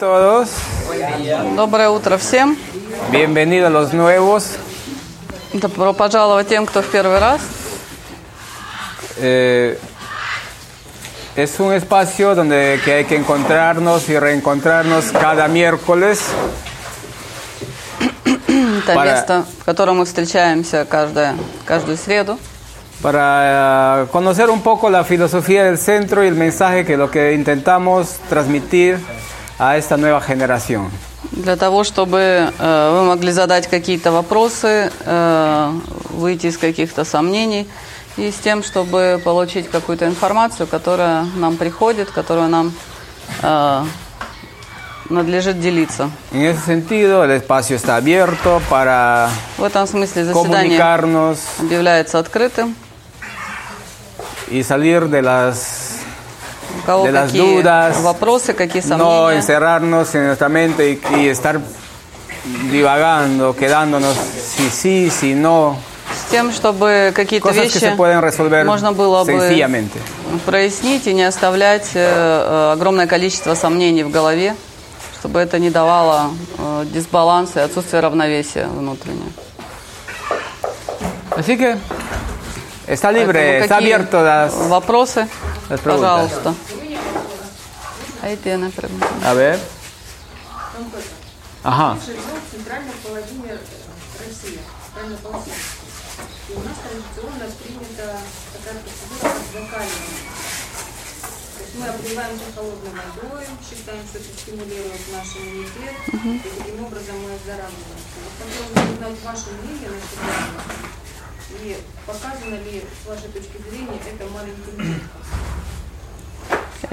todos, Доброе утро всем. bienvenidos los nuevos. Добро пожаловать тем, кто в первый раз. Eh, es un espacio donde que hay que encontrarnos y reencontrarnos cada miércoles Это Пора. место, в котором мы встречаемся каждое, каждую среду, para eh, conocer un poco la filosofía del centro y el mensaje que lo que intentamos transmitir A esta nueva generación. для того, чтобы э, вы могли задать какие-то вопросы, э, выйти из каких-то сомнений и с тем, чтобы получить какую-то информацию, которая нам приходит, которую нам э, надлежит делиться. En ese sentido, el espacio está abierto para В этом смысле заседание объявляется открытым. y salir de las У кого de las какие dudas, вопросы, какие no сомнения. encerrarnos en nuestra mente y, y estar divagando, quedándonos si sí, si no, С тем, чтобы какие-то вещи можно было бы прояснить и не оставлять э, э, огромное количество сомнений в голове, чтобы это не давало э, дисбаланса и отсутствие равновесия внутреннего. Así que está libre, Поэтому está abierto las, вопросы, las preguntas. пожалуйста. Ahí tiene pregunta. A ver. Ajá. живет центральная половина России, центральная полоса. И у нас традиционно принята такая процедура, как закаливание. То есть мы обливаемся холодной водой, считаем, что это стимулирует наш иммунитет, и таким образом мы оздоравливаемся. Вот хотелось бы узнать ваше мнение на эту. И показано ли, с вашей точки зрения, это маленький мир?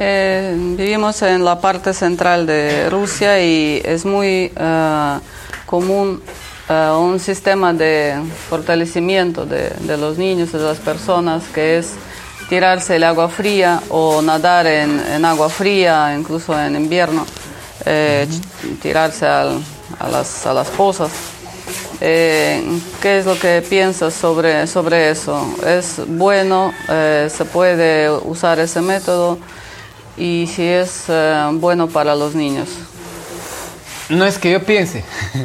Eh, vivimos en la parte central de Rusia y es muy eh, común eh, un sistema de fortalecimiento de, de los niños y de las personas que es tirarse el agua fría o nadar en, en agua fría, incluso en invierno, eh, ch- tirarse al- a, las, a las pozas. Eh, ¿Qué es lo que piensas sobre, sobre eso? ¿Es bueno? Eh, ¿Se puede usar ese método? Y si es eh, bueno para los niños. No es que yo piense.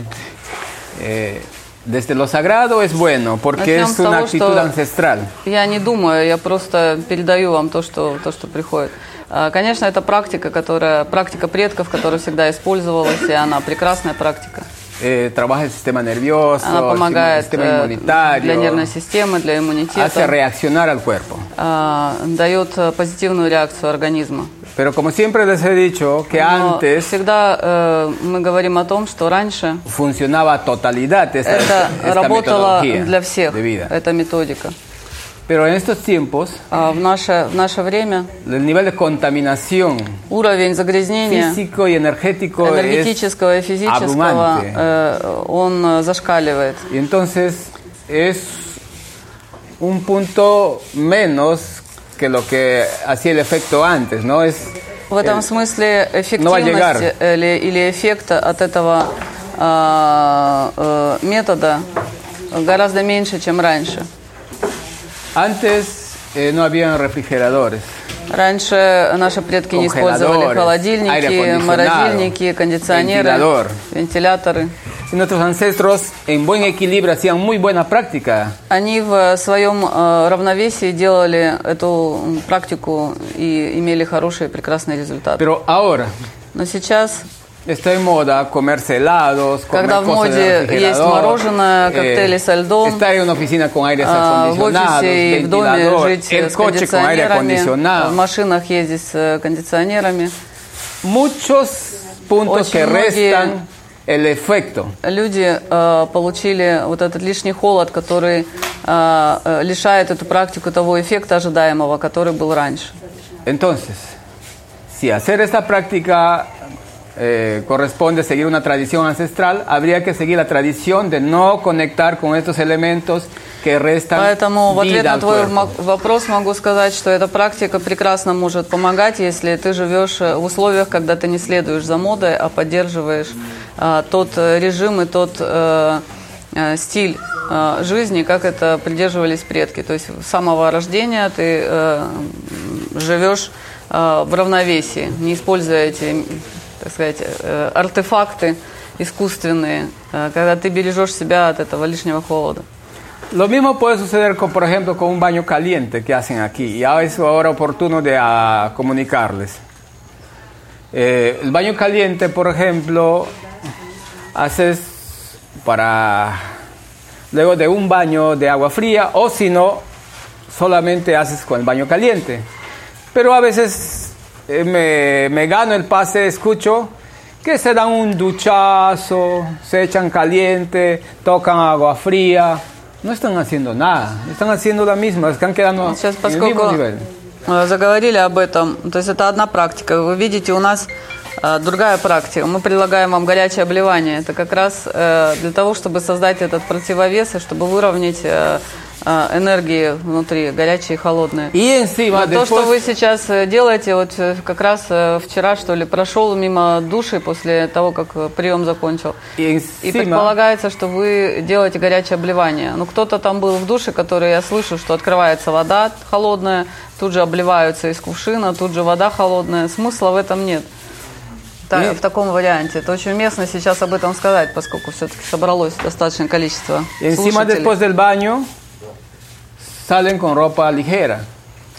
Eh, desde lo sagrado es bueno, porque Начнем es с una того, actitud что- ancestral. Я не думаю, я просто передаю вам то, что, то, что приходит. А, Конечно, это практика, которая, практика предков, которая всегда использовалась, и она прекрасная практика. Eh, trabaja el sistema nervioso, Она el помогает sistema э, inmunitario, для нервной системы, для hace иммунитета, reaccionar al cuerpo. а, дает э, позитивную реакцию организма. Pero como siempre les he dicho, que Но antes всегда э, мы говорим о том, что раньше funcionaba a totalidad esta, это esta работало metodología для всех, de vida. эта методика. Pero en estos tiempos, А в наше, в наше время el nivel de contaminación уровень загрязнения físico y energético es энергетического и физического, abrumante. э, он э, зашкаливает. Y entonces es un punto menos que lo que hacía el efecto antes, ¿no? Es В этом el- смысле Ну, а llegar. эффективность или, или эффект от этого а, э, метода гораздо меньше, чем раньше. Antes eh, no habían refrigeradores. Раньше наши предки не использовали холодильники, морозильники, кондиционеры, ventilador. вентиляторы. Y nuestros ancestros en buen equilibrio hacían muy buena práctica. Они в своем э, равновесии делали эту практику и имели хорошие, прекрасные результаты. Pero ahora Но сейчас, está en moda comerse helados, comer Когда в моде есть мороженое, коктейли со льдом, estar en una oficina con aires а, в офисе и в доме жить с aire кондиционерами, в машинах ездить с э, кондиционерами. Muchos puntos Очень que restan el efecto. Люди э, получили вот этот лишний холод, который э, э, лишает эту практику того эффекта ожидаемого, который был раньше. Entonces, si hacer esta práctica eh, corresponde seguir una tradición ancestral, habría que seguir la tradición de no conectar con estos elementos que restan Поэтому в ответ на твой вопрос могу сказать, что эта практика прекрасно может помогать, если ты живешь э, в условиях, когда ты не следуешь за модой, а поддерживаешь а, тот э, режим и тот э, э, стиль э, жизни, как это придерживались предки. То есть с самого рождения ты э, живешь э, в равновесии, не используя эти так сказать, э, артефакты искусственные, э, когда ты бережешь себя от этого лишнего холода. Lo mismo puede suceder, con, por ejemplo, con un baño caliente que hacen aquí. Y ahora es ahora oportuno de ah, comunicarles. Eh, el baño caliente, por ejemplo, haces para luego de un baño de agua fría o si no, solamente haces con el baño caliente. Pero a veces eh, me, me gano el pase, escucho que se dan un duchazo, se echan caliente, tocan agua fría. No están haciendo nada, están haciendo la misma, están quedando Сейчас, поскольку заговорили об этом, то есть это одна практика. Вы видите, у нас э, другая практика. Мы предлагаем вам горячее обливание. Это как раз э, для того, чтобы создать этот противовес и чтобы выровнять э, энергии внутри, горячие и холодные. Но то, что вы сейчас э, делаете, вот э, как раз э, вчера, что ли, прошел мимо души после того, как прием закончил. И предполагается, что вы делаете горячее обливание. Ну, кто-то там был в душе, который я слышу, что открывается вода холодная, тут же обливаются из кувшина, тут же вода холодная. Смысла в этом нет. Та- Нет. В таком варианте. Это очень уместно сейчас об этом сказать, поскольку все-таки собралось достаточное количество слушателей. Salen con ropa ligera.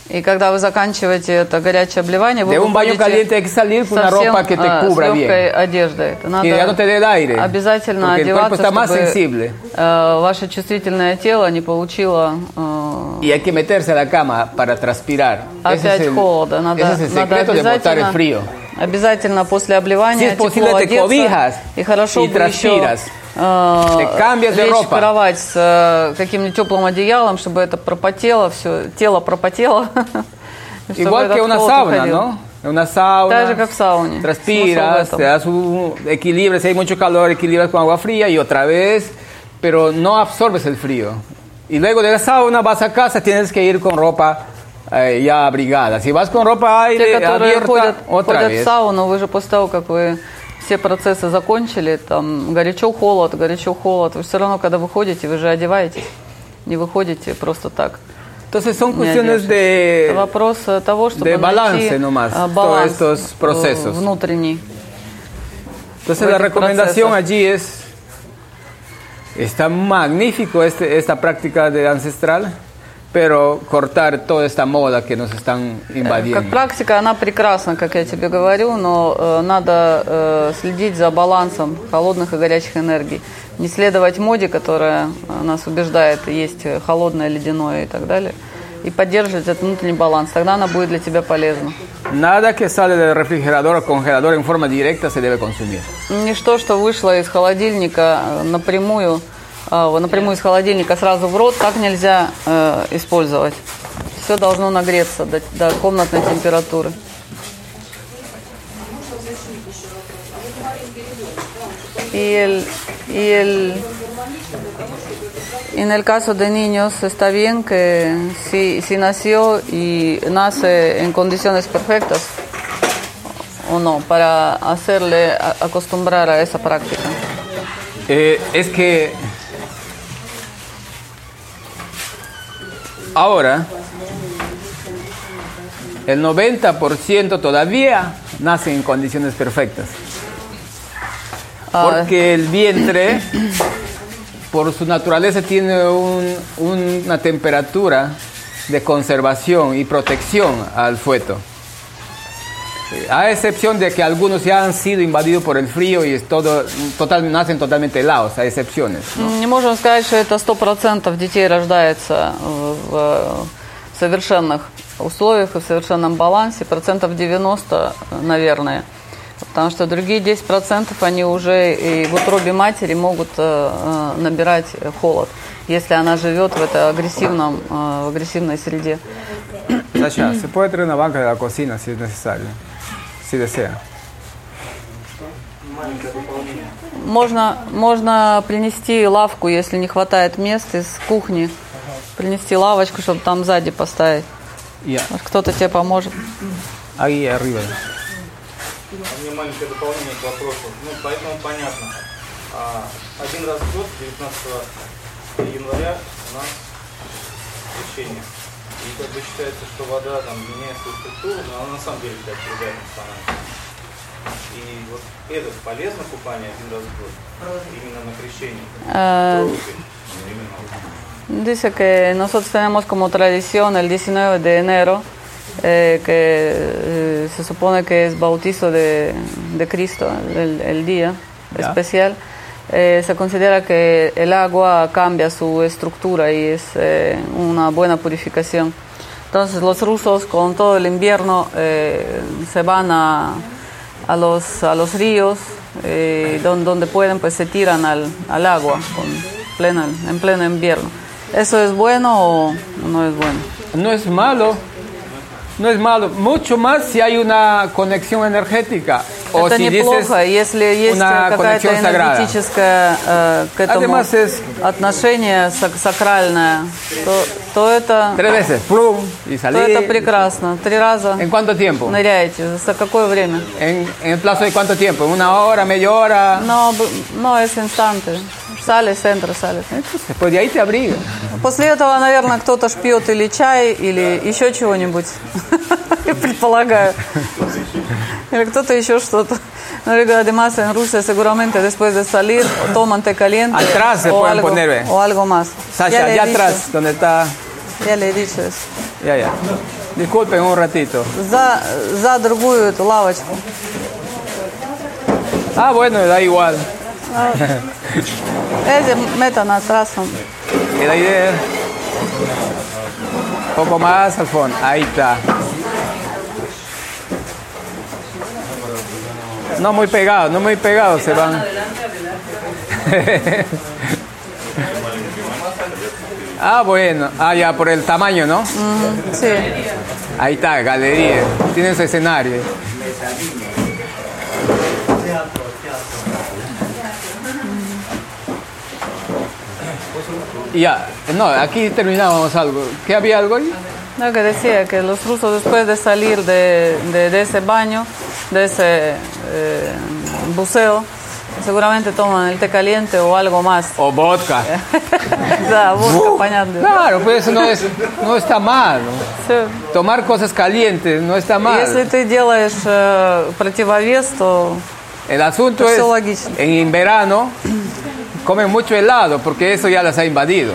И когда вы заканчиваете это горячее обливание, вы De un baño выходите caliente hay que salir con una совсем, ropa que te а, cubra с bien. легкой одеждой. Это надо Que ya no te dé el aire. обязательно Porque el cuerpo одеваться, está más чтобы sensible. э, ваше чувствительное тело не получило э, Y hay que meterse a la cama para transpirar. Ese опять el, холода. Надо, ese es el надо secreto de botar el обязательно, frío. обязательно после обливания Si posible, тепло te одеться, cobijas и хорошо y бы еще transpiras. Э, лечь в кровать с э, каким-нибудь теплым одеялом, чтобы это пропотело, все, тело пропотело. Igual que una холод sauna, уходил. ¿no? En una sauna. Так же, как в сауне. Transpiras, в te das un equilibrio. Si hay mucho calor, equilibras con agua fría y otra vez, pero no absorbes el frío. Y luego de la sauna vas a casa, tienes que ir con ropa eh, ya abrigada. Si vas con ropa Те, aire которые abierta, ходят, otra ходят в vez. сауну, вы же после того, как вы все процессы закончили, там горячо-холод, горячо-холод, вы все равно, когда выходите, вы же одеваетесь. Не выходите просто так. Entonces son cuestiones de... Это вопрос э, того, чтобы de balance найти nomás, э, todos баланс estos э, procesos. внутренний. Entonces la этих recomendación procesos. allí es, está magnífico este- esta práctica de ancestral, pero cortar toda esta moda que nos están Как invadiendo. практика, она прекрасна, как я тебе говорю, но э, надо э, следить за балансом холодных и горячих энергий. Не следовать моде, которая э, нас убеждает, есть э, холодное, ледяное и так далее. И поддерживать этот внутренний баланс. Тогда она будет для тебя полезна. Nada que sale del refrigerador o congelador en forma directa se debe consumir. Ничто, что вышло из холодильника э, напрямую, э, напрямую из холодильника сразу в рот, так нельзя э, использовать. Все должно нагреться до, до комнатной температуры. Y el, y el, en el caso de niños está bien que si, si nació y nace en condiciones perfectas o no, para hacerle acostumbrar a esa práctica. Eh, es que ahora el 90% todavía nace en condiciones perfectas. Ah, Porque el vientre, por su naturaleza, tiene un- una temperatura de conservación y protección al feto. A excepción de que algunos ya han sido invadidos por el frío y es todo, total, nacen totalmente helados, hay excepciones. Не можем сказать, что это сто процентов детей рождается в в совершенных условиях и в совершенном балансе. Процентов 90, наверное. Потому что другие 10 процентов, они уже и в утробе матери могут э, э, набирать холод, если она живет в этой агрессивном, э, в агрессивной среде. Sasha, se puede traer una banca de la cocina si es necesario, si desea. Можно, можно принести лавку, если не хватает мест из кухни. Принести лавочку, чтобы там сзади поставить. Ya, Может, кто-то тебе поможет. ahí arriba. У меня маленькое дополнение к вопросу. Ну, поэтому понятно. А, один раз в год, 19 января, у нас крещение. И как бы считается, что вода там меняет свою структуру, но она на самом деле так другая становится. И вот это полезно купание один раз в год, именно на крещение. Eh, Прорубь. Именно. Dice que nosotros tenemos como tradición el 19 de enero, eh, que eh, se supone que es bautizo de, de Cristo, el, el día Ya. especial. Eh, se considera que el agua cambia su estructura y es eh, una buena purificación. Entonces los rusos con todo el invierno eh, se van a, a, los, a los ríos, donde, pueden pues se tiran al, al agua con plena, en pleno invierno. ¿Eso es bueno o no es bueno? No es malo, no es malo, mucho más si hay una conexión energética o Это si неплохо, dices если есть какая-то энергетическое э, к этому Además es- отношение сак- сакральное, то, то это, tres veces, plum, y то это salir. прекрасно. Три раза ¿En cuánto tiempo? ныряете. За какое время? ¿En, en plazo de cuánto tiempo? ¿En una hora, media hora? No, no es instante. Entras, sales. Entonces, pues de ahí te abriga. После этого, наверное, кто-то ж пьет или чай, или еще чего-нибудь. Я предполагаю. Или кто-то еще что-то. No digo, además en Rusia seguramente después de salir toman té caliente Atrás se pueden algo, poner, eh. o algo más. Sasha, allá atrás, donde está... Ya le he dicho eso. Ya, ya. Disculpen un ratito. За, за другую эту лавочку. Ah, bueno, da igual. Ah. Ese metan atrás. Queda idea. Eh. Un poco más, Alfón. Ahí está. No muy pegados, no muy pegados se van. ah, bueno. Ah, ya, por el tamaño, ¿no? Mm, sí. Ahí está, galería. Tienes escenario. Ya, no, aquí terminábamos algo. ¿Qué había algo ahí? No, que decía que los rusos después de salir de, de- de ese baño, de ese eh, buceo, seguramente toman el té caliente o algo más. O vodka. Да, водка, понятно. Claro, pues eso no, es, no está mal. ¿no? Всё. Tomar cosas calientes no está mal. Если ты делаешь э, противовес, то El asunto Pues es, eso lógico. en verano, comen mucho helado porque eso ya las ha invadido.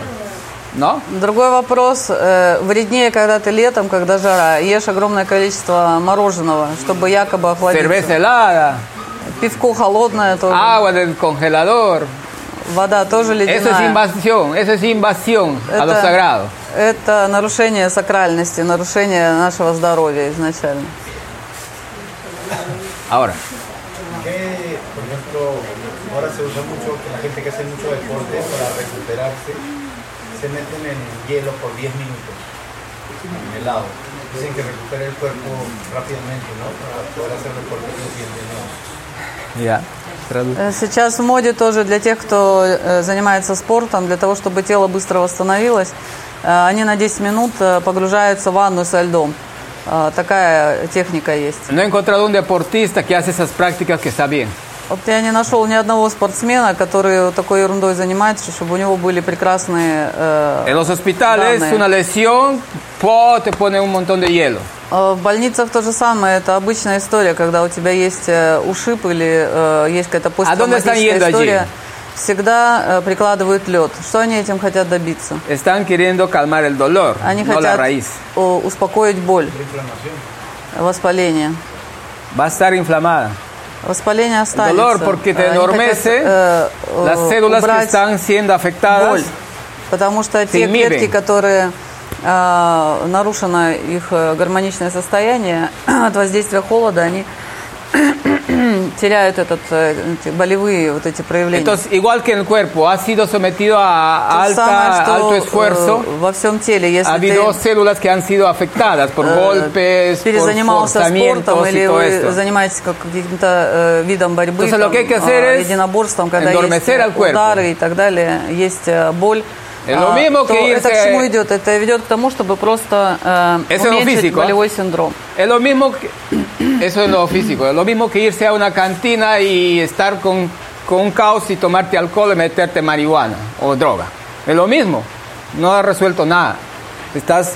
¿No? другой вопрос. э, вреднее, когда ты летом, когда жара, ешь огромное количество мороженого, чтобы якобы охладиться. Cerveza helada, Пивко холодное тоже. agua del congelador. Вода тоже Eso es ледяная. invasión, eso es invasión a lo sagrado. это нарушение сакральности, нарушение нашего здоровья изначально. Ahora, que, por ejemplo, ahora se usa mucho que la gente que hace mucho deporte para recuperarse se meten en hielo por 10 minutos, en helado. Dicen que recupera el cuerpo rápidamente, ¿no? Para poder hacer deporte ya. tradu- Э, Сейчас в моде тоже для тех, кто э, занимается спортом, для того, чтобы тело быстро восстановилось, э, они на 10 минут э, погружаются в ванну со льдом. Э, Такая техника есть. No he encontrado un deportista que hace esas prácticas que está bien. Вот я не нашел ни одного спортсмена, который такой ерундой занимается, чтобы у него были прекрасные... э, En los hospitales, данные. una lesión, po, te ponen un montón de hielo. Э, В больницах то же самое, это обычная история, когда у тебя есть э, ушиб или э, есть какая-то А dónde están посттравматическая yendo allí? история, всегда э, прикладывают лед. Что они этим хотят добиться? Están queriendo calmar el dolor, Они no la хотят raíz. о, успокоить боль, воспаление. Va a estar inflamada. Воспаление останется. Dolor porque te хотят, э, э, Las células que están siendo afectadas боль, потому что те клетки, которые э, нарушено их э, гармоничное состояние от воздействия холода, они теряют этот, э, эти болевые вот эти проявления. Entonces, igual que el cuerpo ha sido sometido a же самое, alta, что, alto esfuerzo, э, во всем теле, если ha habido ты células que han sido afectadas por э, golpes, por спортом или вы esto. занимаетесь как- каким-то э, видом борьбы, Entonces, lo que hay que hacer э, es единоборством, когда есть cuerpo. удары и так далее, есть э, боль. Es lo а, mismo то que это irse- к чему идет? Это ведет к тому, чтобы просто э, Eso es lo уменьшить físico, ¿ah? болевой синдром. Es lo mismo que, eso es lo físico, es lo mismo que irse a una cantina y estar con, con un caos y tomarte alcohol y meterte marihuana o droga. Es lo mismo, no ha resuelto nada. Estás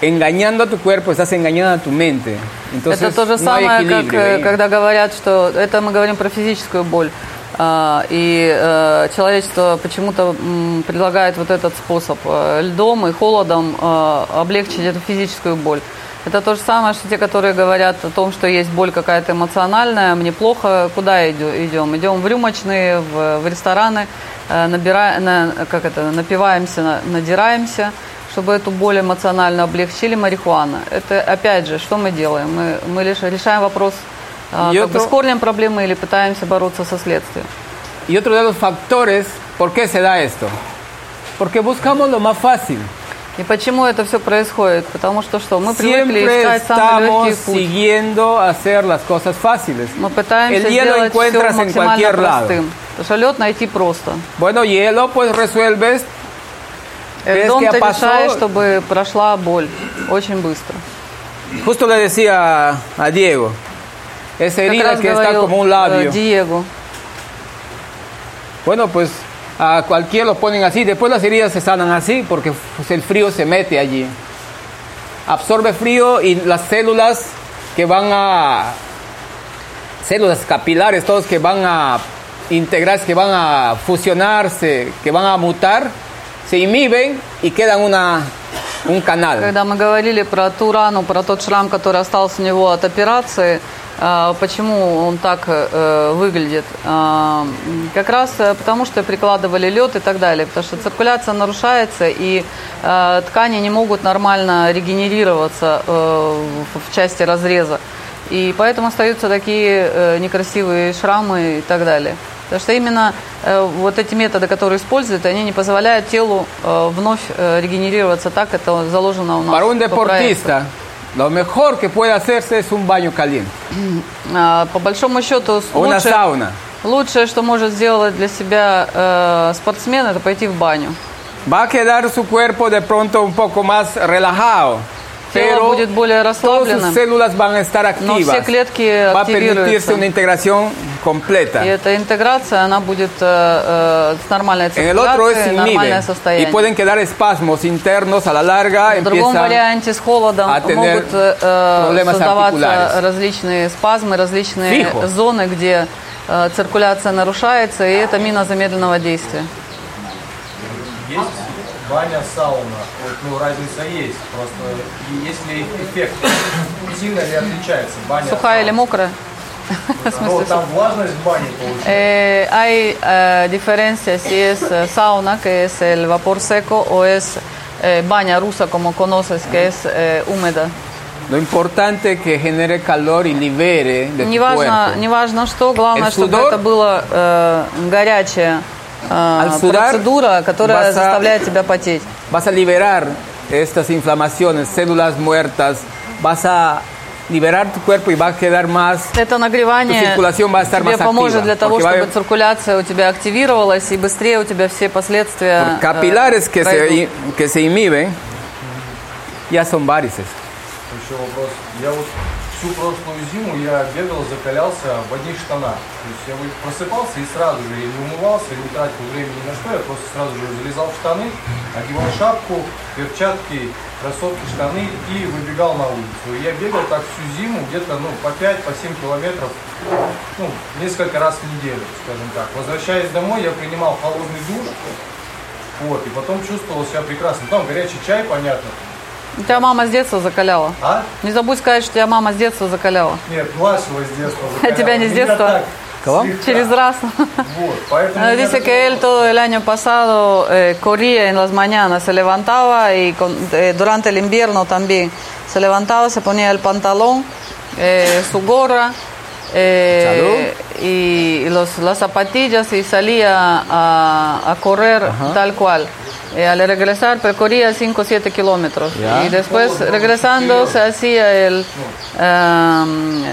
engañando a tu cuerpo, estás engañando a tu mente. Entonces, это то же no hay самое, как equilibrio э, ahí. когда говорят, что это мы говорим про физическую боль. А, И э, человечество почему-то предлагает вот этот способ э, льдом и холодом э, облегчить эту физическую боль. Это то же самое, что те, которые говорят о том, что есть боль какая-то эмоциональная, мне плохо, куда идем? Идем в рюмочные, в, в рестораны, набира- на- как это, напиваемся, на- надираемся, чтобы эту боль эмоционально облегчили марихуана. Это опять же, что мы делаем? Мы, мы лишь решаем вопрос Y как бы otro- с корнем проблемы или пытаемся бороться со следствием. Y otro de los factores, ¿por qué se da esto? Porque buscamos lo más fácil. И почему это все происходит? Потому что что? Мы привыкли искать самый легкий путь. Мы пытаемся El сделать все максимально cualquier lado. простым. Потому что лед найти просто. Bueno, hielo pues resuelves. ¿Ves Льдом ты pasó? решаешь, чтобы прошла боль очень быстро. Justo le decía a Diego, esa Как herida раз que está говорил como un э, labio. Диего. Bueno, pues a cualquiera lo ponen así. Después las heridas se sanan así porque pues, el frío se mete allí. Absorbe frío y las células que van a... Células capilares, todos que van a integrarse, que van a fusionarse, que van a mutar, se inhiben y quedan una, un canal. Когда мы говорили про ту рану, про тот шрам, который остался у него от операции, а, почему он так э, выглядит? А, Как раз э, потому, что прикладывали лед и так далее, потому что циркуляция нарушается, и э, ткани не могут нормально регенерироваться в части разреза. И поэтому остаются такие некрасивые шрамы и так далее. Потому что именно вот эти методы, которые используют, они не позволяют телу вновь регенерироваться так, это заложено у нас un по проекту. Lo mejor que puede hacerse es un baño caliente А, По большому счету, o una лучше, sauna. лучшее, что может сделать для себя э, спортсмен, это пойти в баню. Va a quedar su cuerpo de pronto un poco más relajado, Тело pero будет более todas sus расслабленным, células van a estar но все activas. клетки Va a permitirse активируются. una integración completa. И эта интеграция, она будет э, э, с нормальной En el otro es inhibe нормальное y состояние. pueden quedar espasmos internos a la larga, В другом варианте с холодом a tener могут э, создаваться различные спазмы, различные Fijo. зоны, где э, циркуляция нарушается, и это мина замедленного действия. Есть баня, сауна. Вот, ну, разница есть. Просто и если эффект сильно ли отличается баня Сухая или мокрая? Ну, там влажность в бане получается. Eh, hay eh, diferencia si es eh, sauna, que es el vapor seco, o es eh, baña rusa, como conoces, que es eh, húmeda. Lo importante es que genere calor y libere de tu Неважно, cuerpo. неважно что, главное, El чтобы sudor- это была э, горячая э, Al sudar процедура, которая vas a- заставляет тебя потеть. Vas a liberar estas inflamaciones, células muertas, vas a liberar tu cuerpo y va a quedar más Это нагревание Tu circulación va a estar тебе más поможет activa, для того, va чтобы haber- циркуляция у тебя активировалась и быстрее у тебя все последствия э, capilares que se, que se inhiben, ya son varices. Еще вопрос. Я вот всю прошлую зиму я бегал, закалялся в одних штанах. То есть я просыпался и сразу же я не умывался, не тратил времени ни на что, я просто сразу же залезал в штаны, одевал шапку, перчатки, кроссовки, штаны и выбегал на улицу. Я бегал так всю зиму, где-то ну, по 5-7 по километров, ну, несколько раз в неделю, скажем так. Возвращаясь домой, я принимал холодный душ, вот, и потом чувствовал себя прекрасно. Там горячий чай, понятно. Тебя мама с детства закаляла. А? Не забудь сказать, что тебя мама с детства закаляла. Нет, младшего с детства. А тебя не с Меня детства? так, ¿Cómo? слегка. Через раз. Вот, поэтому Eh, меня Dice даже- que él todo el año pasado eh, corría en las mañanas, se levantaba y con- eh, durante el invierno también se levantaba, se ponía el pantalón, eh, su gorra eh, y los, las zapatillas y salía a, a correr tal cual. Eh, al regresar percorría 5 o 7 kilómetros. ¿Ya? Y después regresando se hacía el, um,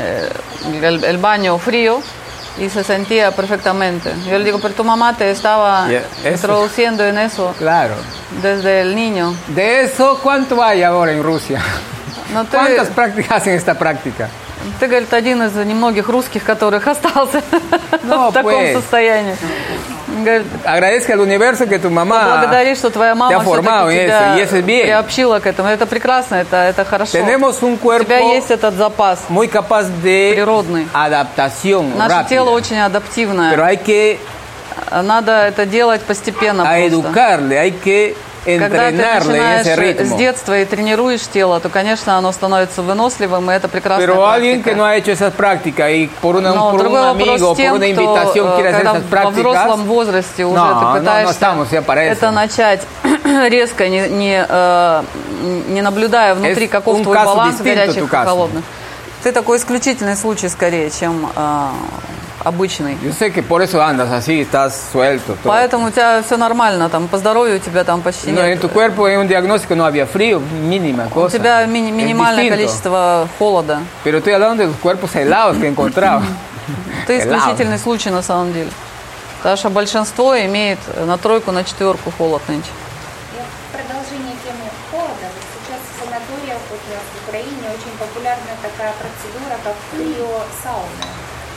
el, el, baño frío y se sentía perfectamente. Yo le digo, pero tu mamá te estaba yeah, introduciendo en eso. Claro. Desde el niño. ¿De eso cuánto hay ahora en Rusia? No te... ¿Cuántas prácticas hacen esta práctica? Ты, говорит, один из немногих русских, которых остался Ну, в таком pues. состоянии. Говорит, Agradezca al universo que tu mamá Благодари, что твоя мама eso, тебя y eso es bien. приобщила к этому. Это прекрасно, это, это хорошо. Tenemos un У cuerpo тебя есть этот запас. muy capaz de Природный. adaptación Наше rápida. тело очень адаптивное. Pero hay que Надо это делать постепенно a просто. educarle, hay que Когда ты начинаешь ese с ritmo. детства и тренируешь тело, то, конечно, оно становится выносливым, и это прекрасная Pero alguien практика. que no ha hecho esas prácticas y por, una, Но por un amigo, тем, por una invitación э, quiere hacer когда esas во prácticas, взрослом возрасте уже No, ты no, no пытаешься estamos ya para это eso. начать резко, не, не, э, не наблюдая внутри, Es каков твой баланс горячих и холодных. Ты такой исключительный случай скорее, чем э, обычный. yo sé que por eso andas así, estás suelto. Todo. Поэтому у тебя все нормально, там по здоровью у тебя там почти No, en нет. tu cuerpo en un diagnóstico no había frío, mínima У cosa. тебя мини- Es минимальное distinto. количество холода. Pero estoy hablando de los cuerpos helados que encontraba. Ты Helado. исключительный случай на самом деле. Потому что большинство имеет на тройку, на четверку холод нынче. И в продолжение темы холода, вот сейчас в санаториях вот у нас в Украине очень популярна такая процедура, как криосауна.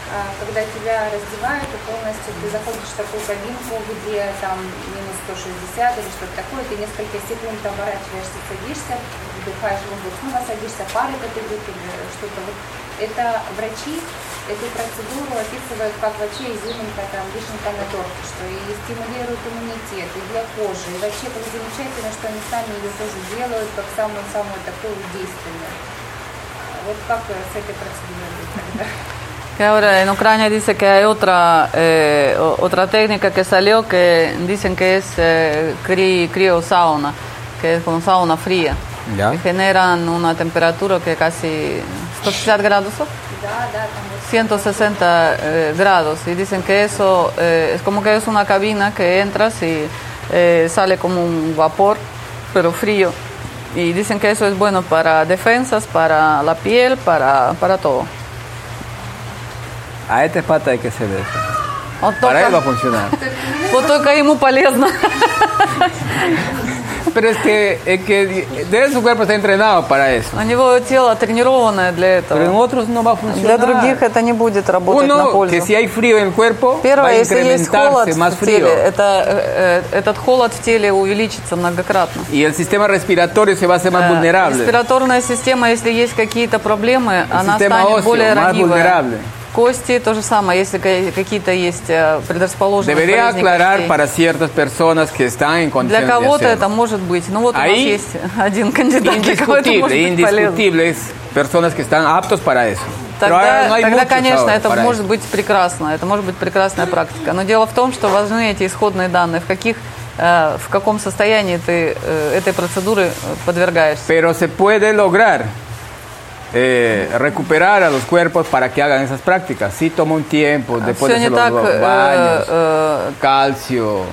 А, Когда тебя раздевают и полностью ты заходишь в такую кабинку, где там минус 160 или что-то такое, ты несколько секунд оборачиваешься, садишься, вдыхаешь воздух, снова садишься, пар этот идет или что-то. Вот это врачи эту процедуру описывают как вообще изюминка, там, вишенка на торте, что и стимулирует иммунитет, и для кожи. И вообще как замечательно, что они сами ее тоже делают, как самую-самую такую действенную. Вот как с этой процедурой быть тогда? que ahora en Ucrania dice que hay otra eh, otra técnica que salió que dicen que es eh, cri, criosauna, que es con sauna fría. ¿Ya? Generan una temperatura que casi 160 grados. 160 eh, grados y dicen que eso eh, es como que es una cabina que entras y eh, sale como un vapor pero frío y dicen que eso es bueno para defensas, para la piel, para, para todo. Hay que hacer eso. Вот Para él va a funcionar. вот только ему полезно. Pero es que, es que de su cuerpo está entrenado para eso. У него тело тренированное для Pero en этого. otros no va a Для других это не будет работать на Uno, пользу. que si hay frío en el cuerpo, va Первое, a если есть холод más в теле, frío. это, э, э, этот холод в теле увеличится многократно. Y el sistema respiratorio se va a hacer más Э, vulnerable. Респираторная система, если есть какие-то проблемы, она система станет óseo, более ранивая. Кости то же самое, если ка- какие-то есть э, предрасположенности. Debería aclarar костей. para ciertas personas que están en Для condiciones кого-то это может быть. Ну вот у нас Ahí есть один кандидат, для кого это может быть полезно. personas que están aptos para eso. Тогда, no тогда конечно, это может eso. быть прекрасно, это может быть прекрасная практика. Но дело в том, что важны эти исходные данные, в каких э, в каком состоянии ты э, этой процедуры подвергаешься. Pero se puede lograr eh, recuperar a los cuerpos para que hagan esas prácticas. Sí toma un tiempo, después Все de los так, э, baños, э, calcio,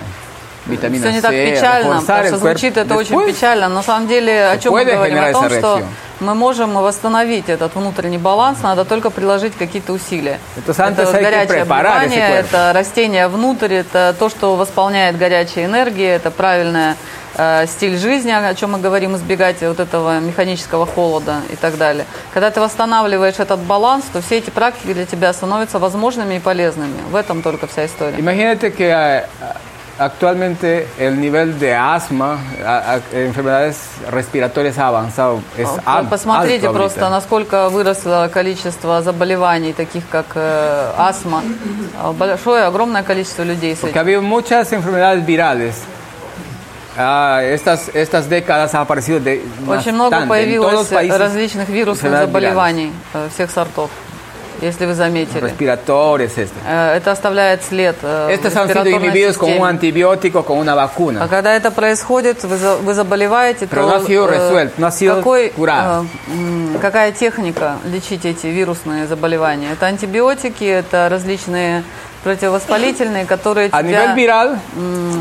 vitamina Все не C, так печально, потому что звучит это очень Después, печально. На самом деле, о чем мы говорим? О том, что мы можем восстановить этот внутренний баланс, надо только приложить какие-то усилия. Это горячее обливание, это растение внутрь, это то, что восполняет горячая энергия, это правильная э, стиль жизни, о чем мы говорим, избегать вот этого механического холода и так далее. Когда ты восстанавливаешь этот баланс, то все эти практики для тебя становятся возможными и полезными. В этом только вся история. Imagínate que eh, actualmente el nivel de asma, a- enfermedades respiratorias ha avanzado. Es По- al- Посмотрите alto просто, насколько выросло количество заболеваний, таких как э, астма. А, Большое, огромное количество людей с Porque этим. ha habido muchas enfermedades virales. Ah, estas, estas décadas ha aparecido de Очень много появилось различных вирусных заболеваний э, всех сортов, если вы заметили. respiratorias. Estas. Э, Это оставляет след э, в Estas han sido inhibidos con un antibiótico, con una А vacuna. когда это происходит, вы, за- вы заболеваете, Pero то no ha sido resuelto, no ha sido какой, curado. какая техника лечить эти вирусные заболевания? Это антибиотики, это различные противовоспалительные, которые A тебя,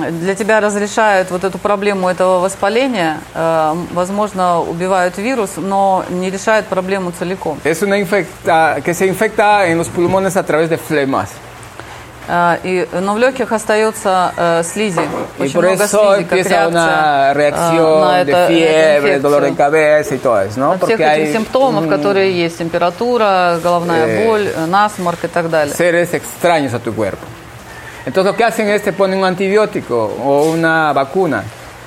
для тебя разрешают вот эту проблему этого воспаления, э, возможно, убивают вирус, но не решают проблему целиком. es una infecta, que se infecta en los pulmones a través de flemas. Э, И, но в легких остается э, слизи. Очень много слизи, как реакция una э, reacción на это- y todo eso, ¿no? От всех этих симптомов, которые есть, температура, головная э, боль, э, насморк и так далее. seres extraños a tu cuerpo. Entonces lo que hacen es te ponen un antibiótico o una vacuna.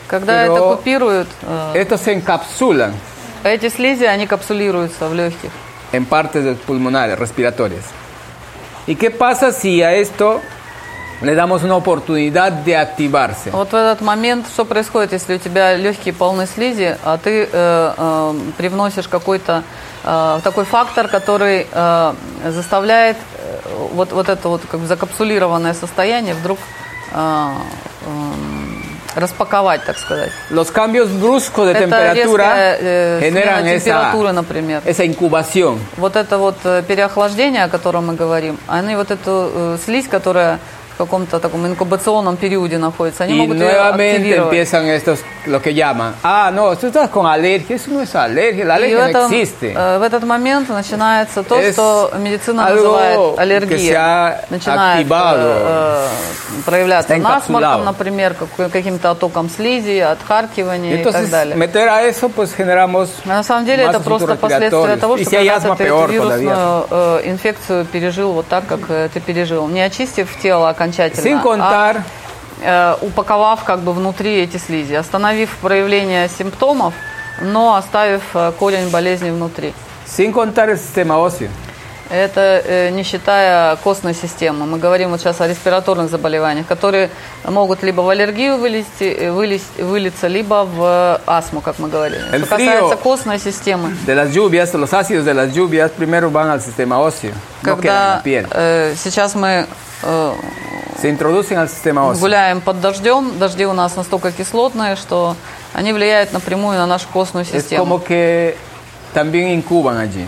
Когда Pero- это купируют, э, Estos se encapsulan эти слизи, они капсулируются в легких. en partes pulmonares, respiratorias. ¿Y qué pasa si a esto le damos una oportunidad de activarse? Вот в этот момент что происходит, если у тебя легкие полны слизи, а ты э, э, привносишь какой-то э, такой фактор, который э, заставляет э, вот, вот это вот как бы закапсулированное состояние вдруг э, эм, распаковать, так сказать. Los cambios bruscos de это temperatura резкая э, generan esa, температуры, например. esa incubación. Вот это вот э, переохлаждение, о котором мы говорим, они вот эту э, слизь, которая каком-то таком инкубационном периоде находится, они Y могут nuevamente empiezan estos, lo que llaman, ah, no, tú estás con alergia, eso no es alergia, la И alergia no этом, existe. э, в этот момент начинается то, Es что медицина называет ha Начинает э, э, проявляться насморком, например, как- каким-то оттоком слизи, отхаркивания и так entonces, далее. meter a eso, pues generamos А На самом деле это просто последствия того, что asma, ты эту вирусную э, инфекцию пережил вот так, как э, ты пережил. Не очистив тело окончательно, Sin contar, а э, упаковав как бы внутри эти слизи, остановив проявление симптомов, но оставив э, корень болезни внутри. sin contar el sistema óseo. Это э, не считая костной системы. Мы говорим вот сейчас о респираторных заболеваниях, которые могут либо в аллергию вылезти, э, вылез- вылиться, либо в астму, как мы говорили. El Что касается костной системы, De las lluvias, los ácidos de las lluvias primero van al sistema óseo, no когда piel. э, сейчас мы Se introducen al sistema óseo. гуляем под дождем, дожди у нас настолько кислотные, что они влияют напрямую на нашу костную Es систему. como que también incuban allí.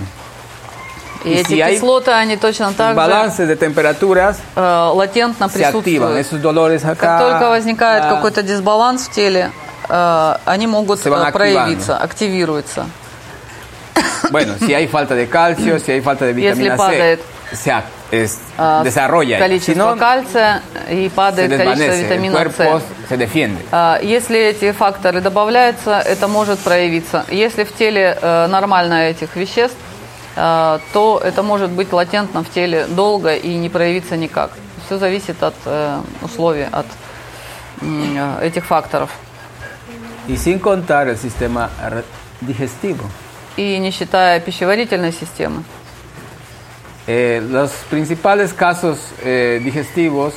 И y эти si кислоты, они точно так же de temperaturas э, латентно присутствуют. Esos dolores acá. Как только возникает ah, какой-то дисбаланс в теле, э, они могут э, проявиться, активируются. Bueno, si hay falta de calcio, si hay falta de Если vitamina падает, C, se ac- es- Э, desarrolla. Si количество no, кальция и падает количество витамина С. se defiende. А, Если эти факторы добавляются, это может проявиться. Если в теле э, нормально этих веществ, э, то это может быть латентно в теле долго и не проявиться никак. Все зависит от э, условий, от э, этих факторов. Y sin contar el sistema digestivo. И не считая пищеварительной системы. Eh, los principales casos eh, digestivos,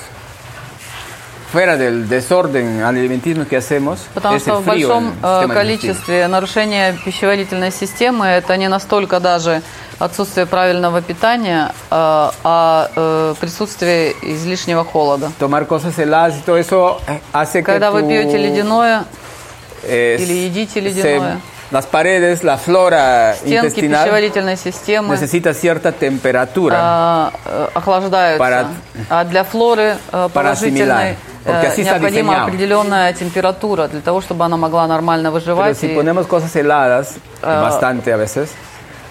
fuera del desorden alimenticio que hacemos, Потому что в большом э, количестве нарушения пищеварительной системы это не настолько даже отсутствие правильного питания, э, а э, присутствие излишнего холода. Tomar cosas heladas y todo eso eh, que Когда вы пьете ледяное, eh, или едите ледяное. Las paredes, la flora стенки intestinal пищеварительной системы necesita cierta temperatura э, э, охлаждаются. Para- а для флоры э, положительной э, необходима определенная температура для того, чтобы она могла нормально Pero выживать. si и ponemos cosas heladas, Ah. bastante a veces,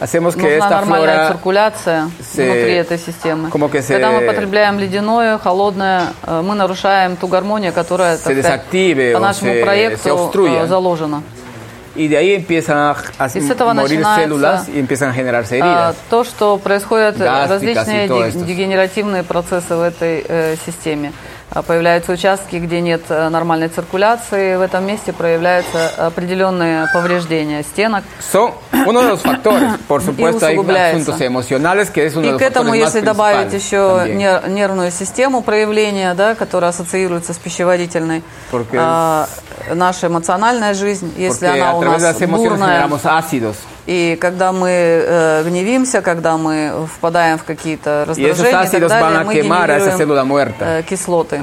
hacemos que Нужна esta нормальная flora циркуляция se- внутри этой системы. como que se- Когда мы потребляем ледяное, холодное, э, мы нарушаем ту гармонию, которая Se так сказать, по нашему se- se проекту obstruya. э, заложена. Y de ahí empiezan a, a Y с этого morir начинается, células y empiezan a generarse А, heridas. То, что происходят Gástricas различные y todo де- esto. дегенеративные процессы в этой э, системе. А, Появляются участки, где нет э, нормальной циркуляции. В этом месте проявляются определенные повреждения стенок. Son uno de los factores. Por supuesto, hay asuntos emocionales que es uno de И к этому, если добавить еще también. нер- нервную систему проявления, да, которая ассоциируется с пищеварительной, Porque- а, наша эмоциональная жизнь, если Porque она у нас бурная, ácidos. И когда мы э, гневимся, когда мы впадаем в какие-то раздражения и так ácidos van далее, мы генерируем э, кислоты.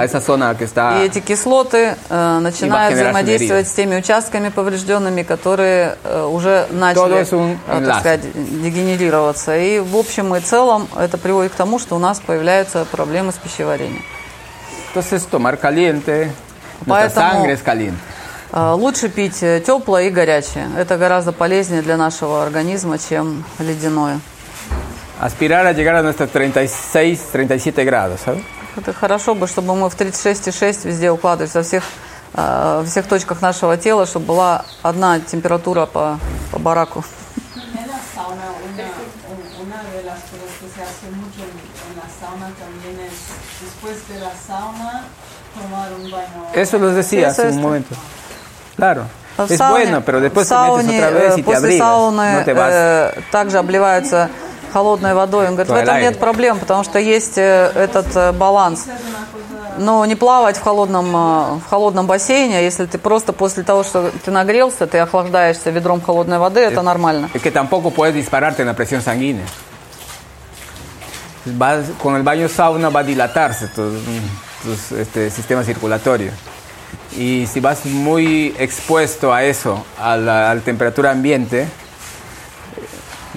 está... И эти кислоты э, начинают взаимодействовать с теми участками поврежденными, которые э, уже начали, э, так сказать, дегенерироваться. И в общем и целом это приводит к тому, что у нас появляются проблемы с пищеварением. Entonces, tomar caliente, nuestra Поэтому- sangre es caliente. Э, Лучше пить теплое и горячее. Это гораздо полезнее для нашего организма, чем ледяное. Aspirar a llegar a nuestros 36, 37 grados, ¿sabes? Это хорошо бы, чтобы мы в 36,6 везде укладывались, во всех, э, во всех точках нашего тела, чтобы была одна температура по, по бараку. Eso los decía hace un momento. Claro. В es сауне- bueno, pero después в te metes сауне, otra vez э, y te после abrigas. сауны no te vas. э, также обливаются холодной водой. Он говорит, в этом нет проблем, потому что есть э, этот э, баланс. Но не плавать в холодном, э, в холодном бассейне, если ты просто после того, что ты нагрелся, ты охлаждаешься ведром холодной воды, это нормально. Es que tampoco puedes dispararte en la presión sanguínea. Vas- con el baño sauna va a dilatarse tu, tu, este, sistema circulatorio. Y si vas muy expuesto a eso, a la, a la temperatura ambiente,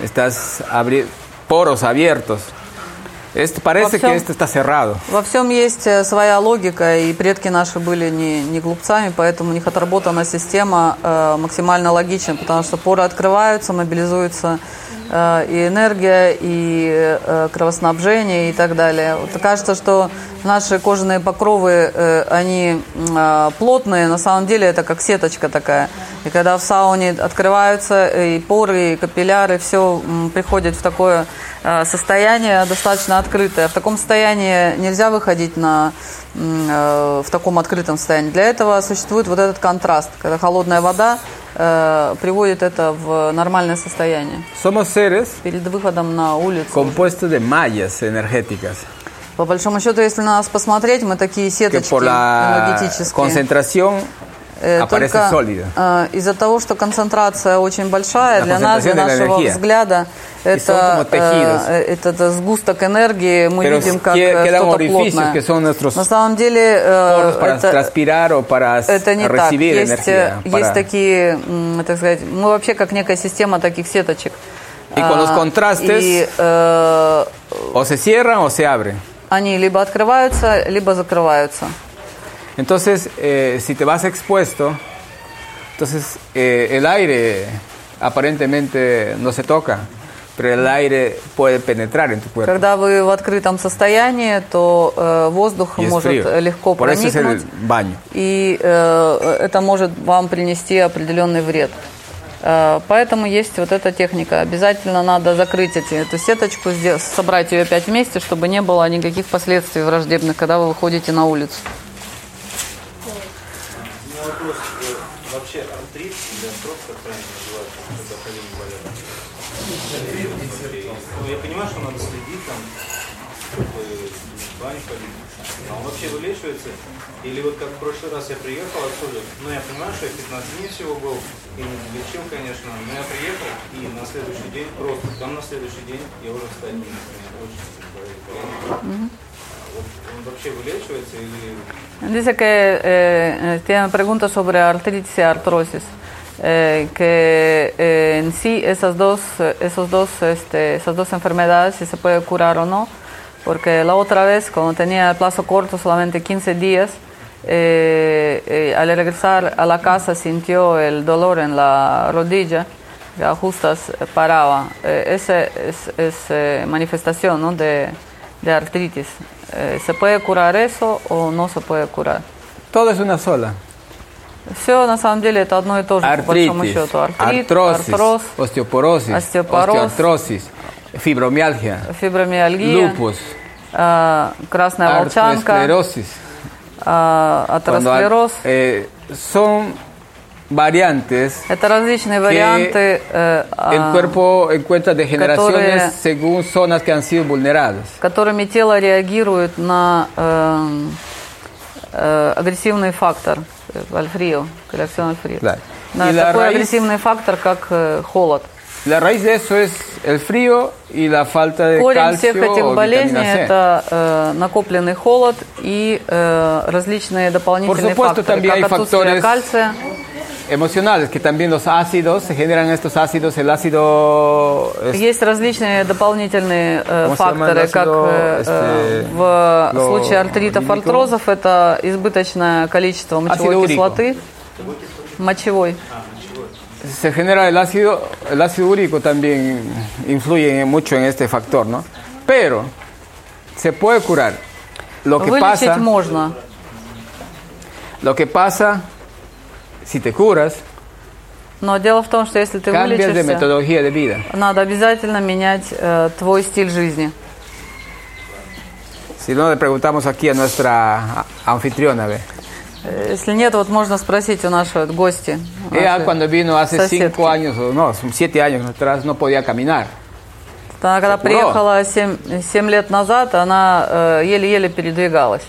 estás abri- poros abiertos. Esto, parece всем- que esto está cerrado. Во всем есть э, своя логика, и предки наши были не, не глупцами, поэтому у них отработана система э, максимально логична, потому что поры открываются, мобилизуется э, и энергия, и э, кровоснабжение и так далее. Вот кажется, что наши кожаные покровы, э, они э, плотные, на самом деле это как сеточка такая. И когда в сауне открываются э, и поры, и капилляры, все приходит в такое э, состояние достаточно открытое. В таком состоянии нельзя выходить на, э, в таком открытом состоянии. Для этого существует вот этот контраст, когда холодная вода э, приводит это в нормальное состояние. Somos seres Перед выходом на улицу. compuestos de mallas energéticas По большому счету, если на нас посмотреть, мы такие que сеточки por la энергетические. concentración Э, aparece Только sólida. э, из-за того, что концентрация очень большая, для нас, для нашего взгляда, это, это, это сгусток энергии, мы Pero видим как э, что-то плотное. que son На самом деле это, para это не так. Есть, energía. para- есть такие, так сказать, мы вообще как некая система таких сеточек. Y con los А, contrastes- И э, O se cierran o se abren. они либо открываются, либо закрываются. Entonces, eh, si te vas expuesto, entonces eh, el aire aparentemente no se toca, pero el aire puede penetrar en tu cuerpo. Когда вы в открытом состоянии, то э, воздух es может frío. легко Por проникнуть. el baño. и э, это может вам принести определенный вред. Э, поэтому есть вот эта техника. Обязательно надо закрыть эти, эту сеточку, собрать ее опять вместе, чтобы не было никаких последствий враждебных, когда вы выходите на улицу. Вопрос. э, Вообще артрит или артроз, как правильно называется, когда колени болят? Ну, я понимаю, что надо следить, там, чтобы в баню ходить. А он вообще вылечивается? Или вот как в прошлый раз я приехал отсюда, ну я понимаю, что я 15 дней всего был, и не лечил, конечно, но я приехал, и на следующий день просто, там на следующий день я уже встать не очень болели Dice que eh, eh, tiene preguntas sobre artritis y artrosis. Eh, que eh, en sí esas dos, eh, esos dos, este, esas dos enfermedades, si se puede curar o no, porque la otra vez, cuando tenía el plazo corto, solamente 15 días, eh, al regresar a la casa sintió el dolor en la rodilla, que ajustas paraba. esa es, es manifestación ¿no? de, de artritis Eh, ¿Se puede curar eso o no se puede curar? Todo es una sola. Все на самом деле это одно и то же, по большому Artritis, счету. Артрит, artrosis, артроз, osteoporosis, Остеопороз. osteoartrosis, fibromialgia, фибромиальгия, lupus, э, красная волчанка, artroesclerosis. э, Cuando hay- атеросклероз. eh, son variantes Это различные варианты. э, el а, cuerpo encuentra degeneraciones которые- según zonas que han sido vulneradas. которыми тело реагирует на э, э, агрессивный фактор, э, альфрио, реакцион альфрио. Claro. На Y такой raíz- агрессивный фактор, как э, холод. La raíz de eso es el frío y la falta de Корень calcio всех этих болезней это э, накопленный холод и э, различные дополнительные Por supuesto, факторы, как отсутствие кальция. Emocionales, que también los ácidos, se generan estos ácidos, el ácido... es- Есть различные дополнительные э, ¿Cómo se llama el факторы, как ácido, э, este, э, в lo- случае артритов, лимико? артрозов, это избыточное количество мочевой Ácido úrico. кислоты, мочевой. se genera el ácido, el ácido úrico también influye mucho en este factor, ¿no? Pero se puede curar. Lo que Вылечить pasa, можно, lo que pasa, si te curas, но дело в том, что если ты de вылечишься, metodología de vida. надо обязательно менять э, твой стиль жизни. Si no, le preguntamos aquí a nuestra anfitriona. ¿ve? Э, Если нет, вот можно спросить у нашего гости. Ella cuando vino hace соседки. cinco años, no, siete años atrás, no podía caminar. Она когда приехала 7, лет назад, она э, еле-еле передвигалась.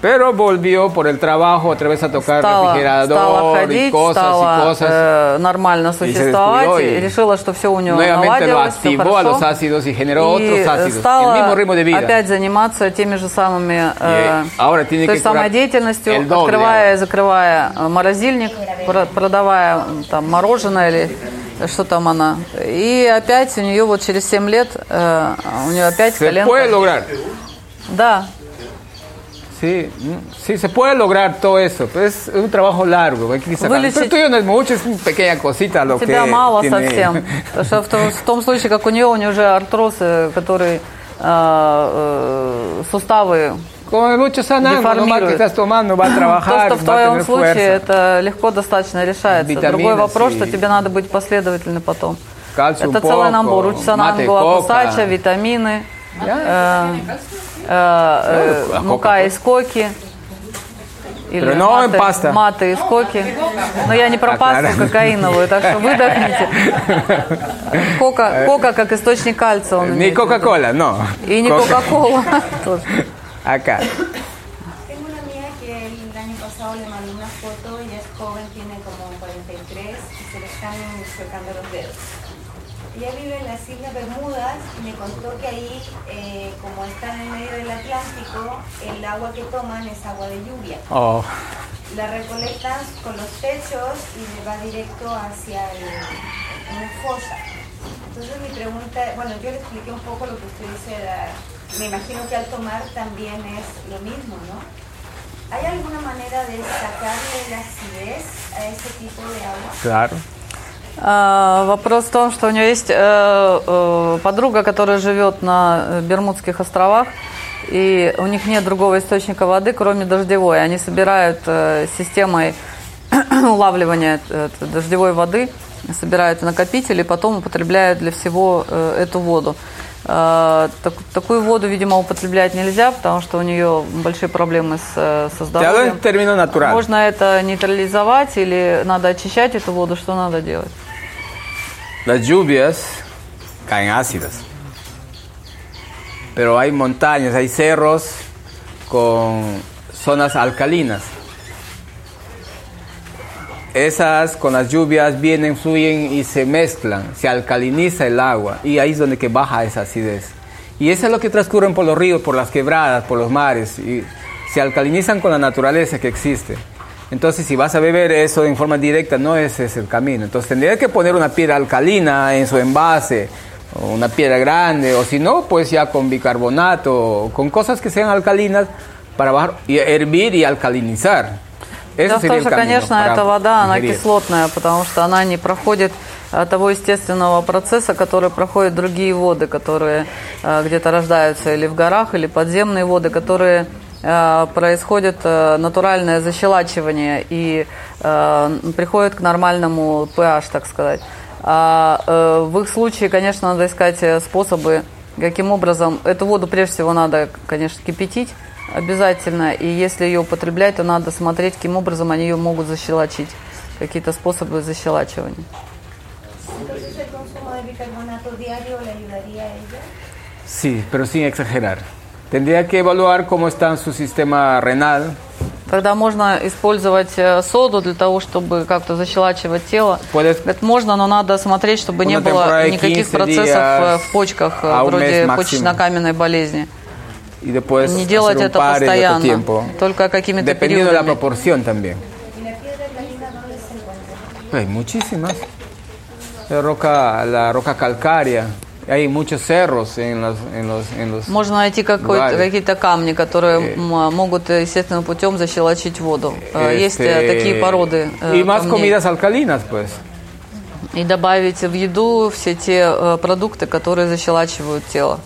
Pero volvió por el trabajo otra vez a tocar Стала, refrigerador стала y ходить, cosas стала y cosas. э, нормально существовать, и, y решила, что все у lo наладилось, activó a los хорошо. ácidos y generó и otros ácidos. стала el mismo ritmo de vida. опять заниматься теми же самыми э, Y ahora tiene той que самой деятельностью, el doble открывая и закрывая э, морозильник, про- продавая там мороженое или что там она. И опять у нее вот через 7 лет э, у нее опять Se коленка. puede lograr. Да, Sí, mm, sí, se puede lograr todo eso, pero es un trabajo largo. Вылечить- mucho, es una pequeña cosita lo тебя que мало tiene- совсем. Потому что в том, в том случае, как у нее, у нее уже артроз, который э, суставы Con el mucho sanando, nomás que estás tomando, va a То, trabajar, что в твоем случае fuerza. это легко достаточно решается. Витамины Другой вопрос, и- что тебе надо быть последовательным потом. Кальций это целый набор. Учсанан, mate, гуакусача, coca. витамины, мука кока? из коки. Или Pero no en маты, pasta. маты из коки. Но я не про А, пасту кокаиновую, так что выдохните. Кока, кока как источник кальция. Он виду. Coca-Cola, no. И не Кока-Кола. тоже. Acá. Tengo una amiga que el año pasado le mandó una foto, ella es joven, tiene como 43 y se le están secando los dedos. Ella vive en las Islas Bermudas y me contó que ahí, eh, como están en medio del Atlántico, el agua que toman es agua de lluvia. Oh, La recolectan con los techos y le va directo hacia el- una fosa. Entonces mi pregunta, bueno, yo le expliqué un poco lo que usted dice, la- me imagino que al tomar también es lo mismo, ¿no? ¿Hay alguna manera de sacarle la acidez a ese tipo de agua? claro. А, Вопрос в том, что у нее есть э, э, подруга, которая живет на э, Бермудских островах, и у них нет другого источника воды, кроме дождевой. Они собирают э, системой улавливания э, дождевой воды, собирают в накопители, и потом употребляют для всего э, эту воду. Так- такую воду, видимо, употреблять нельзя, потому что у нее большие проблемы с, со hablo здоровьем. Можно это нейтрализовать или надо очищать эту воду? Что надо делать? Las lluvias caen ácidas. Pero hay montañas, hay cerros con zonas alcalinas. Esas con las lluvias vienen, fluyen y se mezclan, se alcaliniza el agua y ahí es donde que baja esa acidez. Y eso es lo que transcurren por los ríos, por las quebradas, por los mares y se alcalinizan con la naturaleza que existe. Entonces, si vas a beber eso en forma directa, no ese es el camino. Entonces, tendría que poner una piedra alcalina en su envase, o una piedra grande, o si no, pues ya con bicarbonato, con cosas que sean alcalinas para bajar y hervir y alcalinizar. Eso Дело в том, что, конечно, эта вода, она кислотная, потому что она не проходит э, того естественного процесса, который проходят другие воды, которые э, где-то рождаются или в горах, или подземные воды, которые э, происходит э, натуральное защелачивание и э, приходит к нормальному pH, так сказать. А э, в их случае, конечно, надо искать э, способы, каким образом эту воду прежде всего надо, конечно, кипятить обязательно, и если ее употреблять, то надо смотреть, каким образом они ее могут защелочить, какие-то способы защелачивания. Sí, pero sin exagerar. Tendría que evaluar cómo está su sistema renal. Тогда можно использовать э, соду для того, чтобы как-то защелачивать тело. Puedes Это можно, но надо смотреть, чтобы не было никаких 15 процессов э, días в почках, э, un вроде почечно-каменной болезни. y Не делать это постоянно, только какими-то периодами. Hay muchísimas. La roca, la roca calcárea. Hay muchos cerros en los, en los, en los Можно найти какие-то камни, которые Э. м, могут э, естественным путем защелочить воду. Э, Есть э, este, такие породы э, y más comidas alcalinas, pues. И добавить в еду все те э, продукты, которые защелачивают тело.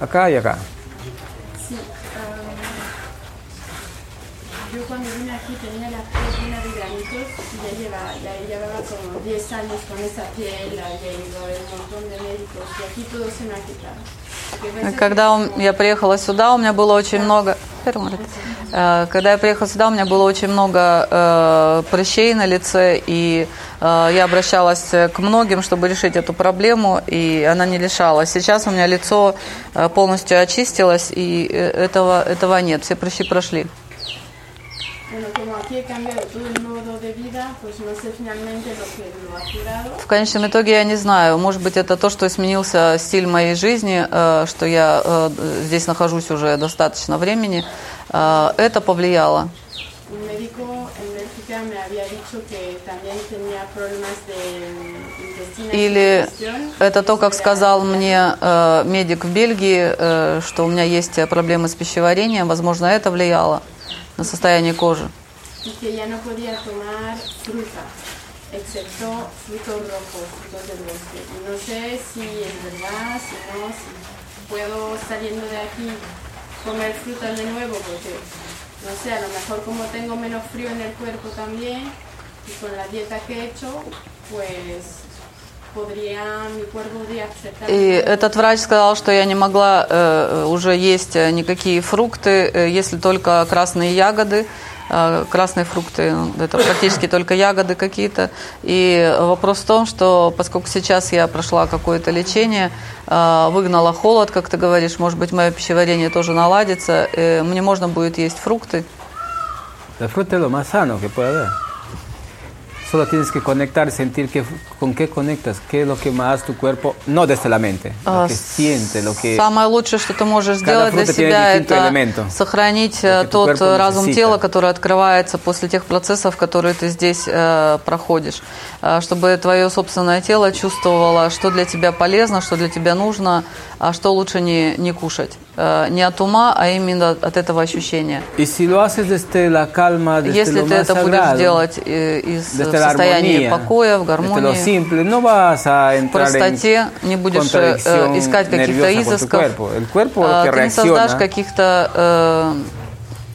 Acá y acá. Sí. ah, yo cuando vine aquí tenía la piel llena de granitos y ya, lleva, ya llevaba como 10 años con esa piel, Когда он- я приехала сюда, у меня было очень много... Э, Когда я приехала сюда, у меня было очень много э, прыщей на лице, и э, я обращалась к многим, чтобы решить эту проблему, и она не решалась. Сейчас у меня лицо э, полностью очистилось, и э, этого, этого нет, все прыщи прошли. Bueno, como aquí he cambiado todo el modo de vida, pues no sé finalmente lo que. В конечном итоге я не знаю, может быть это то, что изменился стиль моей жизни, э, что я э, здесь нахожусь уже достаточно времени, э, это повлияло. Или это то, как сказал мне э, медик в Бельгии, э, что у меня есть проблемы с пищеварением, возможно, это влияло на состояние кожи. Excepto frutos rojos, frutos del bosque. No sé si es verdad, si no, si puedo saliendo de aquí comer frutas de nuevo, porque no sé, a lo mejor como tengo menos frío en el cuerpo también, y con la dieta que he hecho, pues. И этот врач сказал, что я не могла э, уже есть э, никакие фрукты, э, если только красные ягоды. Э, Красные фрукты – это практически только ягоды какие-то. И вопрос в том, что поскольку сейчас я прошла какое-то лечение, э, выгнала холод, как ты говоришь, может быть, мое пищеварение тоже наладится, э, мне можно будет есть фрукты. La fruta es lo más. Solo tienes que conectar, sentir que, con qué conectas, qué es lo que más tu cuerpo, no desde la mente, lo А, que siente, lo que... Самое лучшее, что ты можешь сделать для себя, это elemento, сохранить э, тот разум necesita. тела, который открывается после тех процессов, которые ты здесь э, проходишь, Э, чтобы твое собственное тело чувствовало, что для тебя полезно, что для тебя нужно, а что лучше не, не кушать. Э, не от ума, а именно от этого ощущения. Y si lo haces desde la calma, desde Если lo ты это будешь sagrado, делать э, из состояния armonía, покоя, в гармонии, simple, no vas a entrar en простоте, не будешь э, э, искать каких-то изысков, cuerpo. El cuerpo э, ты не создашь каких-то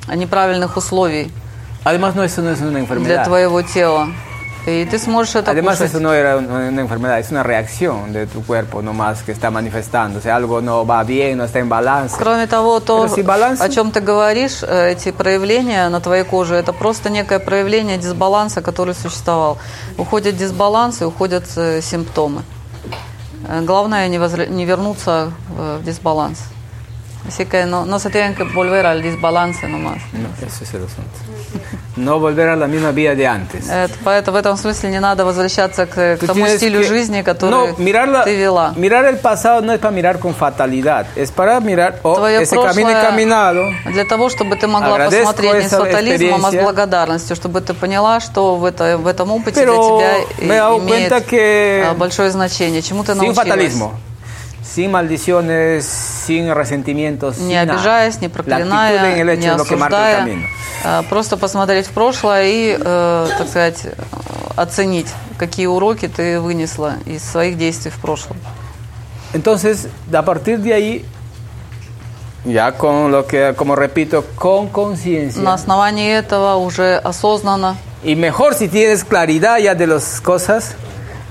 э, неправильных условий además no, eso no es una для твоего тела. Сможешь это Además, eso no era una enfermedad, es una reacción de tu cuerpo nomás que está manifestándose. Algo no va bien, no está en balance. Кроме того, то, о чем ты говоришь, э, эти проявления на твоей коже, это просто некое проявление дисбаланса, который существовал. Уходит дисбаланс и уходят э, симптомы. Э, Главное не, возра- не вернуться в дисбаланс. Así que no, no se tienen que volver al desbalance nomás. No, ese es el asunto. No volver a la misma vía de antes. Это, поэтому в этом смысле не надо возвращаться к, к тому стилю que- жизни, который no, mirar, la- ты вела. mirar el pasado no es para mirar con fatalidad, es para mirar, oh, Твое ese camino he caminado, для того, чтобы ты могла Agradezco посмотреть не с фатализмом, а с благодарностью, чтобы ты поняла, что в, это, в этом опыте Pero для тебя имеет que а, большое значение. Чему ты научилась? fatalismo, sin maldiciones, sin resentimientos, Не sin обижаясь, не проклиная, не осуждая, а, просто посмотреть в прошлое и, э, так сказать, э, оценить, какие уроки ты вынесла из своих действий в прошлом. Entonces, a partir de ahí, ya con lo que, como repito, con conciencia. На основании этого уже осознанно Y mejor si tienes claridad ya de las cosas.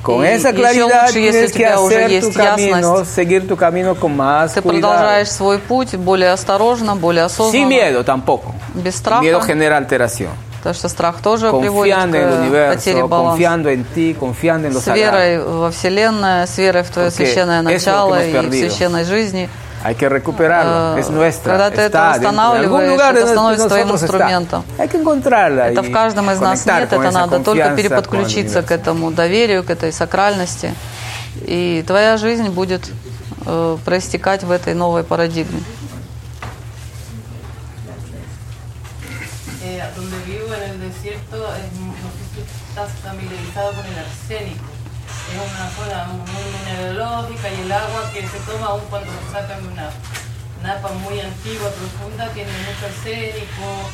Con Y- esa claridad еще лучше, если у тебя уже есть ясность. seguir tu camino con más ты cuidado. продолжаешь свой путь более осторожно, более Sin осознанно, miedo tampoco. без страха, Miedo genera alteración. потому что страх тоже приводит Confiando el к потере universo, баланса. en ti, en С верой во Вселенную, с верой в твое Porque священное начало и в священной жизни. Hay que recuperarlo, Eh, es nuestra. когда ты это está algún восстанавливаешь, lugar это становится твоим инструментом. Hay que encontrarla Это в каждом из нас нет, это надо только переподключиться к этому доверию, к этой сакральности. И твоя жизнь будет э, проистекать в этой новой парадигме. Eh, donde vivo en el desierto, es, no sé si estás familiarizado con el arsénico. Es una zona muy mineralógica y el agua que se toma aún cuando sacan una napa muy antigua, profunda, tiene mucho arsénico.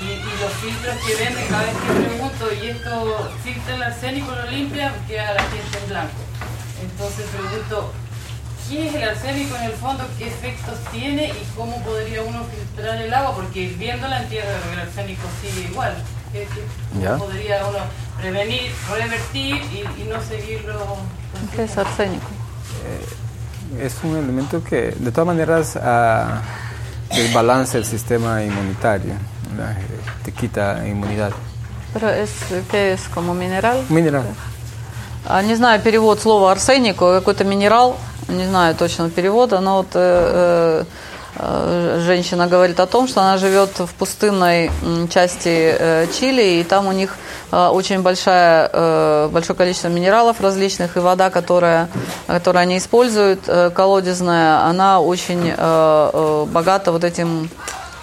Y, y los filtros que venden, cada vez que pregunto, ¿y esto filtra el arsénico, lo limpia? Queda la gente en blanco. Entonces pregunto, ¿qué es el arsénico en el fondo? ¿Qué efectos tiene? ¿Y cómo podría uno filtrar el agua? Porque viéndola entiendo que el arsénico sigue igual ¿Qué, qué- cómo Ya. podría uno prevenir, revertir y, y no seguirlo? ¿Qué es arsénico? es un elemento que de todas maneras ah, desbalance el sistema inmunitario, la- te quita inmunidad. Pero es, ¿qué es? Como mineral? Mineral. А, Не знаю перевод слова арсенику, какой-то минерал, не знаю точно перевода, но вот э, э, женщина говорит о том, что она живет в пустынной части э, Чили, и там у них э, очень большая, э, большое количество минералов различных, и вода, которая, которую они используют, э, колодезная, она очень э, э, богата вот этим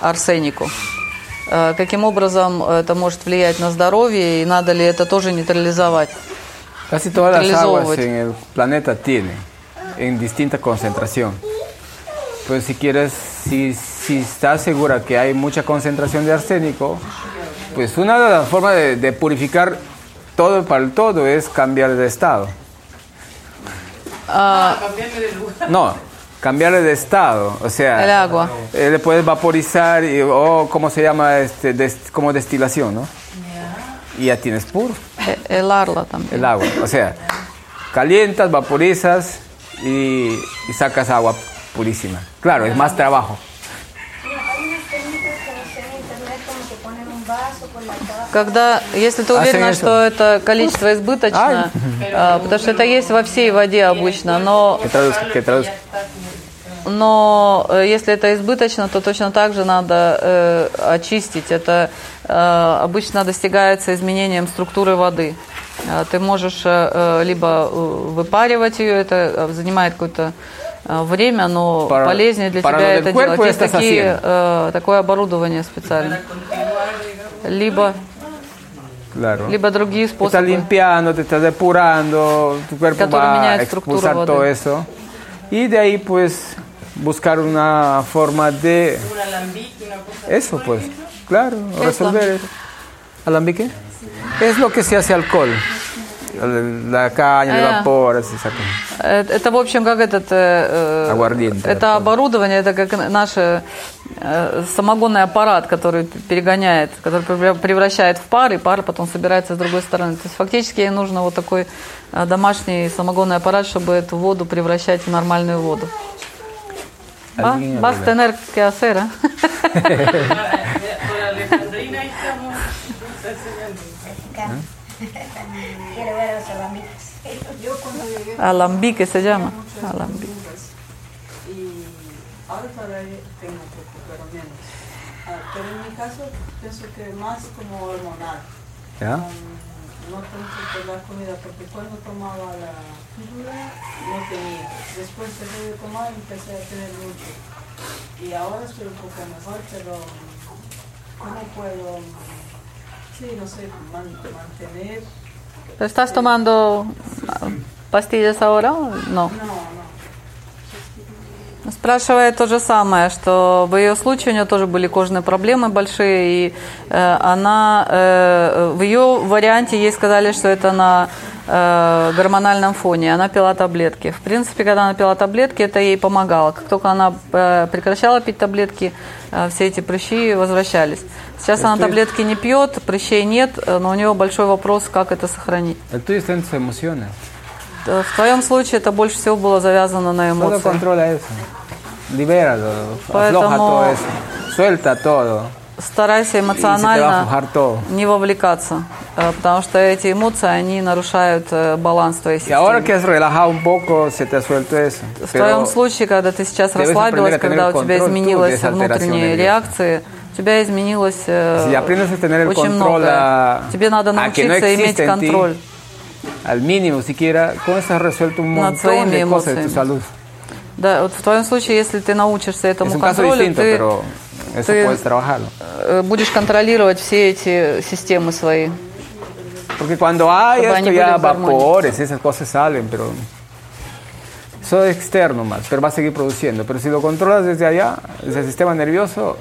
арсенику. Э, Каким образом это может влиять на здоровье, и надо ли это тоже нейтрализовать? Casi todas las aguas Neutralizовывать. en el planeta tienen, en distinta concentración. Pues si quieres, si, si estás segura que hay mucha concentración de arsénico, pues una de las formas de, de purificar todo para el todo es cambiar de estado. Lugar. No, cambiarle de estado, o sea, El agua. eh, le puedes vaporizar y, o cómo se llama, este, des- como destilación, ¿no? Y ya tienes puro э, helarla también. el agua. O sea, calientas, vaporizas y, y sacas agua purísima. Claro, es más trabajo. Когда, если ты уверена, что это количество избыточно, а, потому что это есть во всей воде обычно, но, но э, если это избыточно, то точно так же надо э, очистить. Это э, обычно достигается изменением структуры воды. Э, Ты можешь э, э, либо выпаривать ее, это занимает какое-то время, но Para- полезнее для para тебя lo del это cuerpo делать. Есть estás такие, haciendo. э, такое оборудование специальное. Либо, Claro. либо другие Te estás способы. limpiando, te estás depurando, tu cuerpo Который va a меняет структуру expulsar воды. todo eso. Y de ahí, pues, buscar una forma de Un alambique, una cosa eso, pues, claro, es resolver eso. ¿Alambique? Es lo que se hace alcohol. Ah. vapor, así saca. Э, Это, в общем, как этот... э, э. Это оборудование, это как наш э, самогонный аппарат, который перегоняет, который превра- превращает в пар, и пар потом собирается с другой стороны. То есть фактически ей нужно вот такой э, домашний самогонный аппарат, чтобы эту воду превращать в нормальную воду. Ба- Alguien Vas a habla. tener que hacer, ¿eh? Quiero ver a los alambicos. Alambique se llama. Alambique. y ahora todavía tengo un poco, pero menos. Ah, pero en mi caso pienso que más como hormonal. ¿Ya? Um, no tanto por la comida, porque cuando tomaba la píldora no tenía. Después dejé de tomar empecé a tener mucho. Y ahora estoy un poco mejor, pero ¿cómo puedo, sí, no sé, man- mantener? ¿Estás tomando pastillas ahora? no. Спрашивает то же самое, что в ее случае у нее тоже были кожные проблемы большие, и э, она э, в ее варианте ей сказали, что это на э, гормональном фоне. Она пила таблетки. В принципе, когда она пила таблетки, это ей помогало. Как только она э, прекращала пить таблетки, э, все эти прыщи возвращались. Сейчас она таблетки не пьет, прыщей нет, но у нее большой вопрос, как это сохранить. El tuyo está В твоем случае это больше всего было завязано на eso. Libéralo, Поэтому-. Старайся эмоционально не вовлекаться, э, потому что эти эмоции, они нарушают э, баланс твоей системы. В твоем случае, когда ты сейчас расслабилась, когда у тебя изменилась nerviosa. реакции, у тебя изменилось э, очень многое. a- Тебе надо que no научиться иметь контроль. al mínimo siquiera, con eso has resuelto un Над montón своими de cosas de tu эмоциями. salud. Да, вот в твоем случае, если ты научишься этому Es un caso контролю, distinto, ты pero eso ты- puedes trabajarlo. э, будешь контролировать все эти системы свои. Porque cuando hay Чтобы esto они ya были в гармонии. vapores, esas cosas salen, pero eso es externo más, pero va a seguir produciendo. Pero si lo controlas desde allá, desde el sistema nervioso,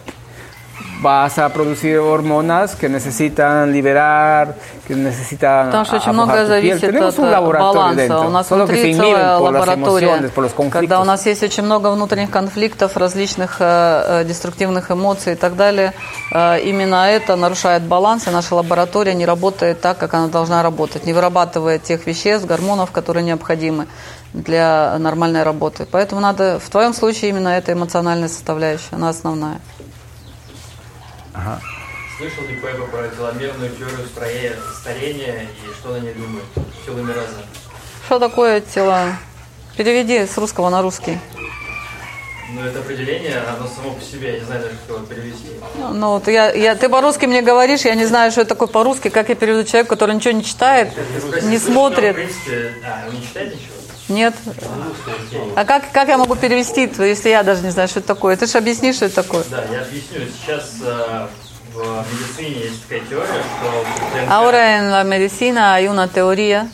vas a producir hormonas que necesitan liberar, que necesitan Потому что очень многое зависит Tenemos от э, баланса. dentro, У нас внутри целая лаборатория. Когда у нас есть очень много внутренних конфликтов, различных э, э, деструктивных эмоций и так далее, э, именно это нарушает баланс, и наша лаборатория не работает так, как она должна работать, не вырабатывает тех веществ, гормонов, которые необходимы для нормальной работы. Поэтому надо, в твоем случае именно эта эмоциональная составляющая, она основная. Слышал ли Пеппа про теломерную теорию строения, старения и что на ней думает? Теломераза. Что такое тело? Переведи с русского на русский. Ну, это определение, оно само по себе, я не знаю даже, как его перевести. Ну, вот я, я, ты по-русски мне говоришь, я не знаю, что это такое по-русски, как я переведу человеку, который ничего не читает, не смотрит. В принципе, а, вы не читаете ничего? Нет. А как, как я могу перевести, если я даже не знаю, что это такое? Ты же объясни, что это такое. Да, я объясню. Сейчас Ahora en la medicina hay una teoría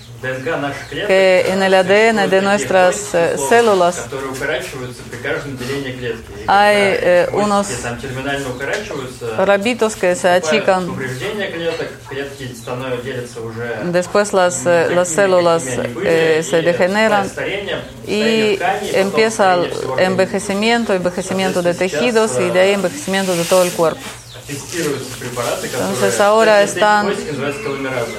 que en el ADN de nuestras eh, células hay eh, unos rabitos que se achican. Después las, eh, las células eh, se degeneran y empieza el envejecimiento, envejecimiento de tejidos y de ahí envejecimiento de todo el cuerpo. Тестируются препараты, которые... Entonces, ahora Кстати, están- эти костики называются теломеразы.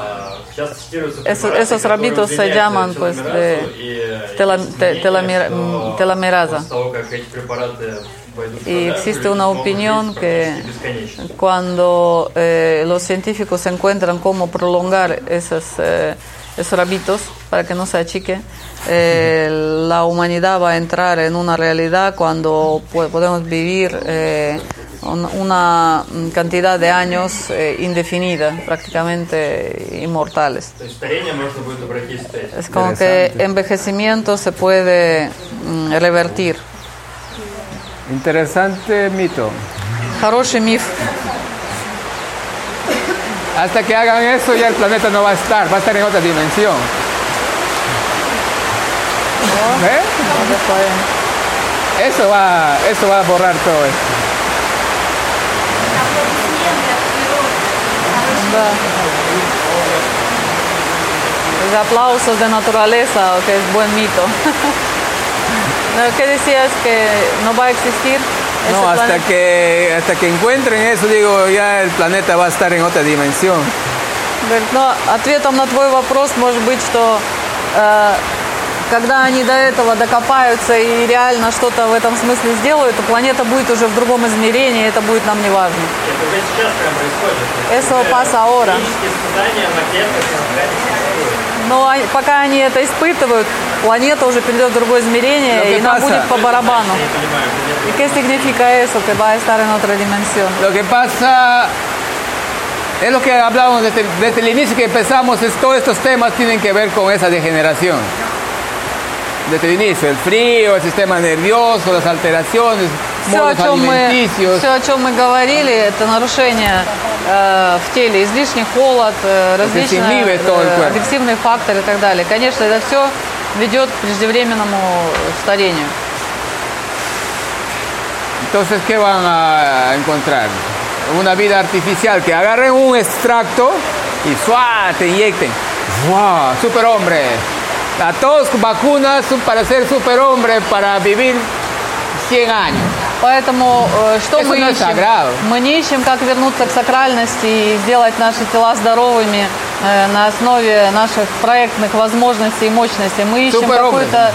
А, Сейчас тестируются Esos- препараты, esos которые rabitos se удлиняют llaman, эту pues, теломеразу, de и tela- есть te- мнение, telomera- что telomerasa. После того, как эти препараты пойдут в Y продажу, existe люди una смогут opinión жить que практически бесконечно. cuando eh, los científicos encuentran cómo prolongar esos, eh, esos rabitos para que no se achique, eh, la humanidad va a entrar en una realidad cuando po- podemos vivir eh, un- una cantidad de años eh, indefinida, prácticamente inmortales. То есть старение можно будет обратить вспять. Es como que envejecimiento se puede mm, revertir. Interesante mito. Хороший миф. Hasta que hagan eso ya el planeta no va a estar, va a estar en otra dimensión. ¿Ve? Eso va, eso va a borrar todo esto. Los aplausos de naturaleza, que es buen mito. No, ¿Qué decías que no va a existir? ese No, hasta planeta? que, hasta que encuentren eso, digo, ya el planeta va a estar en otra dimensión. Говорит, Но ответом на твой вопрос может быть, что э, когда они до этого докопаются и реально что-то в этом смысле сделают, то планета будет уже в другом измерении, и это будет нам не важно. Это уже сейчас прям происходит. Клетках существуют. Но они- пока они это испытывают, планета уже перейдет в другое измерение, Lo и нам pasa- будет по барабану. Я не понимаю, где ¿Y qué significa eso? Que va a estar en otra dimensión. Lo que pasa es lo que hablamos desde, desde el inicio que empezamos, es todos estos temas tienen que ver con esa degeneración. Desde el inicio, el frío, el sistema nervioso, las alteraciones, Все, о чем мы, все, о чем мы говорили, это нарушение э, в теле, излишний холод, э, различные э, агрессивные факторы и так далее. Конечно, это все ведет к преждевременному старению. Entonces, ¿qué van a encontrar? Una vida artificial, que agarren un extracto y ¡suá! te inyecten. ¡Wow! Superhombre. A todos vacunas para ser superhombre, para vivir 100 años. Поэтому э, что мы ищем? sagrado. Мы не ищем, как вернуться к сакральности и сделать наши тела здоровыми э, на основе наших проектных возможностей и мощностей. Мы ищем какую-то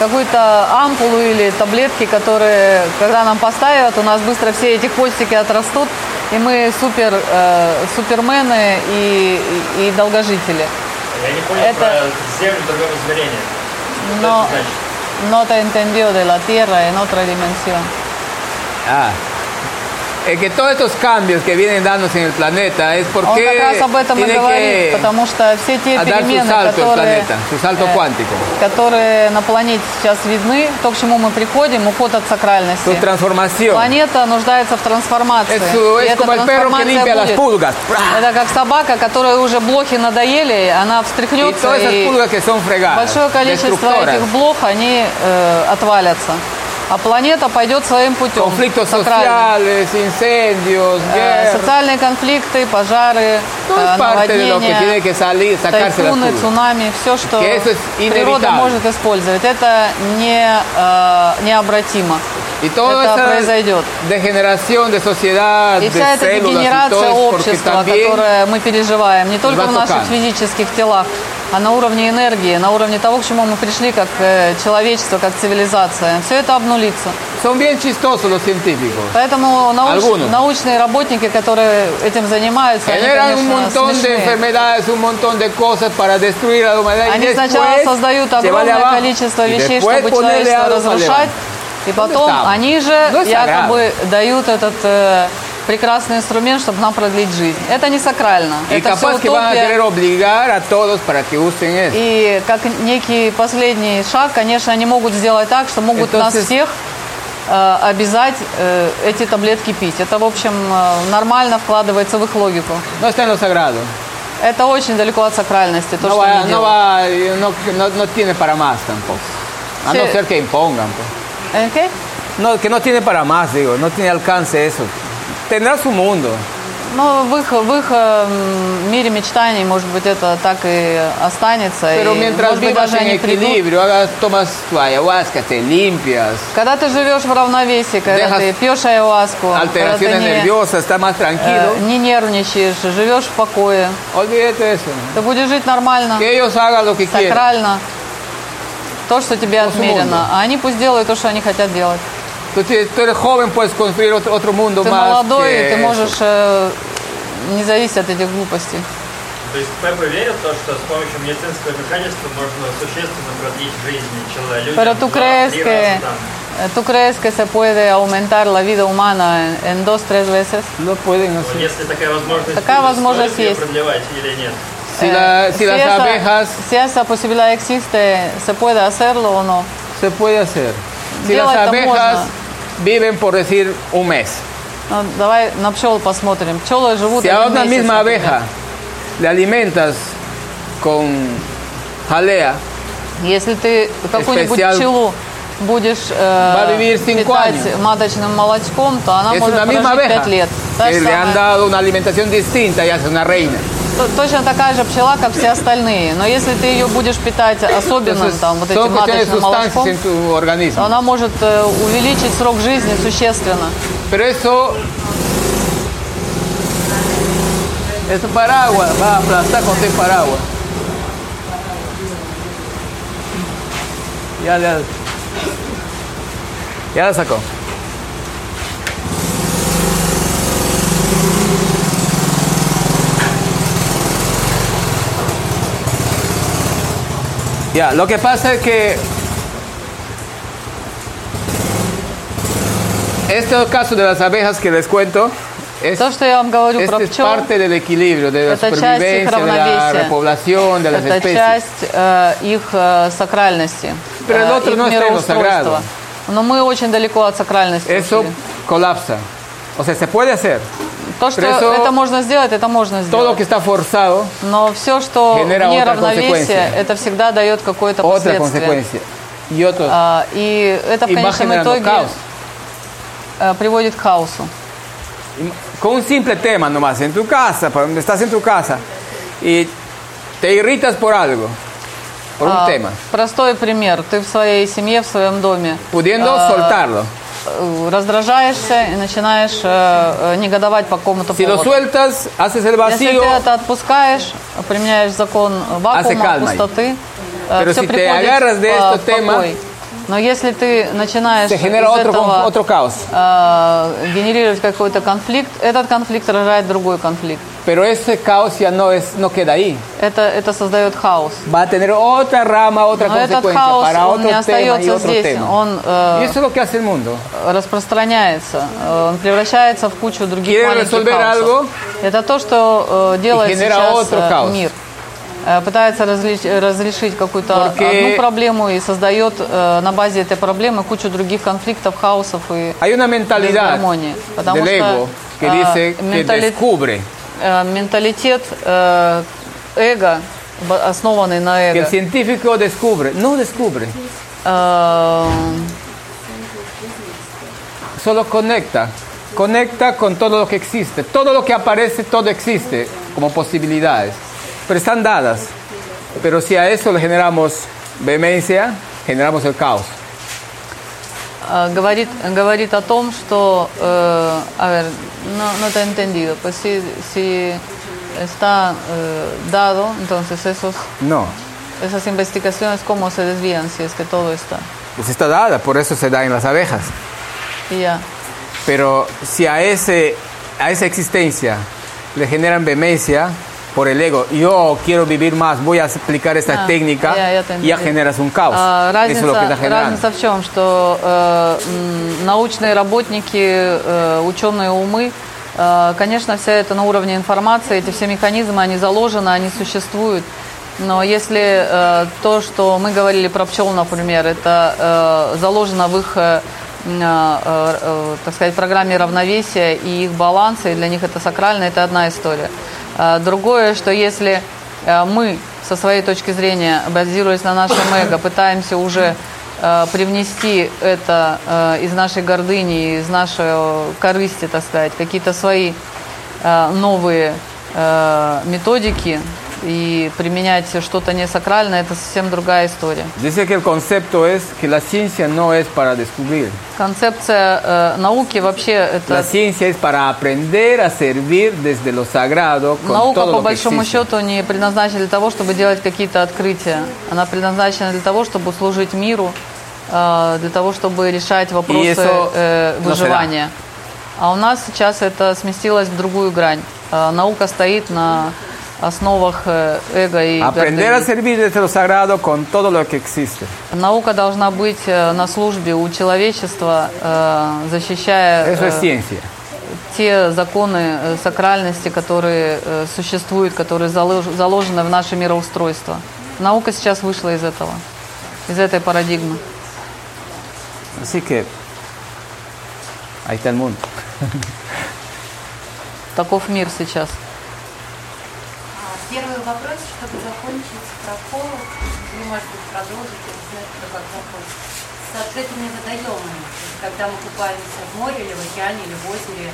какую-то ампулу или таблетки, которые, когда нам поставят, у нас быстро все эти хвостики отрастут, и мы супер, э, супермены и, и долгожители. Я не понял Это- про землю в другом измерении. Что Но это значит? no te entendió de la Tierra en otra dimensión. Ah. Es que todos estos cambios que vienen dándose en el planeta es Он porque как раз об этом и говорит, потому что все те перемены, которые, planeta, э, которые на планете сейчас видны, то, к чему мы приходим, уход от сакральности. Планета нуждается в трансформации. Eso И es эта трансформация будет. Это как собака, которой уже блохи надоели, она встряхнется и fregadas, большое количество этих блох, они э, отвалятся. А планета пойдет своим путем. Сакрально. sociales, incendios, Э. Социальные конфликты, пожары, Todo э, наводнения, que тайфуны, цунами, все, что природа может использовать. Это не, э, необратимо. Y toda это произойдет. de sociedad, И вся эта дегенерация общества, которое мы переживаем, не только в наших физических телах, а на уровне энергии, на уровне того, к чему мы пришли как э, человечество, как цивилизация, все это обнулится. son bien chistosos los científicos. Поэтому науч- Algunos. научные работники, которые этим занимаются, они, un конечно, de смешные. enfermedades, un montón de cosas para destruir a la humanidad. y Они después сначала создают огромное количество вещей, чтобы человечество разрушать, и потом они же якобы дают этот э, прекрасный инструмент, чтобы нам продлить жизнь. Это не сакрально. Y это все утопия. eso. И как некий последний шаг, конечно, они могут сделать так, что могут нас Entonces- всех э, обязать э, эти таблетки пить. Это, в общем, э, нормально вкладывается в их логику. No está en lo sagrado. Это очень далеко от сакральности, то, No, что va, они no, va, no, no, no tiene para más tampoco. A no Sí. ser que impongan. pues. Окей? No, que no tiene para más, digo, no tiene alcance eso. Tendrá su mundo. Ну, в их, в их эм, мире мечтаний, может быть, это так и останется. Pero и, может быть, даже они придут. hagas, tomas tu ayahuasca, te limpias, Когда ты живешь в равновесии, когда ты пьешь ayahuasку, когда ты не, nerviosas, estás más tranquilo, э, не нервничаешь, живешь в покое, olvídate eso. ты будешь жить нормально, Que ellos hagan lo que quieran. сакрально. То, что тебе отмерено. А они пусть делают то, что они хотят делать. Tú, tienes- tú eres joven, puedes construir otro, otro mundo Ты más. молодой, que и ты eso. можешь э, не зависеть от этих глупостей. То есть Пеппа верит в то, что с помощью медицинского вмешательства можно существенно продлить жизнь человека. Pero tú crees que, eh, tú crees que se puede aumentar la vida humana en, en dos, tres veces? No pueden hacer. Если такая возможность Такая будет, возможность стоит ее есть. продлевать или нет? Si, la- si si, las esa, abejas si esa posibilidad existe, ¿se puede hacerlo o no? se puede hacer. Si las Делать-то abejas можно. viven, por decir, un mes. Ну, давай на пчел посмотрим. Пчелы живут Si a один una месяц, misma например. abeja le alimentas con jalea, Если ты какую-нибудь Especial. пчелу будешь Va a э, vivir cinco питать años. маточным молочком, то она es может una misma прожить abeja 5 лет. Та que же le han самая- dado una alimentación distinta y hace una reina. Точно такая же пчела, как все остальные. Но если ты ее будешь питать особенным там, вот этим маточным молочком, то она может э, увеличить срок жизни существенно. Ese paraguas va a aplastar con ese paraguas. Ya, ya, ya la sacó. Ya, lo que pasa es que este caso de las abejas que les cuento es, То, что я вам говорю про este es пчел, parte del equilibrio, de la это часть их supervivencia, de la равновесия. repoblación, de las это especies. часть э, их э, сакральности, Pero el э, otro их no está en lo sagrado. мироустройства. Но мы очень далеко от сакральности. Eso ушли. colapsa. O sea, se puede hacer. То, что eso- это можно сделать, это можно Todo сделать. que está forzado, Но все, что вне равновесия, consecuencia. это всегда дает какое-то последствие. Y otro. А, и это в y va конечном итоге caos. э, приводит к хаосу. Con un simple tema nomás, en tu casa, estás en tu casa y te irritas por algo, por un А, tema, Простой пример. Ты в своей семье, в своем доме pudiendo а, soltarlo. Э, раздражаешься и начинаешь э, э, негодовать по какому-то lo поводу. sueltas, haces el Если vacío, ты это отпускаешь, применяешь закон вакуума, пустоты, Pero все si приходит de estos в покой. temas, Но если ты начинаешь из otro, этого otro caos. э, генерировать какой-то конфликт, этот конфликт рожает другой конфликт. Pero ese caos ya no, es, no queda ahí. Это, это создает хаос. Va a tener otra rama, otra Но этот хаос, para он не остается здесь, tema. он э, Y eso es lo que hace el mundo. распространяется, э, он превращается в кучу других Quiere маленьких хаосов. algo Это то, что э, делает сейчас э, мир. Э, Пытается различ- разрешить какую-то Porque- одну проблему и создает э, на базе этой проблемы кучу других конфликтов, хаосов и Hay una mentalidad disгармонии. Потому ego что э, que ментали- descubre менталитет э, эго, б- основанный на que el эго, científico descubre. No descubre. э, solo conecta. Conecta con todo lo que existe. Todo lo que aparece, todo existe como posibilidades. Pero están dadas. Pero si a eso le generamos vehemencia, generamos el caos. Ah, говорит, говорит о том, что, eh, a ver, no, no te he entendido, pues si, si está eh, dado, entonces esos, No. esas investigaciones, ¿cómo se desvían si es que todo está? Pues está dada, por eso se da en las abejas. Y ya. Pero si a, ese, a esa existencia le generan vehemencia por el ego, yo quiero vivir más, voy a aplicar esta Ah, técnica, ya te ya generas un caos. А, Eso es lo que está разница, generando. разница в чем, что э, научные работники, э, ученые умы, э, конечно, вся это на уровне информации, эти все механизмы, они заложены, они существуют. Но если э, то, что мы говорили про пчел, например, это э, заложено в их, э, м, э, э, так сказать, программе равновесия и их баланса, и для них это сакрально, это одна история. А Другое, что если э, мы со своей точки зрения, базируясь на нашем эго, пытаемся уже э, привнести это э, из нашей гордыни, из нашей корысти, так сказать, какие-то свои новые методики и применять что-то не сакральное, это совсем другая история. Dice que el concepto es que la ciencia no es para descubrir. Концепция э, науки вообще La это ciencia es para aprender a servir desde lo sagrado con Наука, todo по lo que большому existe. счету, не предназначена для того, чтобы делать какие-то открытия. Она предназначена для того, чтобы служить миру, э, для того, чтобы решать вопросы э, no выживания. А у нас сейчас это сместилось в другую грань. Э, Наука стоит на основах э, эго и Aprender a гордыни. servir desde lo sagrado con todo lo que existe. Наука должна быть э, на службе у человечества, э, защищая Eso es ciencia. те законы сакральности, которые существуют, которые залож- заложены в наше мироустройство. Наука сейчас вышла из этого, из этой парадигмы. Así que ahí está el mundo. Таков мир сейчас. А, Первый вопрос, чтобы закончить про пол, вы, может быть, продолжите, не знаю, кто как закончить. С открытыми водоемами, То есть, когда мы купаемся в море или в океане, или в озере,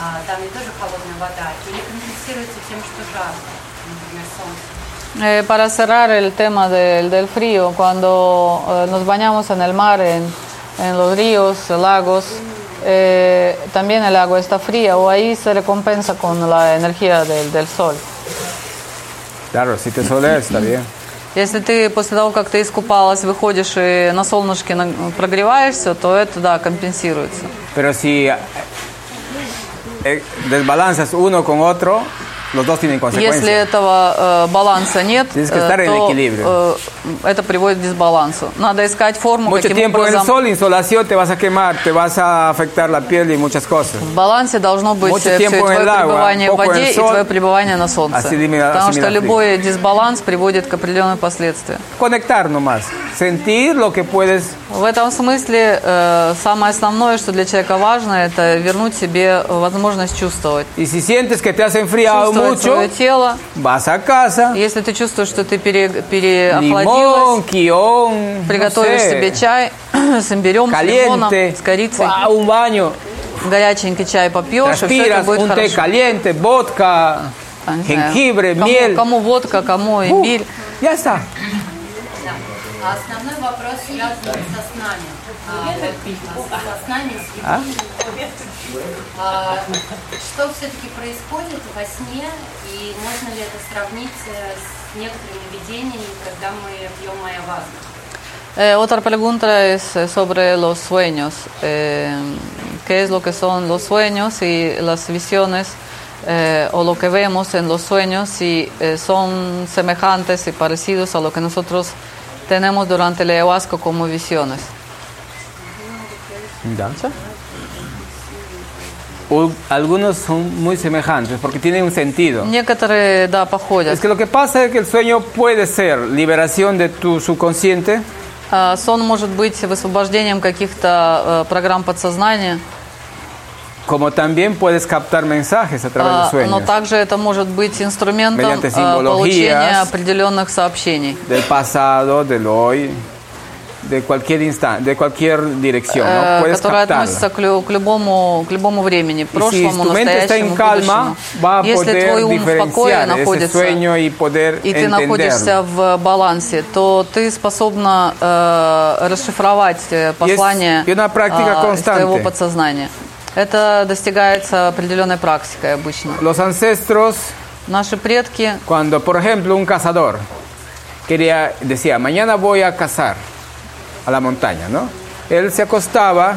а, там ведь тоже холодная вода, или компенсируется тем, что жарко, например, солнце. Eh, para cerrar el tema del, del frío, cuando eh, nos bañamos en el mar, en, en los ríos, lagos, eh, también el agua está fría o ahí se recompensa con la energía del, del sol. Claro, si te soleas está bien. Если ты после того, как ты искупалась, выходишь и на солнышке прогреваешься, то это, да, компенсируется. Pero si eh, desbalanzas uno con otro, Если этого э, баланса нет, э, то э, это приводит к дисбалансу. Надо искать форму, Mucho каким tiempo образом... sol, insolación, te vas a quemar, te vas a afectar la piel y muchas cosas. В балансе должно быть Mucho э, en твое пребывание в воде и твое пребывание на солнце. Потому что любой дисбаланс приводит к определенным последствиям. Conectar nomás, sentir lo que puedes. В этом смысле э, самое основное, что для человека важно, это вернуть себе возможность чувствовать. Y si sientes que te has enfriado Чувствовать mucho, свое тело. vas a casa, Если ты чувствуешь, что ты пере, limón, переохладилась, quión, no приготовишь sé, себе чай с имбирем, с лимоном, caliente, с корицей, un baño, горяченький чай попьешь, и все это будет un té хорошо. caliente, vodka, А, не знаю, jengibre, кому, miel. Кому водка, кому имбирь. Ya está. А основной вопрос связан со снами. А, вот, со снами, с А? А, что все-таки происходит во сне и можно ли это сравнить э, с некоторыми видениями, когда мы пьем майавазу? Eh, otra pregunta es eh, sobre los sueños. Eh, ¿Qué es lo que son los sueños y las visiones eh, o lo que vemos en los sueños si eh, son semejantes y parecidos a lo que nosotros tenemos durante el ayahuasca como visiones? Ya. U- Algunos son muy semejantes porque tienen un sentido. Некоторые, да, походят. Es que lo que pasa es que el sueño puede ser liberación de tu subconsciente, А, Сон может быть высвобождением каких-то э, программ подсознания, como también puedes captar mensajes a través а, de но sueños также это может быть инструментом Mediante э, simbologías. получения определенных сообщений. del pasado, del hoy. De cualquier instan- de cualquier dirección, э, ¿no? Puedes которая captarla. относится к, к любому, к любому времени, si прошлому, está настоящему, calma, будущему. Если твой ум в покое находится, y poder и ты находишься в балансе, то ты способна э, расшифровать э, послание y а, из твоего подсознания. Это достигается определенной практикой обычно. Los ancestros, Наши предки, cuando por ejemplo un cazador quería, decía, mañana voy a cazar a la montaña, ¿no? Él se acostaba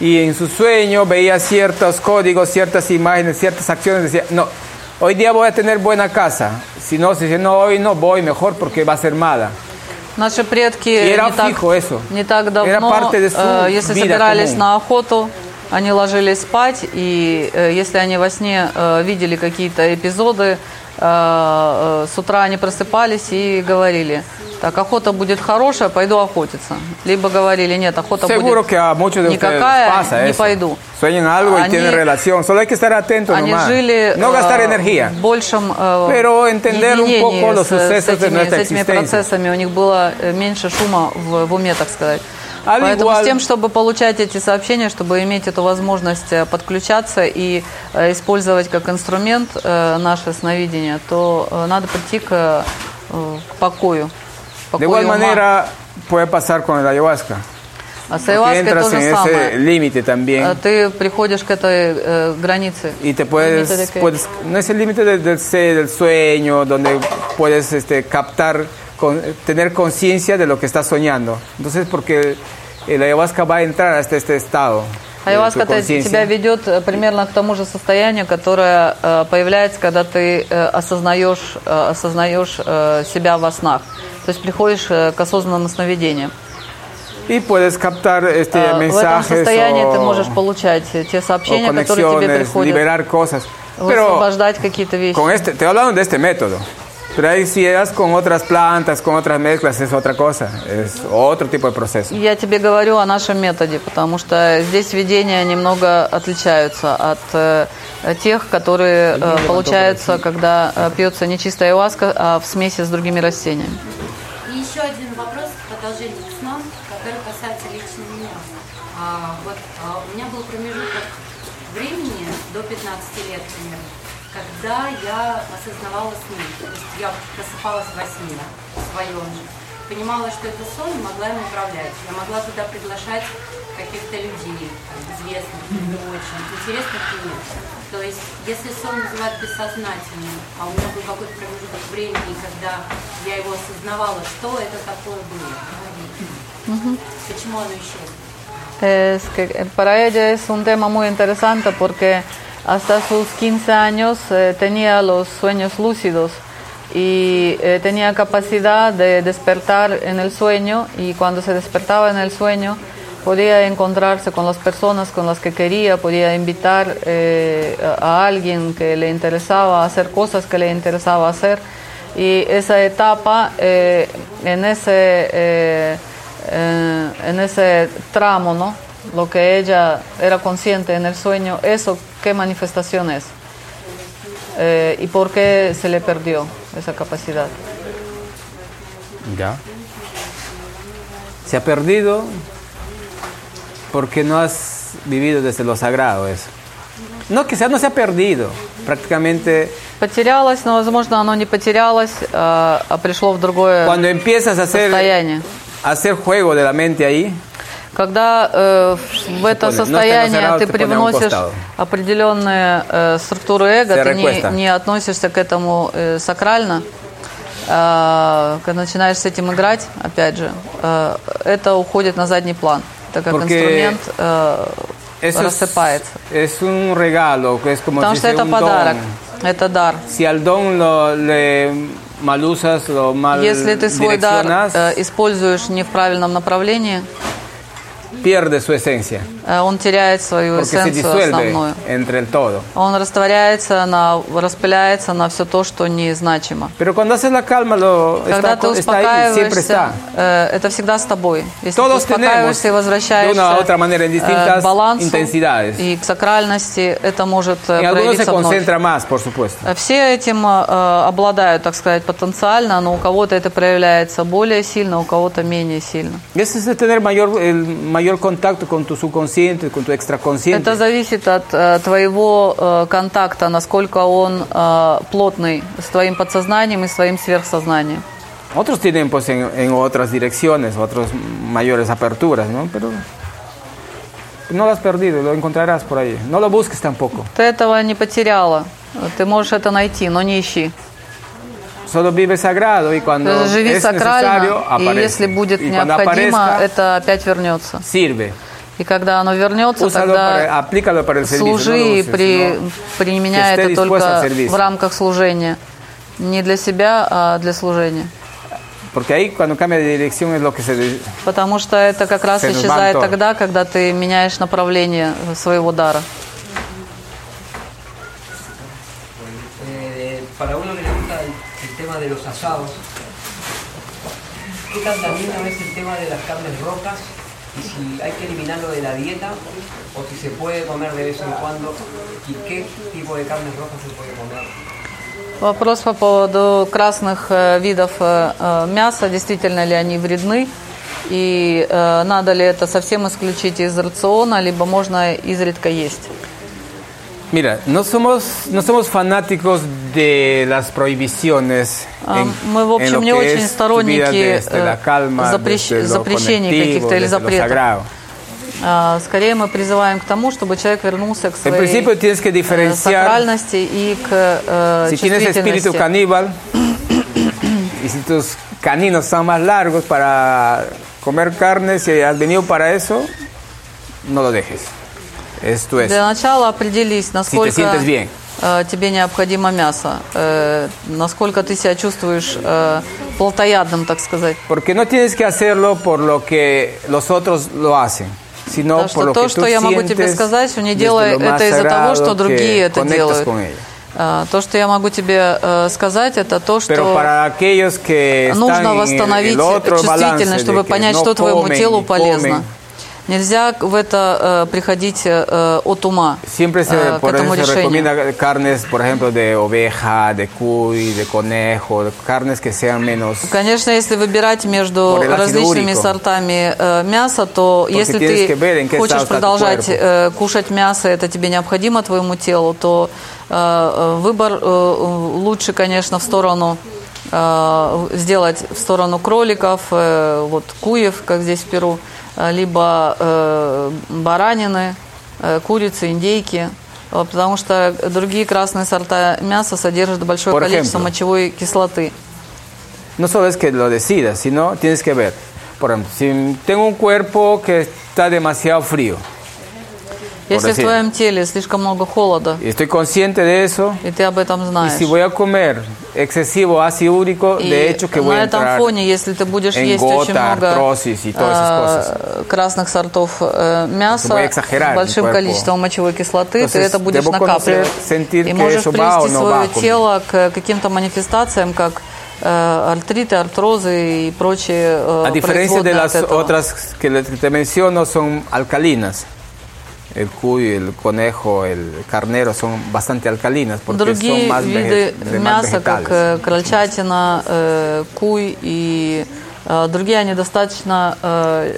y en su sueño veía ciertos códigos, ciertas imágenes, ciertas acciones, decía, no, hoy día voy a tener buena casa. Si no, se dice, no, hoy no voy mejor porque va a ser mala. наши предки era не так, eso. не так давно, э, если собирались común. на охоту, они ложились спать, и э, если они во сне э, видели какие-то эпизоды, э, э, с утра они просыпались и говорили, так, охота будет хорошая, пойду охотиться. Либо говорили, нет, охота Seguro будет ustedes никакая, pasa не eso. пойду. Sueñan algo y Они- tienen relación. Solo hay que estar atento Они nomás. жили No gastar э, energía. в большем э, Pero entender un poco los с, с этими, с этими процессами. У них было э, меньше шума в, в уме, так сказать. Al Поэтому igual- с тем, чтобы получать эти сообщения, чтобы иметь эту возможность э, подключаться и э, использовать как инструмент э, наше сновидение, то э, надо прийти к, э, к покою. De покою igual ума. manera puede pasar con el ayahuasca. А с Porque ayahuasca то entras же en ese самое. límite Э, también. Ты приходишь к этой э, границе. Y te puedes, Límite de qué? puedes- no es el límite del, del ser, del sueño, donde puedes este, captar, con- tener conciencia de lo que estás soñando. Entonces, porque el ayahuasca va a entrar hasta este estado. Те- conciencia. тебя ведет э, примерно к тому же состоянию, которое э, появляется, когда ты э, осознаешь, э, осознаешь себя во снах. То есть приходишь к осознанному сновидению. Y puedes captar este, Э, В этом mensajes состоянии ты o, можешь получать те сообщения, которые тебе приходят, liberar cosas. Pero высвобождать какие-то вещи. con este, te hablando de este método. Pero ahí si das con otras plantas, con otras mezclas, es otra cosa. Es otro tipo de proceso. Я тебе говорю о нашем методе, потому что здесь видения немного отличаются от э, тех, которые э, получаются, когда э, пьется не чистая ayahuasca, а в смеси с другими растениями. И еще один вопрос в продолжение к снам, который касается лично меня. А, вот а, у меня был промежуток времени до 15 лет примерно, когда я осознавала сны. То есть я просыпалась во сне своем же. Понимала, что это сон, и могла им управлять. Я могла туда приглашать каких-то людей, там, известных, не очень, интересных мне. То есть, если сон называют бессознательным, а у меня был какой-то промежуток времени, когда я его осознавала, что это такое было. Почему оно исчезло? Es que para ella es un tema muy interesante porque hasta sus 15 años eh, tenía los sueños lúcidos y eh, tenía capacidad de despertar en el sueño y cuando se despertaba en el sueño podía encontrarse con las personas con las que quería, podía invitar eh, a alguien que le interesaba hacer cosas que le interesaba hacer y esa etapa eh, en ese en ese tramo, ¿no? Lo que ella era consciente en el sueño, eso, ¿qué manifestación es? Eh, ¿Y por qué se le perdió esa capacidad? Ya. Se ha perdido porque no has vivido desde lo sagrado eso. No, que sea, no se ha perdido. Prácticamente Потерялось, но, возможно, оно не потерялось, а, а пришло в другое cuando empiezas a hacer, состояние. a hacer juego de la mente ahí, Когда э, в это состояние ты привносишь определенные э, структуры эго, ты не, не относишься к этому э, сакрально, э, когда начинаешь с этим играть, опять же, э, это уходит на задний план, так как Porque инструмент э, eso es, рассыпается. es un regalo, que es como Потому что это подарок, don. это дар. Si al don lo, le mal usas, lo mal Если ты свой дар э, используешь не в правильном направлении, pierde su esencia, э, он теряет свою porque se эссенцию основную. entre el todo. Он растворяется, на, распыляется на все то, что незначимо. Pero cuando haces la calma, lo Когда está, ты está ahí, успокаиваешься, está. э, это всегда с тобой. Если Todos ты успокаиваешься и возвращаешься de una otra manera, en э, distintas к балансу intensidades. и к сакральности, это может se проявиться вновь. concentra más, por supuesto. Все этим э, обладают, так сказать, потенциально, но у кого-то это проявляется более сильно, у кого-то менее сильно. Y eso es tener mayor, el mayor contacto con tu subconsciente, con tu extraconsciente. Это зависит от э, твоего э, контакта, насколько он э, плотный с твоим подсознанием и своим сверхсознанием. Otros tienen pues en, en otras direcciones, otras mayores aperturas, ¿no? Pero no lo has perdido, lo encontrarás por ahí. No lo busques tampoco. Ты этого не потеряла. Ты можешь это найти, но не ищи. Solo vive sagrado y cuando Ты живи сакрально, и если будет y cuando необходимо, aparezca, это опять вернется. sirve. И когда оно вернется, Úsalo тогда para, aplícalo para el servicio. no lo служи и при, применяй это только в рамках служения. Не для себя, а для служения. Porque ahí cuando cambia de dirección es lo que se... Потому что это как раз исчезает тогда, когда ты меняешь направление своего дара. Para uno que le gusta el, el tema de los asados, ¿qué tan dañino es el tema de las carnes rojas? Y si hay que eliminarlo de la dieta, o si se puede comer de vez en cuando, y qué tipo de carnes rojas se puede comer. Вопрос по поводу красных э, видов э, э, мяса, действительно ли они вредны, и э, надо ли это совсем исключить из рациона, либо можно изредка есть. Mira, no somos, no somos fanáticos de las prohibiciones. А, en- Мы, в en общем, lo не que очень es tu vida сторонники desde э, la calma, запрещ- desde lo запрещений conectivo, каких-то или desde lo запретов. sagrado. А, Скорее мы призываем к тому, чтобы человек вернулся к En своей principio tienes que э, diferenciar сакральности и к э, si tienes espíritu чувствительности. caníbal y si tus caninos son más largos para comer carne, si has venido para eso, no lo dejes. Esto es. Для начала определись, насколько sientes bien. э, тебе необходимо мясо, э, насколько ты себя чувствуешь э, плотоядным, так сказать. Porque no tienes que hacerlo por lo que los otros lo hacen, sino Потому por что lo то, que что я могу тебе сказать, не делай это из-за того, что другие это делают. А, То, что я могу тебе э, сказать, это то, что нужно восстановить чувствительность, чтобы понять, no что твоему телу полезно. comen, Нельзя в это э, приходить э, от ума Siempre se, э, к por этому eso решению. recomienda carnes, por ejemplo, de oveja, de cuy, de conejo, carnes que sean menos... Конечно, если выбирать между различными сортами э, мяса, то Porque если ты хочешь продолжать э, кушать мясо, это тебе необходимо твоему телу, то э, э, выбор э, лучше, конечно, в сторону э, сделать в сторону кроликов, э, вот куев, как здесь в Перу, э, либо э, баранины, э, курицы, индейки. э, Потому что другие красные сорта мяса содержат большое Por количество ejemplo. мочевой кислоты. No solo es que lo decidas, sino tienes que ver. Por ejemplo, si tengo un cuerpo que está demasiado frío Если в decir. твоем теле слишком много холода, y estoy consciente de eso, и ты об этом y знаешь, si voy a comer excesivo ácido úrico, и de hecho que voy a entrar фоне, если ты будешь en есть очень gota, много artrosis y todas esas cosas. э, красных сортов э, мяса с большим количеством мочевой кислоты, ты Entonces, это будешь накапливать. conocer, И можешь привести no свое conmigo. тело к каким-то манифестациям, как э, артрозы и прочие э, A diferencia de las otras que te menciono, son alcalinas. El cuy, el conejo, el carnero son bastante alcalinas porque Другие son más, виды vege- de más мяса, как vegetales. э, крольчатина, э, куй и э, другие, они достаточно э,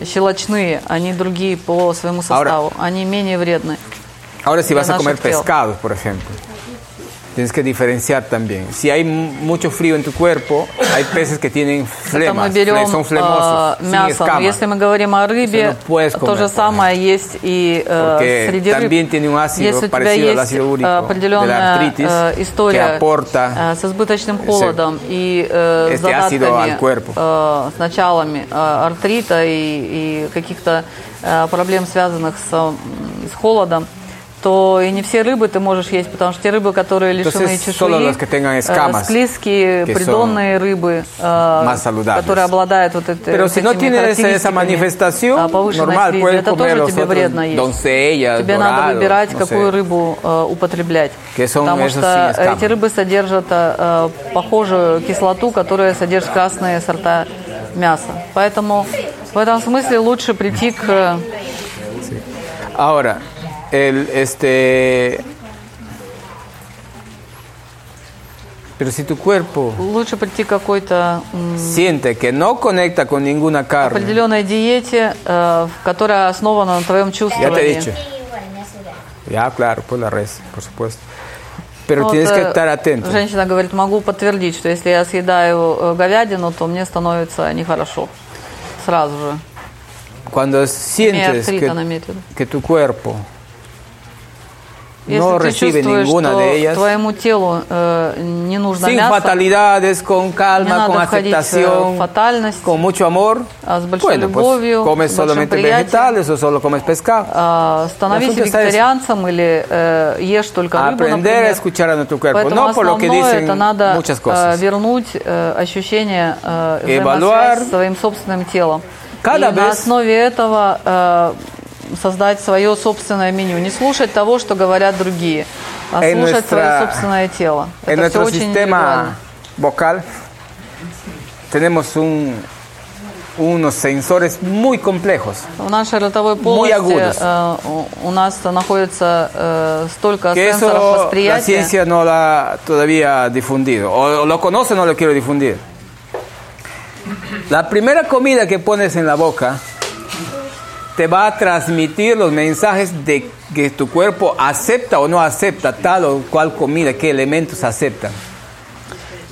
э, щелочные, они другие по своему составу, они менее вредны. Ahora, si de vas a comer наших тел. pescado, por ejemplo, tienes que diferenciar también. Si hay mucho frío en tu cuerpo, hay peces que tienen flemas, берем son flemosos, э, мясо. Но. Если мы говорим о рыбе, no то comer, же самое есть и э, среди рыб. Если у тебя есть э, определенная э, que история aporta э, с избыточным холодом и э, задатками, э, с началами э, артрита и, и каких-то э, проблем, связанных с, с холодом, то и не все рыбы ты можешь есть, потому что те рыбы, которые лишены Entonces, чешуи, э, escamas, склизкие, придонные рыбы, э, которые обладают вот этой Pero si no tienes esa, manifestación, а, normal, puedes это comer тоже тебе вредно есть. doncellas, Тебе надо dorados, выбирать, no какую sé. рыбу э, употреблять. Потому что escamas. эти рыбы содержат э, похожую кислоту, которая содержит красные сорта мяса. Поэтому в этом смысле лучше прийти к э, Ahora, el, este... Pero si tu cuerpo лучше прийти к какой-то siente que no conecta con ninguna carne, определенной диете, э, которая основана на твоем ya te he чувствовании. dicho. Ya, claro, por la res, por supuesto. Pero Вот, tienes que э, estar atento. Женщина говорит, могу подтвердить, что если я съедаю э, говядину, то мне становится нехорошо. Сразу же. Cuando sientes que, que tu cuerpo Если no ты recibe чувствуешь, ninguna что de ellas, твоему телу э, не нужно sin мясо, fatalidades, con не calma, надо con входить в aceptación, фатальность, con mucho amor, а с большой bueno, pues любовью, comes большим solamente приятием. vegetales o solo comes pescado. А, становись вегетарианцем или э, ешь только рыбу, Aprender a например. escuchar a nuestro cuerpo, Поэтому no por lo que основное dicen это надо muchas э, cosas. вернуть э, ощущение э, взаимосвязи с своим собственным телом. Cada И на vez- основе этого э, создать свое собственное меню. Не слушать того, что говорят другие, а слушать свое nuestra- собственное тело. Это все очень индивидуально. vocal tenemos un, unos sensores muy complejos В нашей ротовой полости э, у- нас находится э, столько que сенсоров eso la восприятия. ciencia no lo ha todavía difundido o lo conoce no lo quiero difundir. La primera comida que pones en la boca te va a transmitir los mensajes de que tu cuerpo acepta o no acepta tal o cual comida, qué elementos aceptan.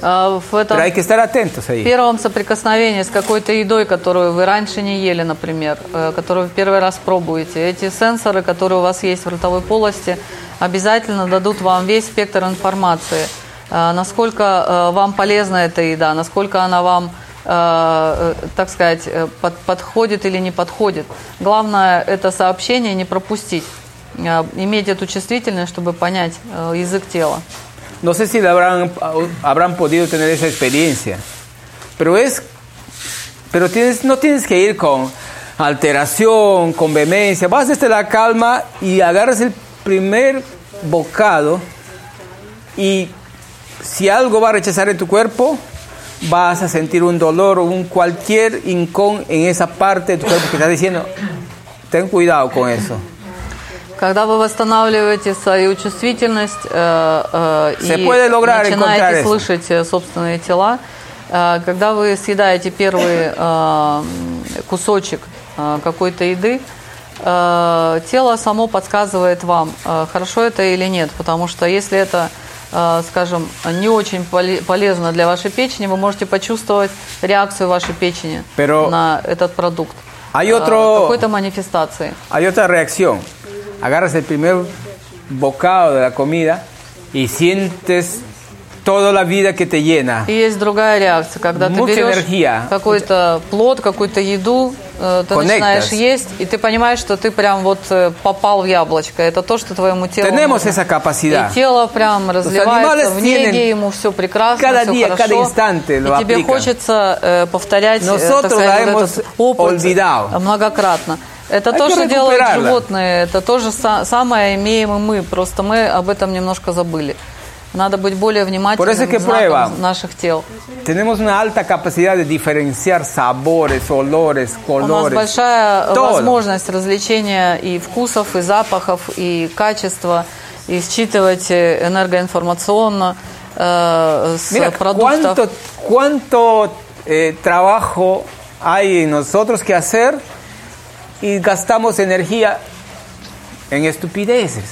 Э, в этом Pero hay que estar atentos ahí. первом соприкосновении с какой-то едой, которую вы раньше не ели, например, э, которую вы первый раз пробуете, эти сенсоры, которые у вас есть в ротовой полости, обязательно дадут вам весь спектр информации. Э, Насколько э, вам полезна эта еда, насколько она вам, так сказать, э, под- подходит или не подходит. Главное это сообщение не пропустить, э, иметь эту чувствительность, чтобы понять э, язык тела. No sé si habrán, habrán podido tener esa experiencia, pero es, pero tienes, no tienes que ir con alteración, con vehemencia, vas desde la calma y agarras el primer bocado y si algo va a rechazar en tu cuerpo, vas a sentir un dolor o un cualquier incón en esa parte de tu cuerpo que está diciendo, ten cuidado con eso. Когда вы восстанавливаете свою чувствительность э, э, и начинаете eso. слышать э, собственные тела, э, когда вы съедаете первый э, кусочек э, какой-то еды, э, тело само подсказывает вам, э, хорошо это или нет, потому что если это скажем, не очень поле- полезно для вашей печени, вы можете почувствовать реакцию вашей печени Pero на этот продукт. hay э, otro- какой-то манифестации. Hay otra reacción. Agarras el primer bocado de la comida y sientes toda la vida que te llena. И есть другая реакция, когда ты Mucha берешь какой-то плод, какую-то еду, э, ты Conectas. начинаешь есть, и ты понимаешь, что ты прям вот э, попал в яблочко. Это то, что твоему телу Tenemos нужно. esa capacidad. И тело прям разливается в неге, ему все прекрасно, cada все día, хорошо. cada instante lo и тебе aplican. хочется э, повторять э, так Nosotros сказать, вот этот опыт olvidado. многократно. Это Hay то, что делают животные, это то же са- самое имеем и мы, просто мы об этом немножко забыли. Надо быть более внимательным к знакам наших тел. Tenemos una alta capacidad de diferenciar sabores, olores, У нас colores. большая э, todo. возможность развлечения и вкусов, и запахов, и качества, и считывать э, энергоинформационно э, с Mira, продуктов. cuánto, cuánto eh, trabajo hay en nosotros que hacer y gastamos energía en estupideces.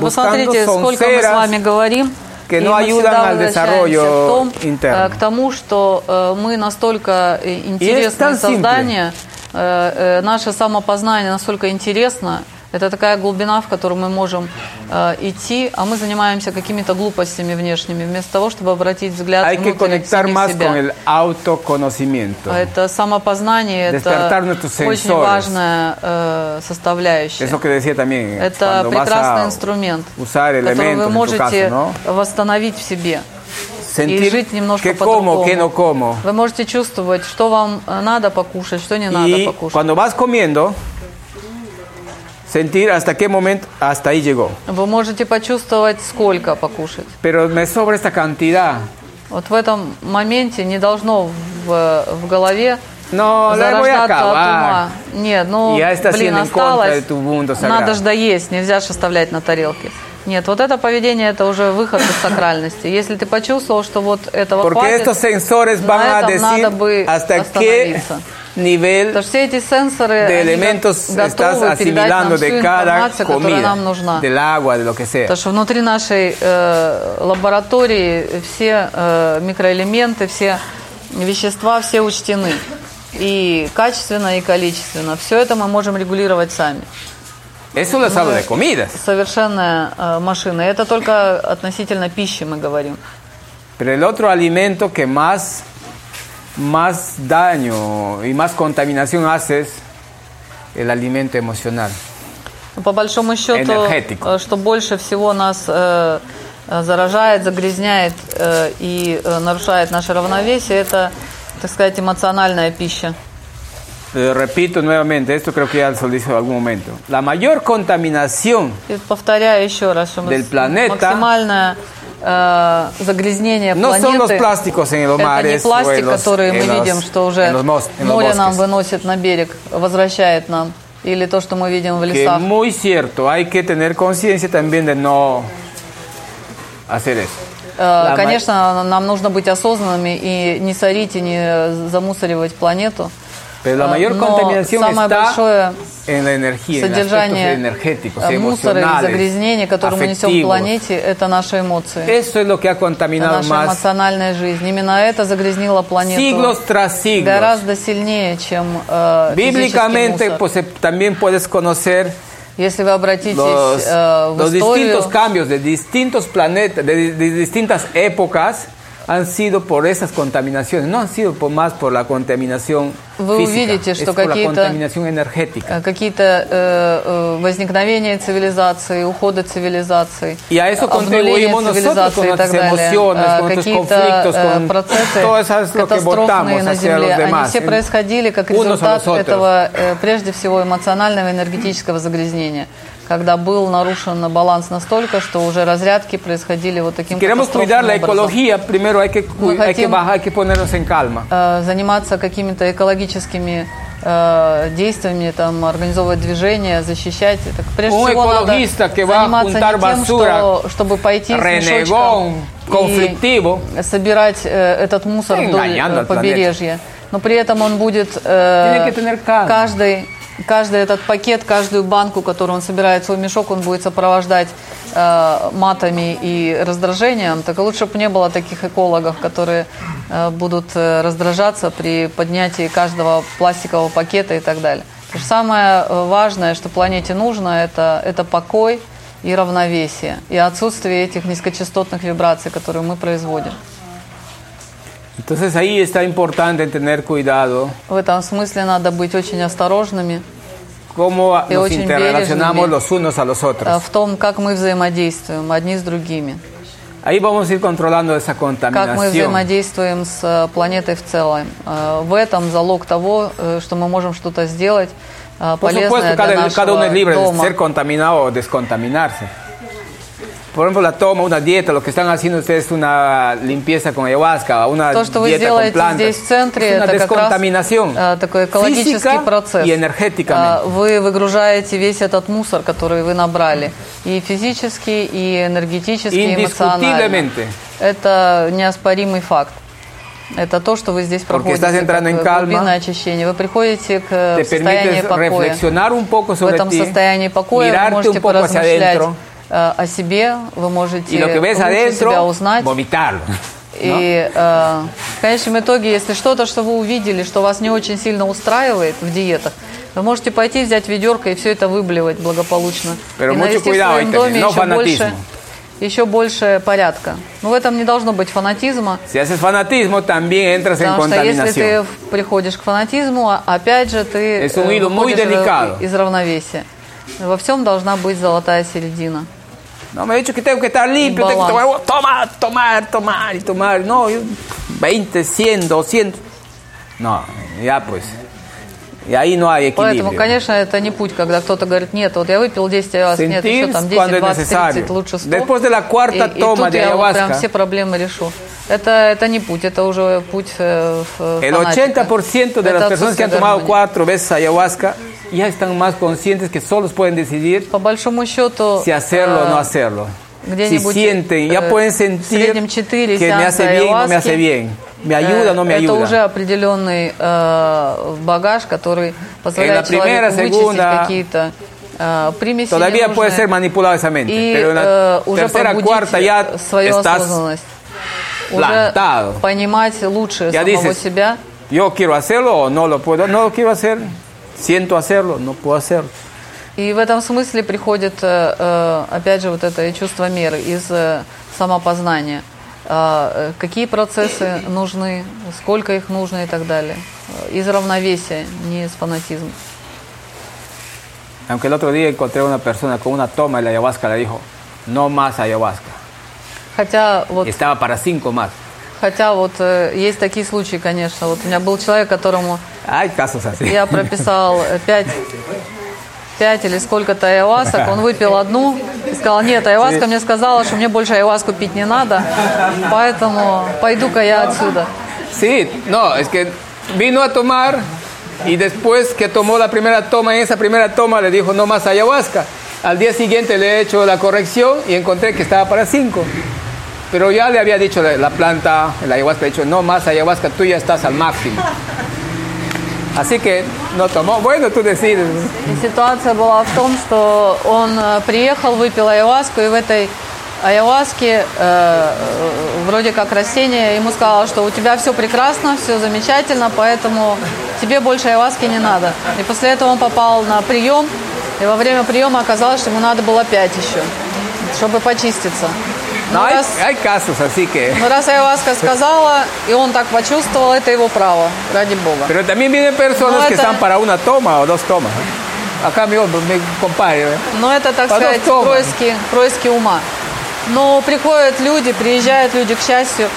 Посмотрите, сколько мы с вами говорим. que no ayudan al desarrollo к, том, interno. э, к тому, что э, мы настолько э, интересные создания, наше самопознание настолько интересно, Это такая глубина, в которую мы можем э, идти, а мы занимаемся какими-то глупостями внешними, вместо того, чтобы обратить взгляд Hay que conectar más себя. con el autoconocimiento. Это самопознание, это очень важная э, составляющая. Es lo que decía también. Это прекрасный инструмент, который вы можете caso, ¿no? восстановить в себе. и Sentir жить немножко по-другому. no. Вы можете чувствовать, что вам э, надо покушать, что не надо Y покушать. cuando vas comiendo, sentir hasta qué momento, hasta ahí llegó. Вы можете почувствовать, сколько покушать. Pero me sobra esta cantidad. Вот в этом моменте не должно в, в голове a зарождаться от ума. Нет, ну, estás блин, осталось, надо же доесть, нельзя же оставлять на тарелке. Нет, вот это поведение, это уже выход из сакральности. Если ты почувствовал, что вот этого Porque хватит, estos sensores на a этом decir надо бы hasta остановиться. Nivel все эти сенсоры, de они elementos estás asimilando de cada comida, нам нужна. del agua, de lo que sea. Потому что внутри нашей э, лаборатории все э, микроэлементы, все вещества, все учтены. И качественно, и количественно. Все это мы можем регулировать сами. Eso les hablo de comidas. Совершенная э, машина. Это только относительно пищи мы говорим. Pero el otro alimento que más, más daño y más contaminación hace es el alimento emocional. Но По большому счету, Энергетику. э, что больше всего нас э, э, заражает, загрязняет э, и э, нарушает наше равновесие, это, так сказать, эмоциональная пища. Eh, repito nuevamente, esto creo que ya se lo dije en algún momento. La mayor contaminación И повторяю еще раз, что мы Del с- planeta максимальное э, загрязнение no los планеты. los это не mares пластик, los, который мы los- видим, что уже los море нам выносит на берег, возвращает нам, или то, что мы видим в лесах. muy cierto, hay que tener conciencia también de no hacer eso. Э, Конечно, нам нужно быть осознанными и не сорить, и не замусоривать планету. Pero la Э, mayor contaminación está en la energía, en содержание energéticos, э, мусора и загрязнения, которые мы несем в планете, это наши эмоции. Eso es lo que ha Это наша más эмоциональная жизнь. Именно это загрязнило планету siglos tras siglos. гораздо сильнее, чем э, физический Bíblicamente, мусор. pues, eh, también puedes conocer Если вы обратитесь los, э, в los историю, distintos cambios de distintos planetas, de, de distintas épocas, han sido por esas contaminaciones, no han sido por más por la contaminación Вы física, увидите, что какие-то- э, какие-то э, э, возникновения цивилизации, уходы цивилизации, Y a eso обнуление цивилизации и так далее, э, какие-то процессы катастрофные на Земле, они все происходили как результат этого, прежде всего, эмоционального энергетического загрязнения, когда был нарушен баланс настолько, что уже разрядки происходили вот таким Si queremos cuidar la катастрофным образом. ecología, primero hay que, Мы hay que bajar, hay que ponernos en calma. э, заниматься какими-то экологическими э, действиями, там, организовывать движения, защищать. Так, прежде Un всего надо заниматься не тем, что, чтобы пойти с renegón, мешочком conflictivo, и собирать э, этот мусор вдоль э, побережья. Но при этом он будет э, каждый, каждый этот пакет, каждую банку, которую он собирает в свой мешок, он будет сопровождать э, матами и раздражением. Так лучше бы не было таких экологов, которые э, будут э, раздражаться при поднятии каждого пластикового пакета и так далее. Потому что самое э, важное, что планете нужно, это, это покой и равновесие, и отсутствие этих низкочастотных вибраций, которые мы производим. Entonces ahí está importante tener cuidado В этом смысле надо быть очень осторожными cómo Y nos очень interrelacionamos los unos a los э, otros. в том, как мы взаимодействуем одни с другими, Ahí vamos a ir controlando esa как мы contaminación. взаимодействуем с э, планетой в целом. Э, В этом залог того, что мы можем что-то сделать э, Por полезное supuesto, для cada, cada uno es нашего libre de дома. ser contaminado o descontaminarse. Por ejemplo, la toma, una dieta, lo que están haciendo ustedes es una limpieza con ayahuasca, una То, что вы dieta con plantas. здесь в центре, es una это как раз descontaminación э, такой экологический física процесс. y energéticamente. Э, Вы выгружаете весь этот мусор, который вы набрали, и физически, и энергетически, и эмоционально. Это неоспоримый факт. Это то, что вы здесь Porque проходите, en как calma. глубинное очищение. Вы приходите к э, состоянию покоя. un poco В sobre этом ti, состоянии покоя вы можете поразмышлять adentro. Э, о себе, вы можете лучше себя adentro, узнать. vomitarlo. И э, в конечном итоге, если что-то, что вы увидели, что вас не очень сильно устраивает в диетах, Вы можете пойти, взять ведерко и все это выблевать благополучно. Pero и навести в своем доме no еще fanatismo. больше, еще больше порядка. Но в этом не должно быть фанатизма. Si haces fanatismo, también entras en Потому что если ты приходишь к фанатизму, а- опять же ты э, выходишь из равновесия. Во всем должна быть золотая середина. No me he dicho que tengo que estar limpio, tengo que tomar, tomar, tomar, tomar y tomar. No, yo 20, 100, 200. No, ya pues. Y ahí no hay equilibrio. Поэтому, конечно, это не путь, когда кто-то говорит, нет, вот я выпил 10 ayahuasca, нет, еще Sentir там cuando 10, es 20, necesario. 30, лучше 100. Después de la cuarta и, и toma тут de я вот прям ayahuasca. все проблемы решу. Это, это не путь, это уже путь э, ф- El фанатика. 80% de Это las personas que han отсутствие tomado гармонии. cuatro veces ayahuasca ya están más conscientes que solos pueden decidir По большому счету, si hacerlo o no э, hacerlo. Si где-нибудь, sienten, ya э, pueden в sentir среднем 4 que me hace bien, no me hace bien. Me ayuda, Э, no me Это уже ayuda. определенный э, багаж, который позволяет En la primera, человеку segunda, вычистить какие-то э, примеси Todavía puede ненужные ser manipulado esa mente. и pero en la э, уже tercera, пробудить cuarta ya свою estás осознанность. Уже plantado. понимать лучше Ya самого dices, себя. Yo quiero hacerlo o no lo puedo, no lo quiero hacer. Siento hacerlo, no puedo hacerlo. И в этом смысле приходит, э, э, опять же, вот это и чувство меры из э, самопознания. А, Какие процессы нужны, сколько их нужно и так далее. Из равновесия, не из фанатизма. Aunque el otro día encontré a una persona con una toma de la ayahuasca, le dijo, no más ayahuasca. Хотя вот Y estaba para cinco más. Хотя вот э, есть такие случаи, конечно. Вот у меня был человек, которому я прописал э, пять, пять или сколько-то айвасок. Он выпил одну и сказал, нет, айваска мне сказала, что мне больше айваску пить не надо, поэтому пойду-ка я отсюда. Sí, no, es que vino a tomar y después que tomó la primera toma, en esa primera toma le dijo no más ayahuasca. Al día siguiente le he hecho la corrección y encontré que estaba para cinco. Pero ya le había dicho la, la planta, la ayahuasca, le dicho no más ayahuasca, tú ya estás al máximo. Así que no tomó. Bueno, tú decides. Ситуация была в том, что он э, приехал, выпил айваску, и в этой айваске э, э, вроде как растение ему сказала, что у тебя все прекрасно, все замечательно, поэтому тебе больше айваски не надо. И после этого он попал на прием, и во время приема оказалось, что ему надо было пять еще, чтобы почиститься. No, Ну, раз, hay casos así que... ну, раз айваска сказала, и он так почувствовал, это его право, ради Бога. Pero también vienen personas que están para una toma o dos tomas. Acá mi, compadre. Но это, так сказать, происки, происки ума. Но приходят люди, приезжают люди, к счастью,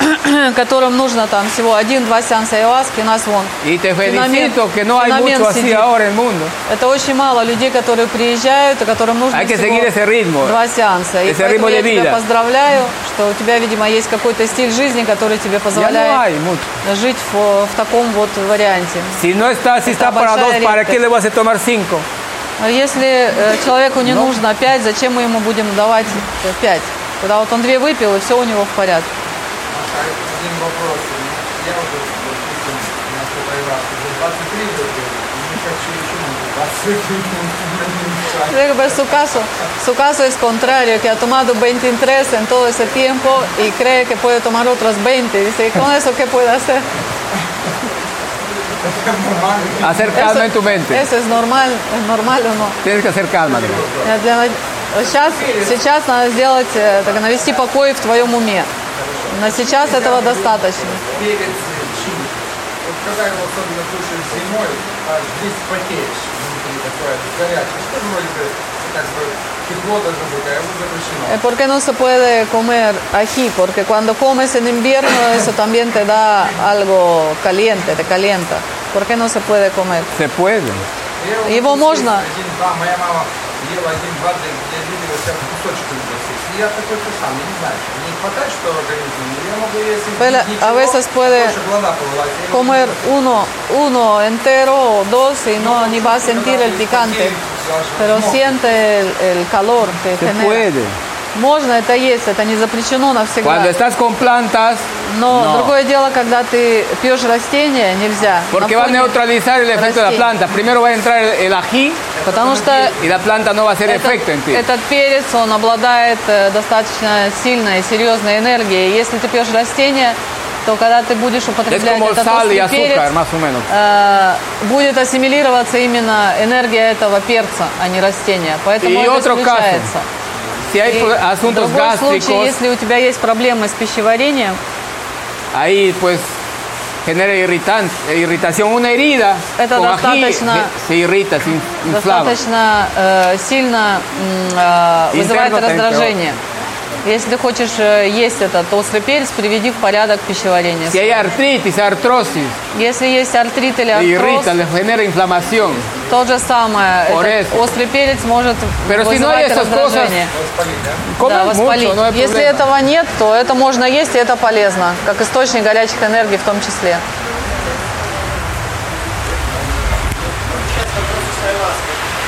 которым нужно там всего один-два сеанса айваски. У нас вон Y te felicito que no hay mucho así ahora en mundo. Это очень мало людей, которые приезжают, и которым нужно Hay que seguir ese ritmo. два сеанса. И Ese ritmo я de тебя vida. поздравляю, что у тебя, видимо, есть какой-то стиль жизни, который тебе no позволяет mucho. жить в, в таком вот варианте. Si no está, si está para dos, ¿para qué le vas a tomar cinco? Если э, человеку не нужно 5, зачем мы ему будем давать 5? Когда вот он две выпил, и все у него в порядке. Один вопрос. Я уже, допустим, на своей лавке уже 23 выпил, и не хочу еще на 20 Digo, pero su caso, su caso es contrario, que ha tomado 23 en todo ese tiempo y cree que puede tomar otros 20. Dice, ¿y con eso qué puede hacer? Hacer calma Eso- en tu mente. ¿Eso es normal, es normal o no? Tienes que hacer calma. digo. Э, для на- Сейчас, сейчас надо сделать, э, так, навести покой в твоем уме. Но сейчас этого достаточно. перед чем? Вот когда его особенно кушаешь зимой, а здесь потеешь внутри такое горячее, что вроде бы как бы тепло должно быть, а ему запрещено. Eh, ¿Por qué no se puede comer ají? Porque cuando comes en invierno eso también te da algo caliente, te calienta. ¿Por qué no se puede comer? Se puede. Я вот Его здесь можно? Один-два, моя мама ела один-два, где где люди вот прям кусочками вот здесь. И я такой же сам, я не знаю, A veces puede comer uno, uno entero o dos y no ni va a sentir el picante, pero siente el, calor que Se genera. puede. Можно это есть, это не запрещено навсегда. Cuando estás con plantas, Но no. другое дело, когда ты пьешь растения, нельзя. Porque va a neutralizar el efecto de la planta. Primero va a entrar el, ají Потому что y la planta no va a hacer этот, efecto en ti. этот перец, он обладает э, достаточно сильной, серьезной энергией. Если ты пьешь растения, то когда ты будешь употреблять этот острый перец, azúcar, menos. э, будет ассимилироваться именно энергия этого перца, а не растения. Поэтому Y это caso, исключается. si hay И pro- в asuntos другом случае, если у тебя есть проблемы с пищеварением, ahí pues genera irritan- irritación. Una herida Это con ají достаточно- se- se irrita, se inflama. достаточно э, сильно э, вызывает раздражение. Если ты хочешь э, есть этот острый перец, приведи в порядок пищеварение. Si hay artritis, artrosis, Если есть артрит или le артроз, irrita, le genera inflamación. то же самое. Por eso. острый перец может Pero si no вызывать esas cosas, раздражение. comen Да, mucho, воспалить. no hay Если problema. этого нет, то это можно есть, и это полезно, как источник горячих энергий в том числе.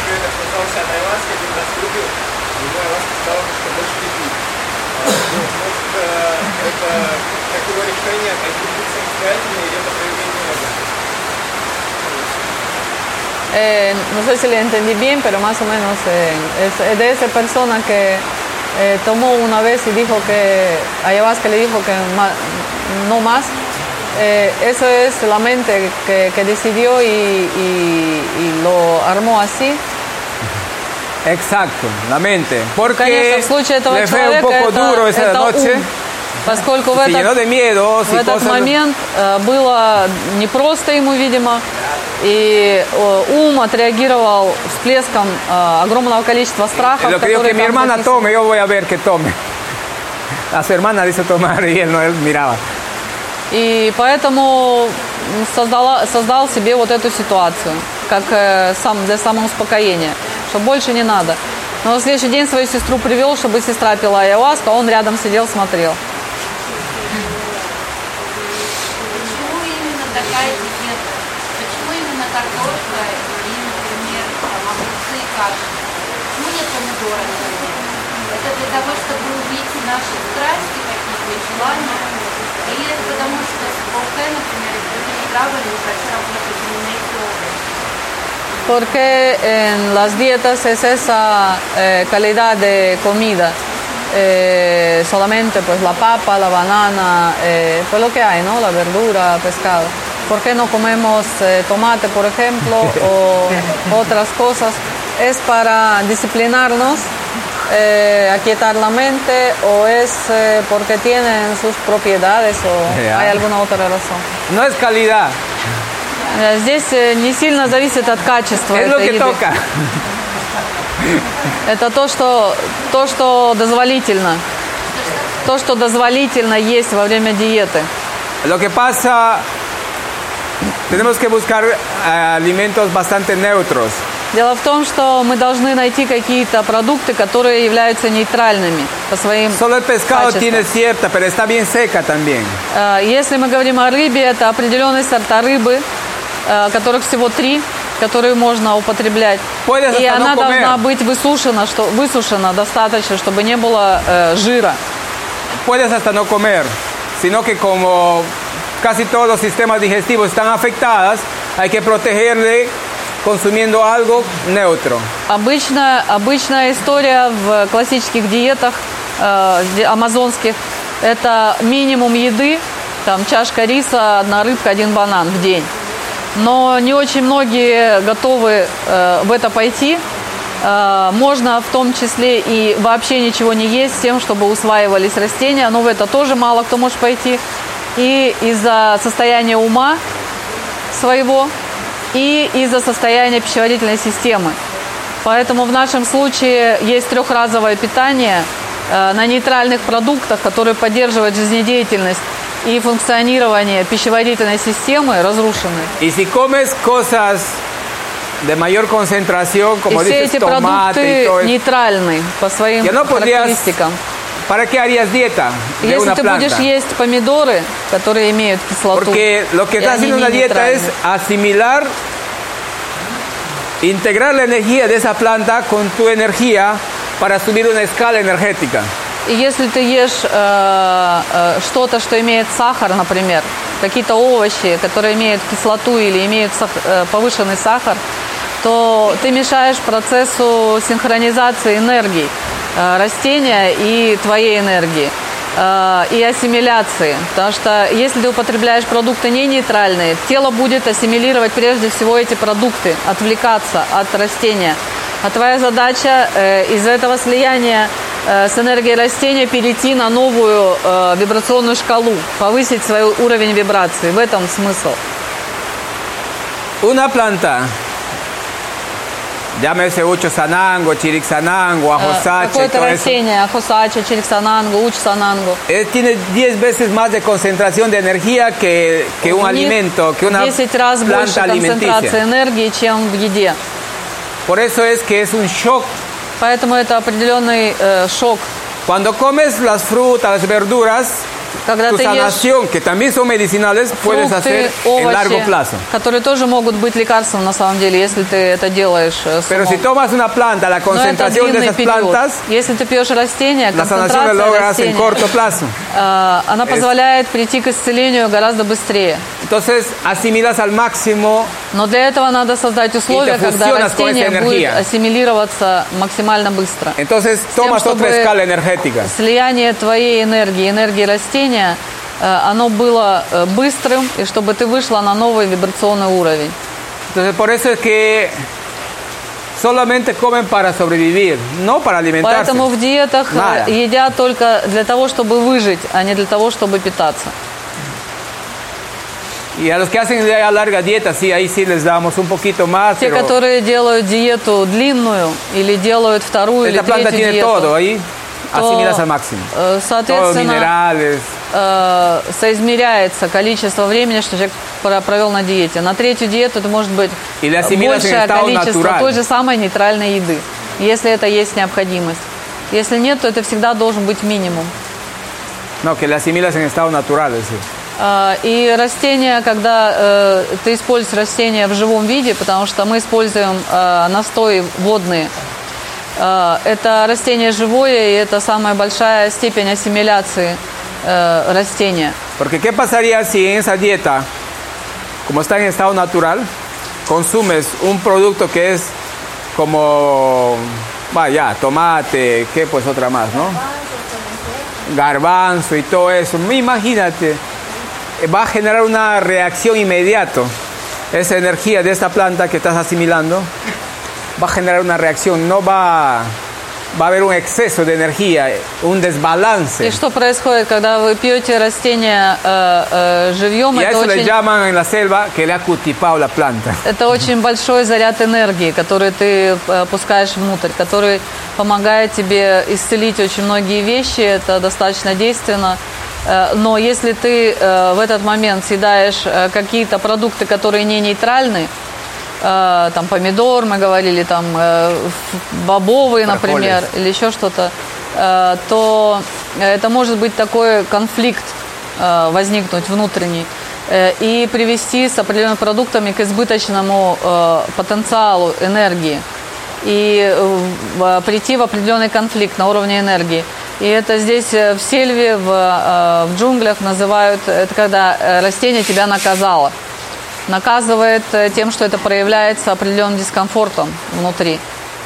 Сейчас вопрос это как его решение, как быть самостоятельно или это проявление эго? Eh, no sé si le entendí bien, pero más o menos eh, es, es de esa persona que eh, tomó una vez y dijo que ayahuasca le dijo que ma- no más. Eh, eso es la mente que, que decidió y, y- y lo armó así. Exacto, la mente. Конечно, Porque в случае этого le fue un человека poco это, duro esa это noche. ум, Поскольку в этот, в этот момент э, было непросто ему, видимо, и э, ум отреагировал всплеском э, огромного количества страхов, которые mi hermana tome, yo voy a ver que tome. A su hermana dice tomar y él no, él miraba. И поэтому создала, создал себе вот эту ситуацию, как сам, для самоуспокоения, что больше не надо. Но на следующий день свою сестру привел, чтобы сестра пила ayahuasca, а он рядом сидел, смотрел. Почему именно такая диета? Почему именно картошка и, например, там, огурцы и каша? Почему нет помидора? Это для того, чтобы убить наши страсти какие-то и желания? Или это потому, что с ОК, например, другими травами не хочу работать именно эти области? Porque en las dietas es esa eh, calidad de comida. Eh, solamente pues la papa, la banana, eh, pues lo que hay, ¿no? La verdura, pescado. ¿Por qué no comemos eh, tomate, por ejemplo, o otras cosas? ¿Es para disciplinarnos, eh, aquietar la mente o es eh, porque tienen sus propiedades o Ya. hay alguna otra razón? No es calidad, Э, Здесь э, не сильно зависит от качества es lo этой que еды. toca. Это то, что, то, что дозволительно. То, что дозволительно есть во время диеты. Lo que pasa, tenemos que buscar eh, alimentos bastante neutros. Дело в том, что мы должны найти какие-то продукты, которые являются нейтральными по своим Solo el pescado tiene cierta, pero está bien seca también. Э, Если мы говорим о рыбе, это определенные сорта рыбы, э, которых всего три, которые можно употреблять. И она должна быть высушена, что, высушена достаточно, чтобы не было э, жира. Puedes hasta no comer, sino que como casi todos los sistemas digestivos están afectados, hay que protegerle consumiendo algo neutro. Обычно, обычная история в классических диетах э, амазонских – это минимум еды, там чашка риса, одна рыбка, один банан в день. Но не очень многие готовы э, в это пойти. Э, можно в том числе и вообще ничего не есть с тем, чтобы усваивались растения, но в это тоже мало кто может пойти. И из-за состояния ума своего и из-за состояния пищеварительной системы. Поэтому в нашем случае есть трехразовое питание э, на нейтральных продуктах, которые поддерживают жизнедеятельность и функционирование пищеварительной системы разрушены. Y si comes cosas de mayor concentración, como и все dices, эти продукты todo eso, нейтральны по своим no характеристикам. ¿para qué harías dieta de Если una ты planta? будешь есть помидоры, которые имеют кислоту, Porque lo que и está haciendo una dieta es asimilar, integrar la energía de esa planta con tu energía para subir una escala energética. Если ты ешь э, э, что-то, что имеет сахар, например, какие-то овощи, которые имеют кислоту или имеют сах- э, повышенный сахар, то ты мешаешь процессу синхронизации энергий э, растения и твоей энергии. э, и ассимиляции. Потому что если ты употребляешь продукты не нейтральные, тело будет ассимилировать прежде всего эти продукты, отвлекаться от растения. А твоя задача э, из этого слияния с энергией растения перейти на новую э, вибрационную шкалу, повысить свой уровень вибрации. В этом смысл. Una planta, llámese Uchosanango, Chirixanango, Э, Ajosache, Какое-то todo eso, растение, чириксананго, учсананго. eh, tiene 10 veces más de concentración de energía que, que un alimento, que una 10 раз больше planta концентрации alimenticia. энергии, чем в еде. Por eso es que es un shock. Поэтому это определенный э, шок. Cuando comes las frutas, las verduras, Когда tu ты ешь sanación, que también son medicinales, puedes hacer en овощи, largo plazo. которые тоже могут быть лекарством на самом деле, если ты это делаешь э, с Pero si tomas una planta, la concentración de esas период. plantas, Если ты пьешь растение, la sanación la концентрация logras en растения, corto plazo. э, она позволяет прийти к исцелению гораздо быстрее. Entonces asimilas al máximo Но для этого надо создать условия, когда растение будет ассимилироваться максимально быстро. Entonces тем, tomas otra чтобы escala energética. Слияние твоей энергии, энергии растения, э, оно было э, быстрым, и чтобы ты вышла на новый вибрационный уровень. Entonces por eso es que solamente comen para sobrevivir, no para alimentarse. Поэтому в диетах э, Nada. едят только для того, чтобы выжить, а не для того, чтобы питаться. Y a los que hacen ya larga dieta, sí, ahí sí les damos un poquito más. Те, pero которые делают диету длинную или делают вторую или esta planta третью диету, todo ahí, то, al máximo. э, соответственно, minerales. э, соизмеряется количество времени, что человек про- провел на диете. На третью диету это может быть большее количество natural. той же самой нейтральной еды, если это есть необходимость. Если нет, то это всегда должен быть минимум. No, que le asimilas en estado natural, es decir. А, И растения, когда э, ты используешь растения в живом виде, потому что мы используем э, настои водные, э, это растение живое, и это самая большая степень ассимиляции э, растения. Porque ¿qué pasaría si en esa dieta, como está en estado natural, consumes un producto que es como, vaya, tomate, ¿qué pues otra más, no? Garbanzo y todo eso. Imagínate, eh, va a generar una reacción inmediata. Esa energía de esta planta que estás asimilando va a generar una reacción, no va, va a haber un exceso de energía, un desbalance. И что происходит, когда вы пьете растения э, э, живьем? Y a Это очень, llaman en la selva que le ha cultivado la planta. это очень большой заряд энергии, который ты э, пускаешь внутрь, который помогает тебе исцелить очень многие вещи. Это достаточно действенно. Э, Но если ты э, в этот момент съедаешь какие-то продукты, которые не нейтральны, э, там помидор, мы говорили, там э, бобовые, например, или еще что-то, э, то это может быть такой конфликт э, возникнуть внутренний э, и привести с определенными продуктами к избыточному э, потенциалу энергии и э, прийти в определенный конфликт на уровне энергии. И это здесь в сельве, в, в джунглях называют, это когда растение тебя наказало. Наказывает э, тем, что это проявляется определенным дискомфортом внутри,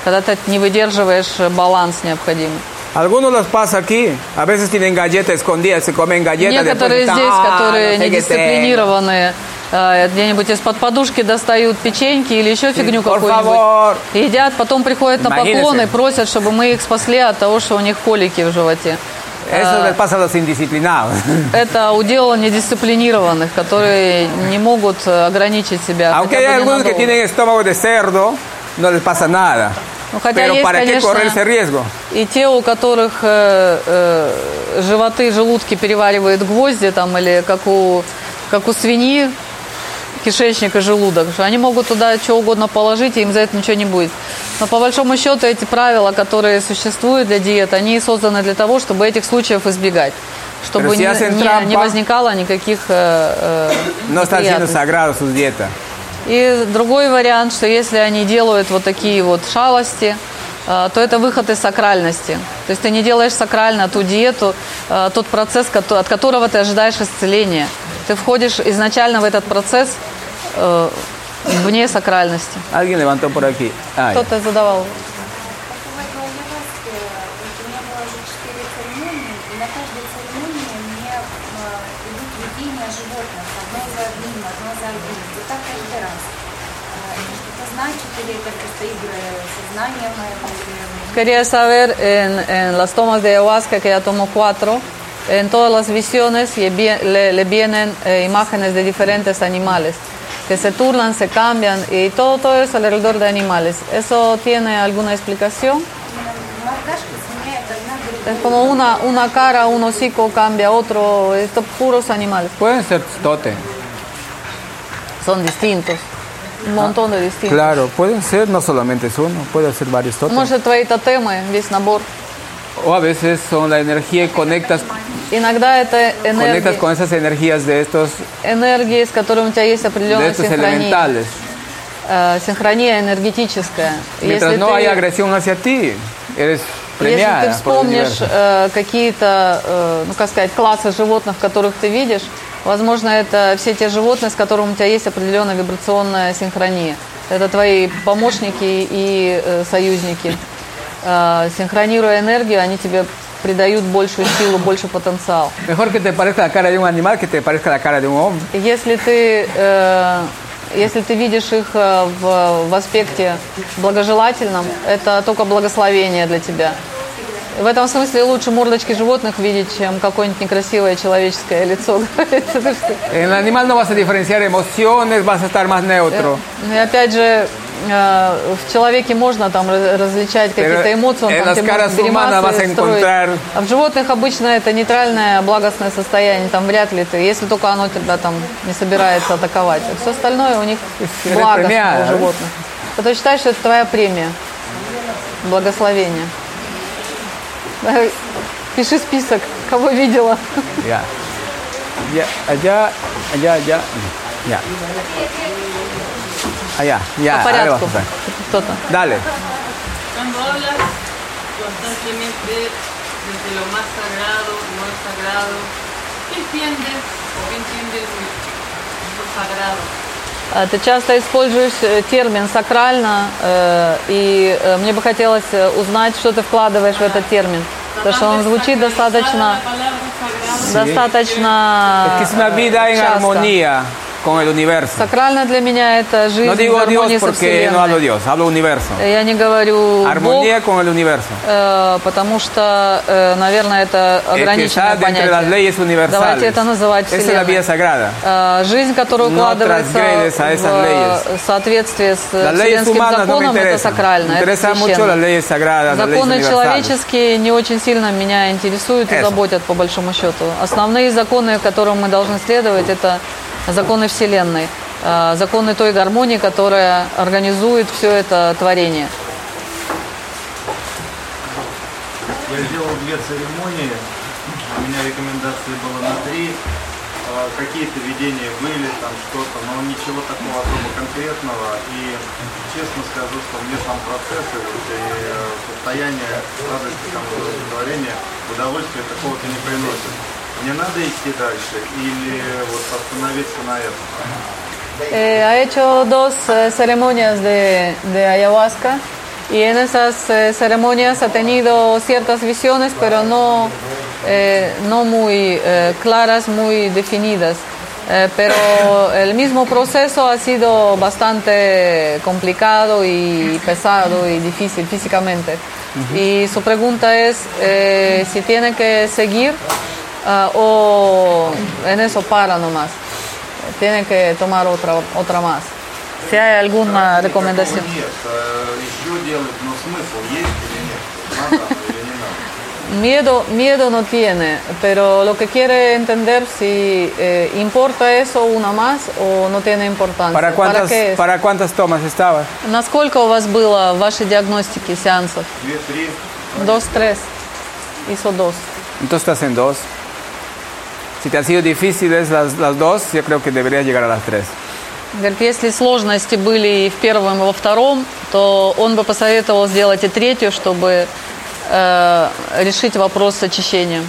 когда ты не выдерживаешь э, баланс необходимый. Algunos los pasa aquí, a veces tienen galletas escondidas, se comen galletas. Некоторые después здесь, "Ah, которые no недисциплинированные, э, где-нибудь из-под подушки достают печеньки или еще фигню какую-нибудь. Едят, потом приходят на Imagínense. поклон и просят, чтобы мы их спасли от того, что у них колики в животе. Eso pasa a los indisciplinados. Это удел недисциплинированных, которые не могут э, ограничить себя. Aunque hay algunos que tienen estómago de cerdo, no les pasa nada. Ну, хотя Pero есть, ¿para конечно, correr ese riesgo? И те, у которых э, э, животы, желудки переваривают гвозди, там, или как у, как у свиньи, кишечник и желудок, что они могут туда что угодно положить, и им за это ничего не будет. Но по большому счету эти правила, которые существуют для диет, они созданы для того, чтобы этих случаев избегать. Чтобы не, не- не возникало никаких э, неприятностей. sagrados dietas. И другой вариант, что если они делают вот такие вот шалости, э, то это выход из сакральности. То есть ты не делаешь сакрально ту диету, э, тот процесс, от которого ты ожидаешь исцеления. Ты входишь изначально в этот процесс э, вне сакральности. Alguien levantó por aquí. Ah, ya. Кто-то задавал. Бывает на Айаваске, вот у меня было уже четыре церемонии, и на каждой церемонии поведение животных одно за одним, одно за одним. Вот так каждый раз. А, Это что-то значит или это просто игры сознания моего? или- Quería saber en, en las tomas de ayahuasca que ya tomo cuatro, en todas las visiones y vi- le, le vienen eh, imágenes de diferentes animales que se turnan, se cambian y todo, todo eso alrededor de animales. ¿Eso tiene alguna explicación? Именно мордашка сменяет одна другую. Es como una, una cara, un hocico cambia a otro, esto puros animales. Pueden ser totem. Son distintos, un montón de distintos. Claro, pueden ser, no solamente es uno, puede ser varios totem. Может, твои тотемы, весь набор. O a veces son la energía y conectas, Иногда это энергии, con esas energías de estos, энергии, с которыми у тебя есть определенная синхрония. Э, синхрония энергетическая. Mientras Если no ты- hay agresión hacia ti, eres Если premiada ты por el вспомнишь э, какие-то, э, ну как сказать, классы животных, которых ты видишь, возможно, это все те животные, с которыми у тебя есть определенная вибрационная синхрония. Это твои помощники и э, союзники. Э, синхронируя энергию, они тебе придают большую силу, больше потенциал. Mejor que te parezca la cara de un animal que te parezca la cara de un hombre. И Если ты, э, если ты видишь их э, в, в аспекте благожелательном, это только благословение для тебя. В этом смысле лучше мордочки животных видеть, чем какое-нибудь некрасивое человеческое лицо. En animal no vas a diferenciar emociones, vas a estar más neutro. И опять же, э, в человеке можно там раз- различать какие-то эмоции, он en там гримасы А в животных обычно это нейтральное благостное состояние, там вряд ли ты, если только оно тебя там не собирается атаковать. А все остальное у них eres благостно premiada, у животных. Это считай, что это твоя премия, благословение. Э, Пиши список, кого видела. Ya. Ya, allá, allá, allá. Ya. Allá, ya. По ahora vas порядку. Кто-то. Hablas constantemente desde lo más sagrado, no sagrado, ¿qué entiendes o qué entiendes de lo sagrado? А, Ты часто используешь э, термин сакрально, э, и э, мне бы хотелось узнать, что ты вкладываешь в этот термин. Потому что он звучит достаточно, достаточно часто. Con el universo. Сакрально для меня это жизнь No в digo гармонии Dios porque no hablo. Dios, hablo universo. Я не говорю Бог, Armonía con el universo. э, потому что, э, наверное, это ограниченное las понятие. leyes Давайте это называть Esa es la vida sagrada. Э, Жизнь, которая No укладывается a esas в leyes. соответствие с Las вселенским humanas no законом, это сакрально, это священно. sagradas, Законы человеческие не очень сильно меня интересуют и Eso. заботят, по большому счету. Основные законы, которым мы должны следовать, это законы Вселенной, э, законы той гармонии, которая организует все это творение. Я сделал две церемонии, у меня рекомендации было на три. А, Какие-то видения были, там что-то, но ничего такого особо конкретного. И честно скажу, что мне сам процесс и, э, состояние радости, там, удовлетворения, удовольствия какого-то не приносит. Мне надо идти дальше или вот остановиться на этом? Eh, ha hecho dos eh, ceremonias de, de ayahuasca y en esas eh, ceremonias ha tenido ciertas visiones, pero no, eh, no muy eh, claras, muy definidas. Eh, pero el mismo proceso ha sido bastante complicado y pesado y difícil físicamente. Y su pregunta es eh, si tiene que seguir ah, o en eso para nomás. Tiene que tomar otra, otra más. Si hay alguna recomendación. Никакого Нет, э, еще делать, но смысл есть или нет? Надо оно или не надо? Miedo, miedo no tiene, pero lo que quiere entender si eh, importa eso una más o no tiene importancia. ¿Para cuántas, qué es? ¿Para cuántas tomas estabas? Насколько у вас было в вашей диагностике сеансов? Две-три. Dos, tres. Hizo dos. Entonces estás en dos. Si te han sido difíciles las, las dos, yo creo que deberías llegar a las tres. Говорит, если сложности были и в первом, и во втором, то он бы посоветовал сделать и третью, чтобы э, решить вопрос с очищением.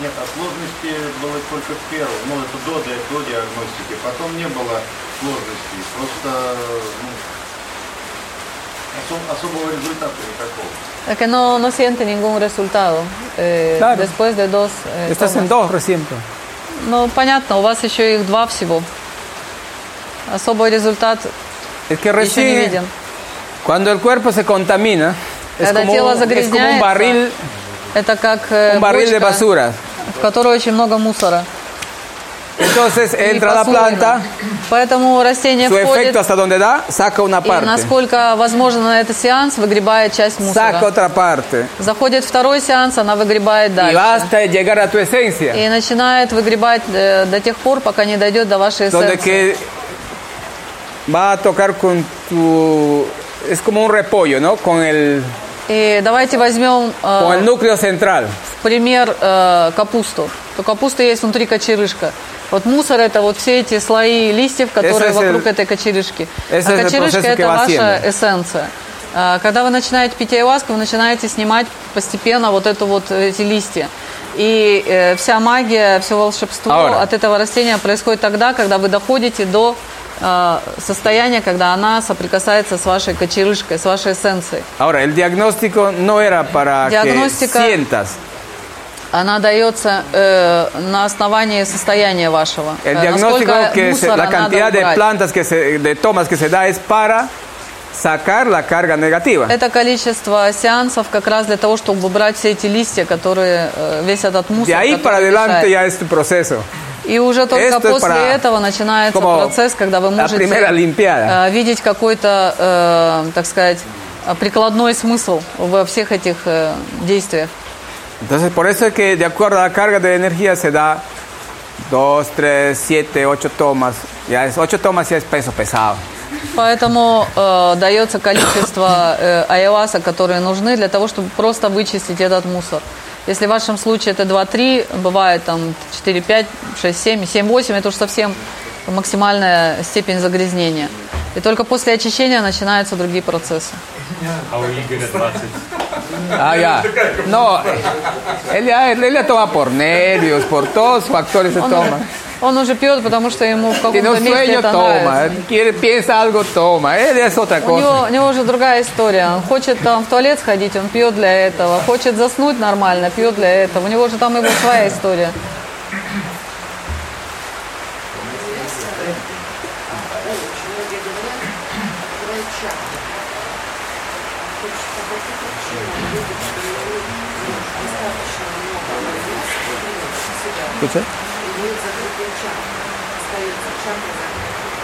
Нет, а сложности было только в первом. Ну, это до, до, диагностики. Потом не было сложностей. Просто ну, осо- особого результата никакого. Es que no, no siente ningún resultado eh, Claro. después de dos. eh, Estás en dos recién. Ну, понятно, у вас еще их два всего. Особый результат Es que еще не виден. cuando el cuerpo se contamina, es Когда como, тело es como un загрязняется, barril, это как э, un barril de бочка, basura. в которой очень много мусора. Entonces entra la planta, Поэтому растение su входит efecto hasta donde da, saca una и parte, насколько возможно на этот сеанс выгребает часть мусора. saca otra parte. Заходит второй сеанс, она выгребает Y дальше. basta llegar a tu esencia, И начинает выгребать э, до тех пор, пока не дойдет до вашей donde эссенции. que va a tocar con tu... Es como un repollo, ¿no? Con el, И давайте возьмем э, el núcleo central. в пример э, капусту. То капуста есть внутри кочерышка. Вот мусор это вот все эти слои листьев, которые es el- вокруг этой кочерышки. а el кочерышка это ваша эссенция. А, Когда вы начинаете пить айваску, вы начинаете снимать постепенно вот это вот э, эти листья. И э, вся магия, все волшебство Ahora. от этого растения происходит тогда, когда вы доходите до э, состояния, когда она соприкасается с вашей кочерышкой, с вашей эссенцией. Ahora, el diagnóstico no era para Diagnóstica- que sientas. Она дается э, на основании состояния вашего. El Э, diagnóstico que se- la cantidad de plantas que se, de tomas que se da es para sacar la carga negativa. Это количество сеансов как раз для того, чтобы убрать все эти листья, которые э, весь этот мусор. De ahí который para adelante мешает. ya es tu proceso. И уже только Esto es после para- этого начинается como процесс, когда вы la можете primera limpiada. э, видеть какой-то, э, так сказать, э, прикладной смысл во всех этих э, действиях. Entonces, por eso es que de acuerdo a la carga de energía se da 2, 3, 7, 8 tomas. Ya es 8 tomas ya es peso pesado. Поэтому э, дается количество э, айваса, которые нужны для того, чтобы просто вычистить этот мусор. Если в вашем случае это 2-3, бывает там 4-5, 6-7, 7-8, это уж совсем максимальная степень загрязнения. И только после очищения начинаются другие процессы. А у Игоря 20. Ah, ya. No, él él ya toma por nervios, por todos los factores se Он toma. Он уже пьет, потому что ему в каком-то месте sueño, это toma. Quiere, piensa algo, toma. Es otra У него, у него уже другая история. Он хочет там в туалет сходить, он пьет для этого. Хочет заснуть нормально, пьет для этого. У него же там его своя история.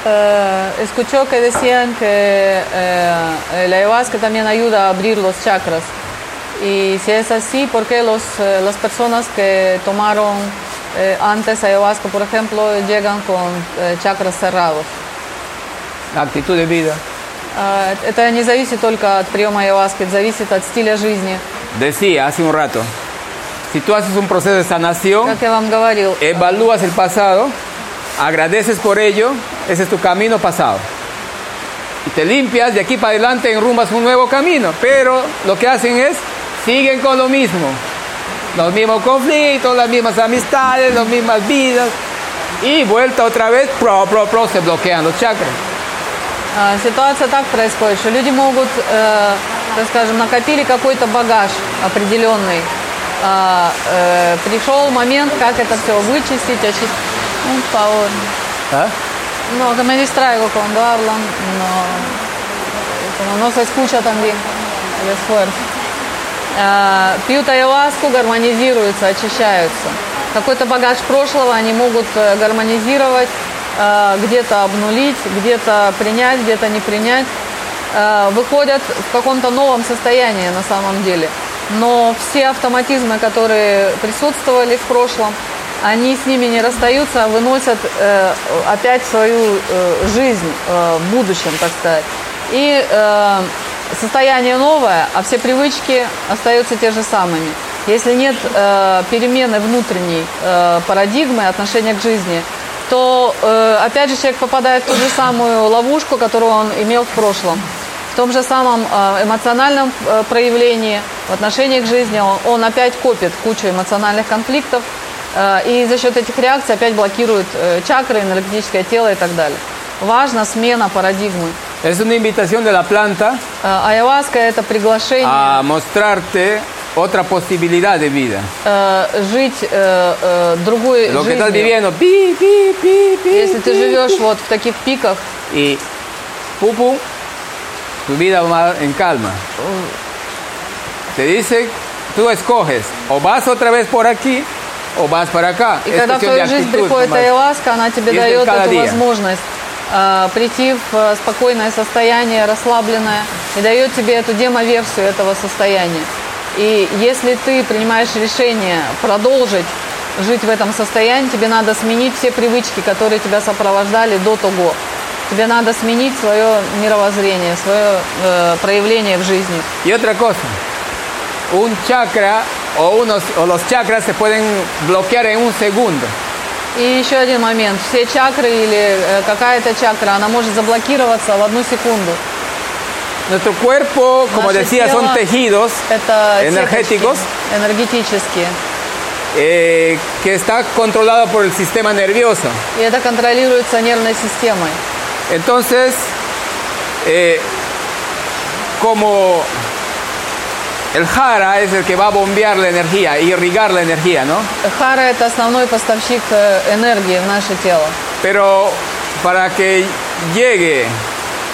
Eh, escuchó que decían que eh, la ayahuasca también ayuda a abrir los chakras. Y si es así, ¿por qué los, eh, las personas que tomaron eh, antes ayahuasca, por ejemplo, llegan con eh, chakras cerrados? La actitud de vida. А, Это не зависит только от приема ayahuasca, это зависит от стиля жизни. Decía hace un rato, si tú haces un proceso de sanación, Как я вам говорил, evalúas el pasado, agradeces por ello, ese es tu camino pasado. Y te limpias, de aquí para adelante enrumbas un nuevo camino. Pero lo que hacen es, siguen con lo mismo. Los mismos conflictos, las mismas amistades, las mismas vidas. Y vuelta otra vez, pro, pro, pro, se bloquean los chakras. А, Ситуация так происходит, что люди могут, э, так скажем, накопили какой-то багаж определенный. А, э, пришел момент, как это все вычистить, очистить. Un favor. ¿Ah? No, que me distraigo cuando hablan, no, como no se escucha también el esfuerzo. А, пьют ayahuasку, гармонизируются, очищаются. Какой-то багаж прошлого они могут э, гармонизировать, э, где-то обнулить, где-то принять, где-то не принять. Э, Выходят в каком-то новом состоянии на самом деле. Но все автоматизмы, которые присутствовали в прошлом, они с ними не расстаются, а выносят э, опять свою э, жизнь э, в будущем, так сказать. И э, состояние новое, а все привычки остаются те же самыми. Если нет э, перемены внутренней э, парадигмы, отношения к жизни, то э, опять же человек попадает в ту же самую ловушку, которую он имел в прошлом. В том же самом э, эмоциональном э, проявлении, в отношении к жизни он, он опять копит кучу эмоциональных конфликтов, и за счет этих реакций опять блокирует э, чакры, энергетическое тело и так далее. Важна смена парадигмы. Es una invitación de la planta Э, Айаваска – это приглашение a mostrarte otra posibilidad de vida. э, жить э, э, другой Lo que estás viviendo, pi, pi, pi, pi, Если ты живешь вот в таких пиках, y pupu, tu vida va en calma. Te dice, tú escoges, o vas otra vez por aquí, para acá. и когда в твою жизнь приходит ayahuasca, она тебе дает эту возможность э, прийти в э, спокойное состояние, расслабленное, и дает тебе эту демоверсию этого состояния. И если ты принимаешь решение продолжить жить в этом состоянии, тебе надо сменить все привычки, которые тебя сопровождали до того. Тебе надо сменить свое мировоззрение, свое э, проявление в жизни. Y otra cosa, un chakra o, unos, o los chakras se pueden bloquear en un segundo. И еще один момент. Все чакры или э, какая-то чакра, она может заблокироваться в одну секунду. Nuestro cuerpo, como Наше decía, тело son tejidos это energéticos сеточки энергетические. eh, que está controlado por el sistema nervioso. И это контролируется нервной системой. Entonces, eh, como el jara es el que va a bombear la energía, irrigar la energía, ¿no? Хара – это основной поставщик э, энергии в наше тело. Pero para que llegue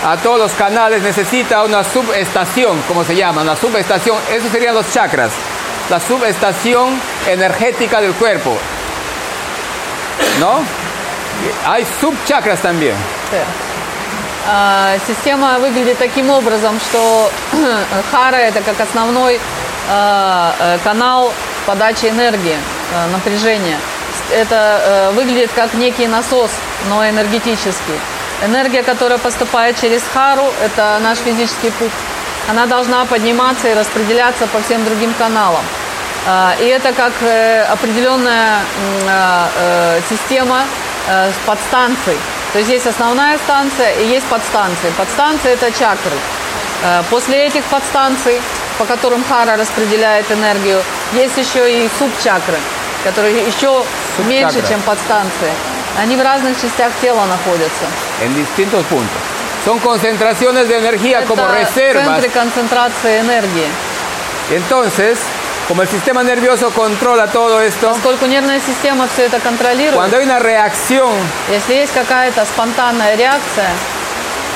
a todos los canales necesita una subestación, como se llama, una subestación. Esos serían los chakras, la subestación energética del cuerpo. ¿No? Hay subchakras también. А, Система выглядит таким образом, что хара – это как основной а, э, канал подачи энергии, э, напряжения. Это э, выглядит как некий насос, но энергетический. Энергия, которая поступает через хару, это наш физический путь. Она должна подниматься и распределяться по всем другим каналам. А, И это как определенная а, система подстанций. То есть есть основная станция и есть подстанции. Подстанции – это чакры. Э, После этих подстанций, по которым хара распределяет энергию, есть еще и субчакры, которые еще меньше, Субчакры. чем подстанции. Они в разных частях тела находятся. en distintos puntos. Son concentraciones de energía como это reservas. центры концентрации энергии. Entonces, como el sistema nervioso controla todo esto, Поскольку нервная система все это контролирует, cuando hay una reacción, если есть какая-то спонтанная реакция,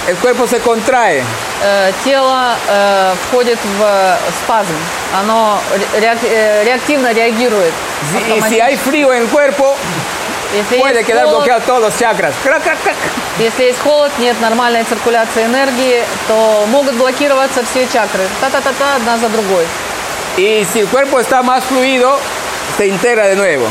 el cuerpo se contrae. э, тело э, входит в спазм, оно реак- э, реактивно реагирует. Y si hay frío en el cuerpo, Если puede quedar холод, todos los chakras. Crac, crac, crac. Если есть холод, нет нормальной циркуляции энергии, то могут блокироваться все чакры. Та-та-та-та, одна за другой. Y si el cuerpo está más fluido, se integra de nuevo.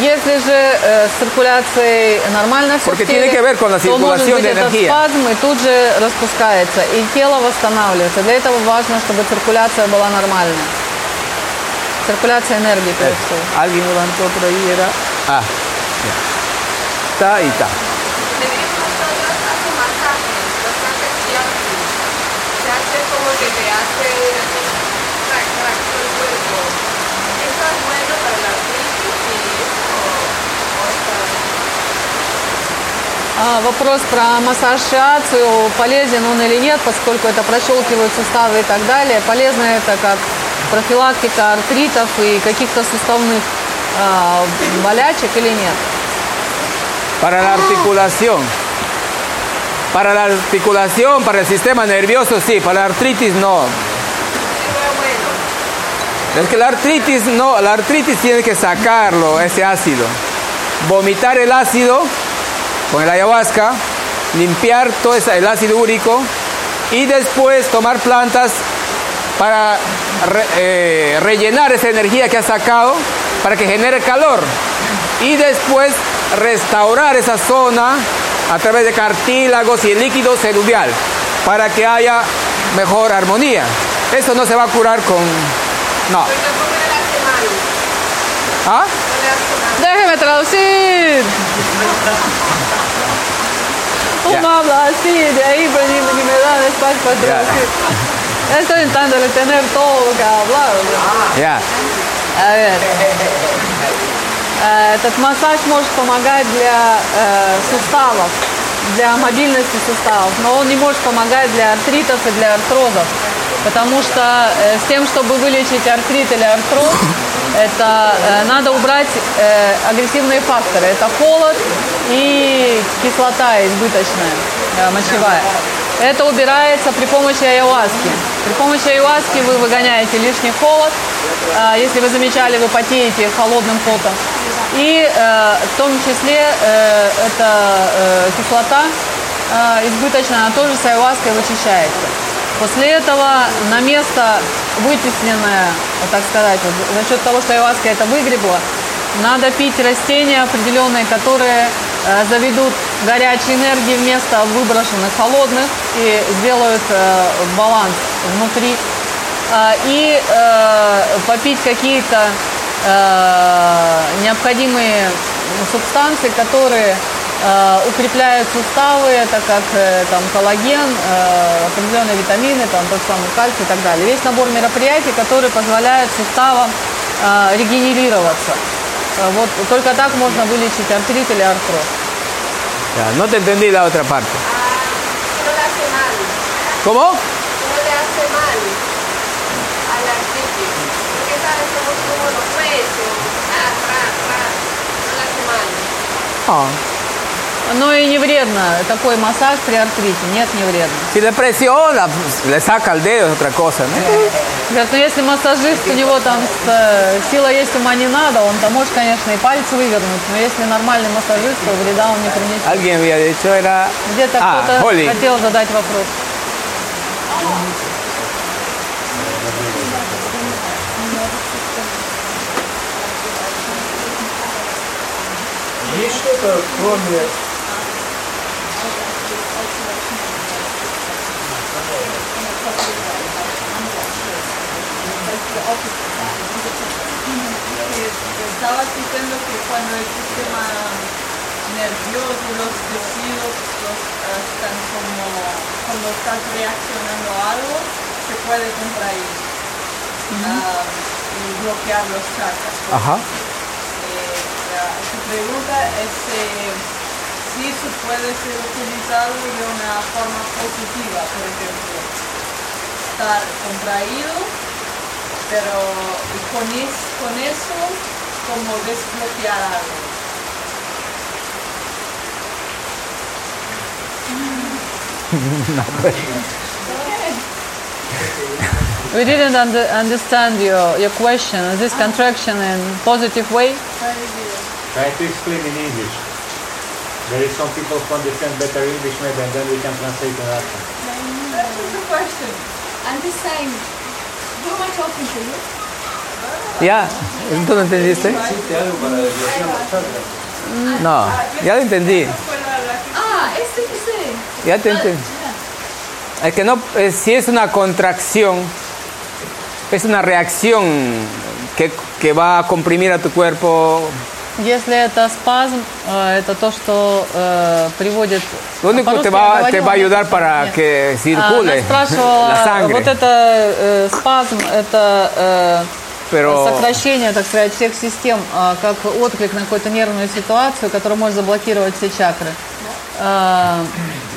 Если же э, с циркуляцией нормально все Porque в теле, tiene que ver con la то может circulación быть de этот energía. спазм и тут же распускается, и тело восстанавливается. Для этого важно, чтобы циркуляция была нормальная. Циркуляция энергии, прежде всего. Alguien levantó por ahí, era. Ah, ya. Ta y ta. hace masajes, masajes diáfanos. Se hace como que te hace crack, crack todo el cuerpo. ¿Eso es bueno para la artritis? ¿O está А, вопрос про массаж шиацию, полезен он или нет, поскольку это прощелкивают суставы и так далее. Полезно это как профилактика артритов и каких-то суставных а, болячек или нет? Para la articulación. Para la articulación, para el sistema nervioso, sí. Para la artritis, no. Es que la artritis, no. La artritis tiene que sacarlo, ese ácido. Vomitar el ácido con el ayahuasca, limpiar todo ese- el ácido úrico y después tomar plantas para eh, rellenar esa energía que ha sacado para que genere calor y después restaurar esa zona a través de cartílagos y el líquido celular para que haya mejor armonía. Eso no se va a curar con... No. ¿Ah? Déjeme traducir. Ya. Un habla así, de ahí pues, ni, ni me dan espacio para Ya. traducir. Estoy intentando retener todo lo que ha hablado. Ya. A ver. Э, Этот массаж может помогать для э, суставов. Для мобильности суставов, но он не может помогать для артритов и для артрозов. Потому что э, с тем, чтобы вылечить артрит или артроз, это э, надо убрать э, агрессивные факторы. Это холод и кислота избыточная, мочевая. Это убирается при помощи айуаски. При помощи айуаски вы выгоняете лишний холод. А, Если вы замечали, вы потеете холодным потом. И э, в том числе э, эта э, кислота э, избыточная, она тоже с айуаской вычищается. После этого на место вытесненное, так сказать, вот за счет того, что айуаска это выгребла, надо пить растения определенные, которые э, заведут горячей энергии вместо выброшенных холодных и сделают э, баланс внутри. А, и э, попить какие-то э, необходимые субстанции, которые э, укрепляют суставы, это как э, там коллаген, э, определенные витамины, там тот самый кальций и так далее. Весь набор мероприятий, которые позволяют суставам э, регенерироваться. Э, Вот только так можно вылечить артрит или артроз. Ya, no te entendí la otra parte. No le hace mal. ¿Cómo? No le hace mal a la artritis. Porque sabes cómo los huesos. Ah, ra, ra. No le hace mal. No. Но и не вредно такой массаж при артрите. Нет, не вредно. Si le presiona, le saca el dedo, es otra cosa, ¿no? Говорят, ну если массажист, у него там с, э, сила есть, ума не надо, он там может, конечно, и пальцы вывернуть, но если нормальный массажист, то вреда он не принесет. Alguien había dicho era... Где-то Ah, кто-то Holly. хотел задать вопрос. Есть что-то, кроме Estaba diciendo que cuando el sistema nervioso, los tejidos los, eh, están como, cuando estás reaccionando a algo, se puede contraer ah, y bloquear los chakras. Ajá. La- su pregunta es eh, si eso puede ser utilizado de una forma positiva, por ejemplo, estar contraído, pero y con, es- con eso como desbloquear algo. No, pues. We didn't under, understand your, your question. Is this contraction in positive way? Try to explain in English. There is some people who understand better English maybe and then we can translate in Russian. That's the question. And this time, who am I talking to? You? ¿Ya? ¿Tú lo entendiste? No, ya lo entendí. Ah, este que sé. Ya te entendí. Es que no, es- si es una contracción, es una reacción que, que va a comprimir a tu cuerpo. Если это спазм, э, это то, что э, приводит... Lo único que te я va, te va a ayudar para Нет. que А, circule Она спрашивала, la sangre. вот это э, спазм, это э, Pero- сокращение, так сказать, всех систем, а, как отклик на какую-то нервную ситуацию, которая может заблокировать все чакры.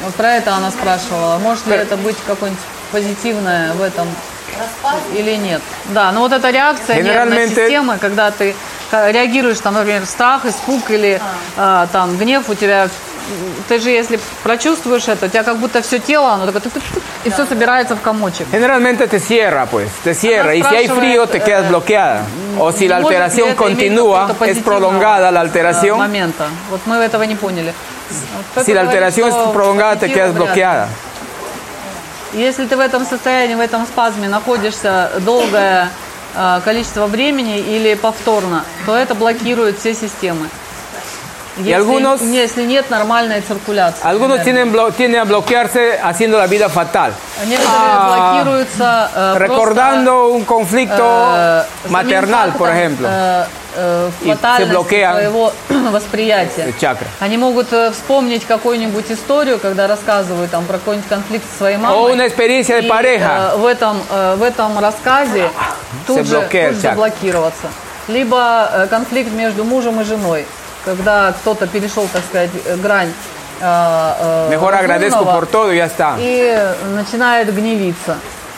Вот про это она спрашивала. Может ли это быть какое-нибудь позитивное в этом или нет? Да, но вот эта реакция нервной Generalmente- системы, когда ты реагируешь, там, например, страх, испуг или а, там гнев, у тебя ты же если прочувствуешь это, у тебя как будто все тело, оно такое, и все собирается в комочек. Generalmente te cierra, pues, te cierra. Y si hay frío, te quedas э, bloqueada. O si la alteración continúa, es prolongada la э, alteración. момента. Вот мы этого не поняли. Вот Si la говорит, alteración es prolongada, te quedas bloqueada. Если ты в этом состоянии, в этом спазме находишься долгое э, количество времени или повторно, то это блокирует все системы. Если, algunos- если нет нормальной циркуляции. Algunos tienen, blo- tienden a bloquearse haciendo la vida fatal. Некоторые Ah, блокируются э, recordando un conflicto э, maternal, por ejemplo. э, э, И фатальности своего восприятия. Chakra. Они могут э, вспомнить какую-нибудь историю, когда рассказывают там про какой-нибудь конфликт со своей мамой. Una experiencia de И, pareja. э, в этом э, в этом рассказе тут Se же, тут же заблокироваться. Либо э, конфликт между мужем и женой, когда кто-то перешел, так сказать, грань э, э, Mejor agradezco por todo y ya está. и начинает гневиться.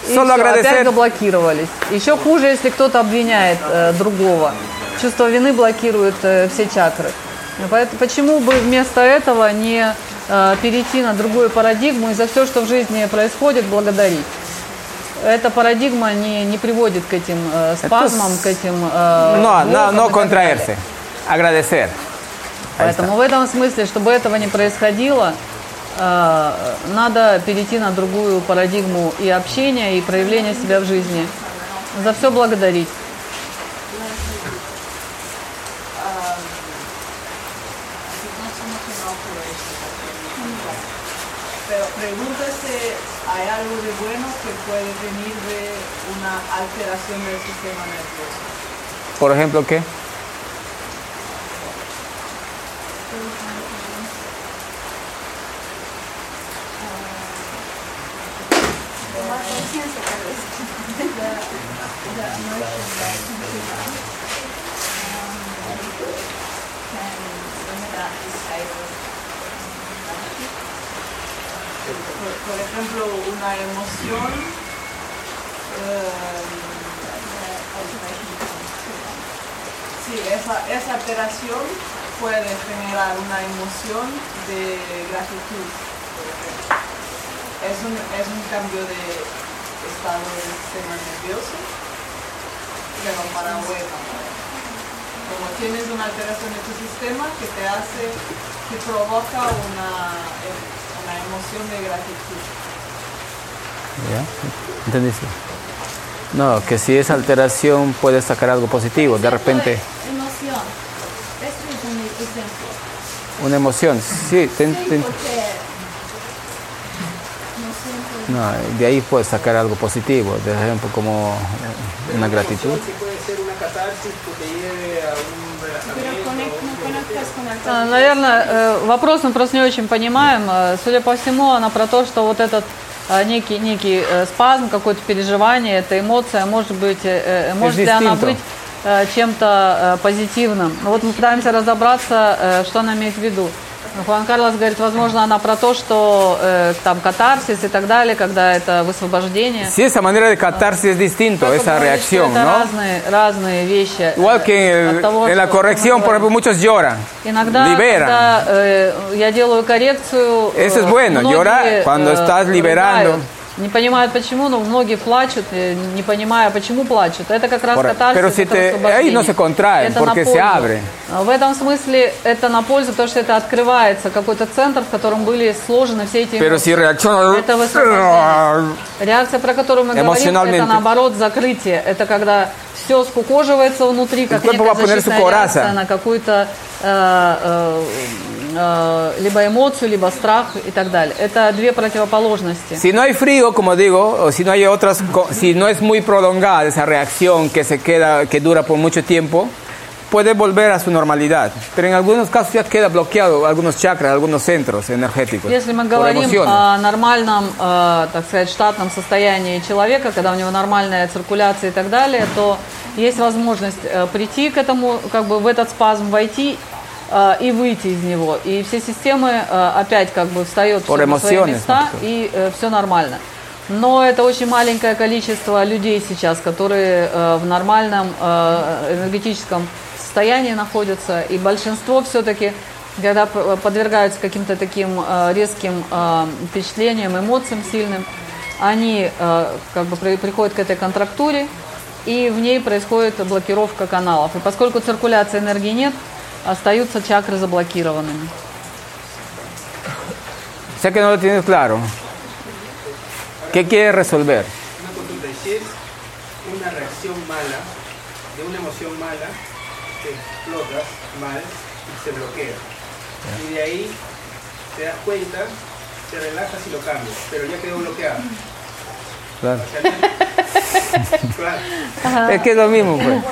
И Solo agradecer. опять заблокировались. Еще хуже, если кто-то обвиняет э, другого. Чувство вины блокирует э, все чакры. Поэтому, почему бы вместо этого не э, перейти на другую парадигму и за все, что в жизни происходит, благодарить? Эта парадигма не, не приводит к этим э, спазмам, к этим... э, No, no, no и contraerse. Agradecer. Поэтому в этом смысле, чтобы этого не происходило, э, надо перейти на другую парадигму и общения, и проявления себя в жизни. За все благодарить. Si hay algo de bueno que puede venir de una alteración del sistema nervioso. Por ejemplo, ¿qué? Por, ejemplo, una emoción. eh, sí, esa, esa alteración puede generar una emoción de gratitud. Es un, es un cambio de estado del sistema nervioso, pero para bueno. Como tienes una alteración de tu sistema que te hace, que provoca una, eh, una emoción de gratitud. ¿Ya? ¿Entendiste? No, que si esa alteración puede sacar algo positivo, de repente Emoción. Esto es un ejemplo. una emoción. Sí, te- Sí, te- porque no de ahí puedes sacar algo positivo, de ejemplo como una gratitud. Puede ser una catarsis que te lleve Наверное, э, вопрос мы просто не очень понимаем. Э, Судя по всему, она про то, что вот этот э, некий, некий спазм, какое-то переживание, эта эмоция, может быть, может ли она быть чем-то позитивным. Вот мы пытаемся разобраться, что она имеет в виду. Хуан Карлос говорит, возможно, она про то, что э, там катарсис и так далее, когда это высвобождение. Sí, esa manera de catarse es distinto, esa говорит, reacción, это ¿no? разные, разные вещи. Igual que от того, en la corrección, por ejemplo, muchos lloran, Иногда, liberan. когда э, я делаю коррекцию, Eso es э, bueno, llorar cuando э, estás liberando. ругают. Не понимают почему, но многие плачут, не понимая, почему плачут. Это как раз Por- катарсис, pero si это te- no se contraen, Это на porque se пользу. abre. В этом смысле это на пользу, потому что это открывается какой-то центр, в котором были сложены все эти pero si reacciona... Это. Реакция, про которую мы говорим, это наоборот закрытие. Это когда все скукоживается внутри, как некая защитная реакция на какую-то э, э, э, либо эмоцию, либо страх и так далее. Это две противоположности. Si no hay frío, como digo, o si no hay otras, si no es muy prolongada esa reacción que se queda, que dura por mucho tiempo, puede volver a su normalidad. Pero en algunos casos ya queda bloqueado algunos chakras, algunos centros energéticos. Если мы говорим о нормальном, э, так сказать, штатном состоянии человека, когда у него нормальная циркуляция и так далее, то есть возможность э, прийти к этому, как бы в этот спазм войти э, и выйти из него. И все системы опять как бы встает всё на свои места, и все нормально. Но это очень маленькое количество людей сейчас, которые в нормальном энергетическом состоянии находятся, и большинство все-таки, когда подвергаются каким-то таким э, резким э, впечатлениям, эмоциям сильным, они э, как бы при- приходят к этой контрактуре, и в ней происходит блокировка каналов. И поскольку циркуляции энергии нет, остаются чакры заблокированными. Sé que no lo tienes claro. ¿Qué quieres resolver? Una consulta, es una reacción mala, de una emoción mala, explotas mal y se bloquea. Y de ahí te das cuenta, te relajas y lo cambias, pero ya quedó bloqueado. Claro. Claro. Es que es lo mismo, pues.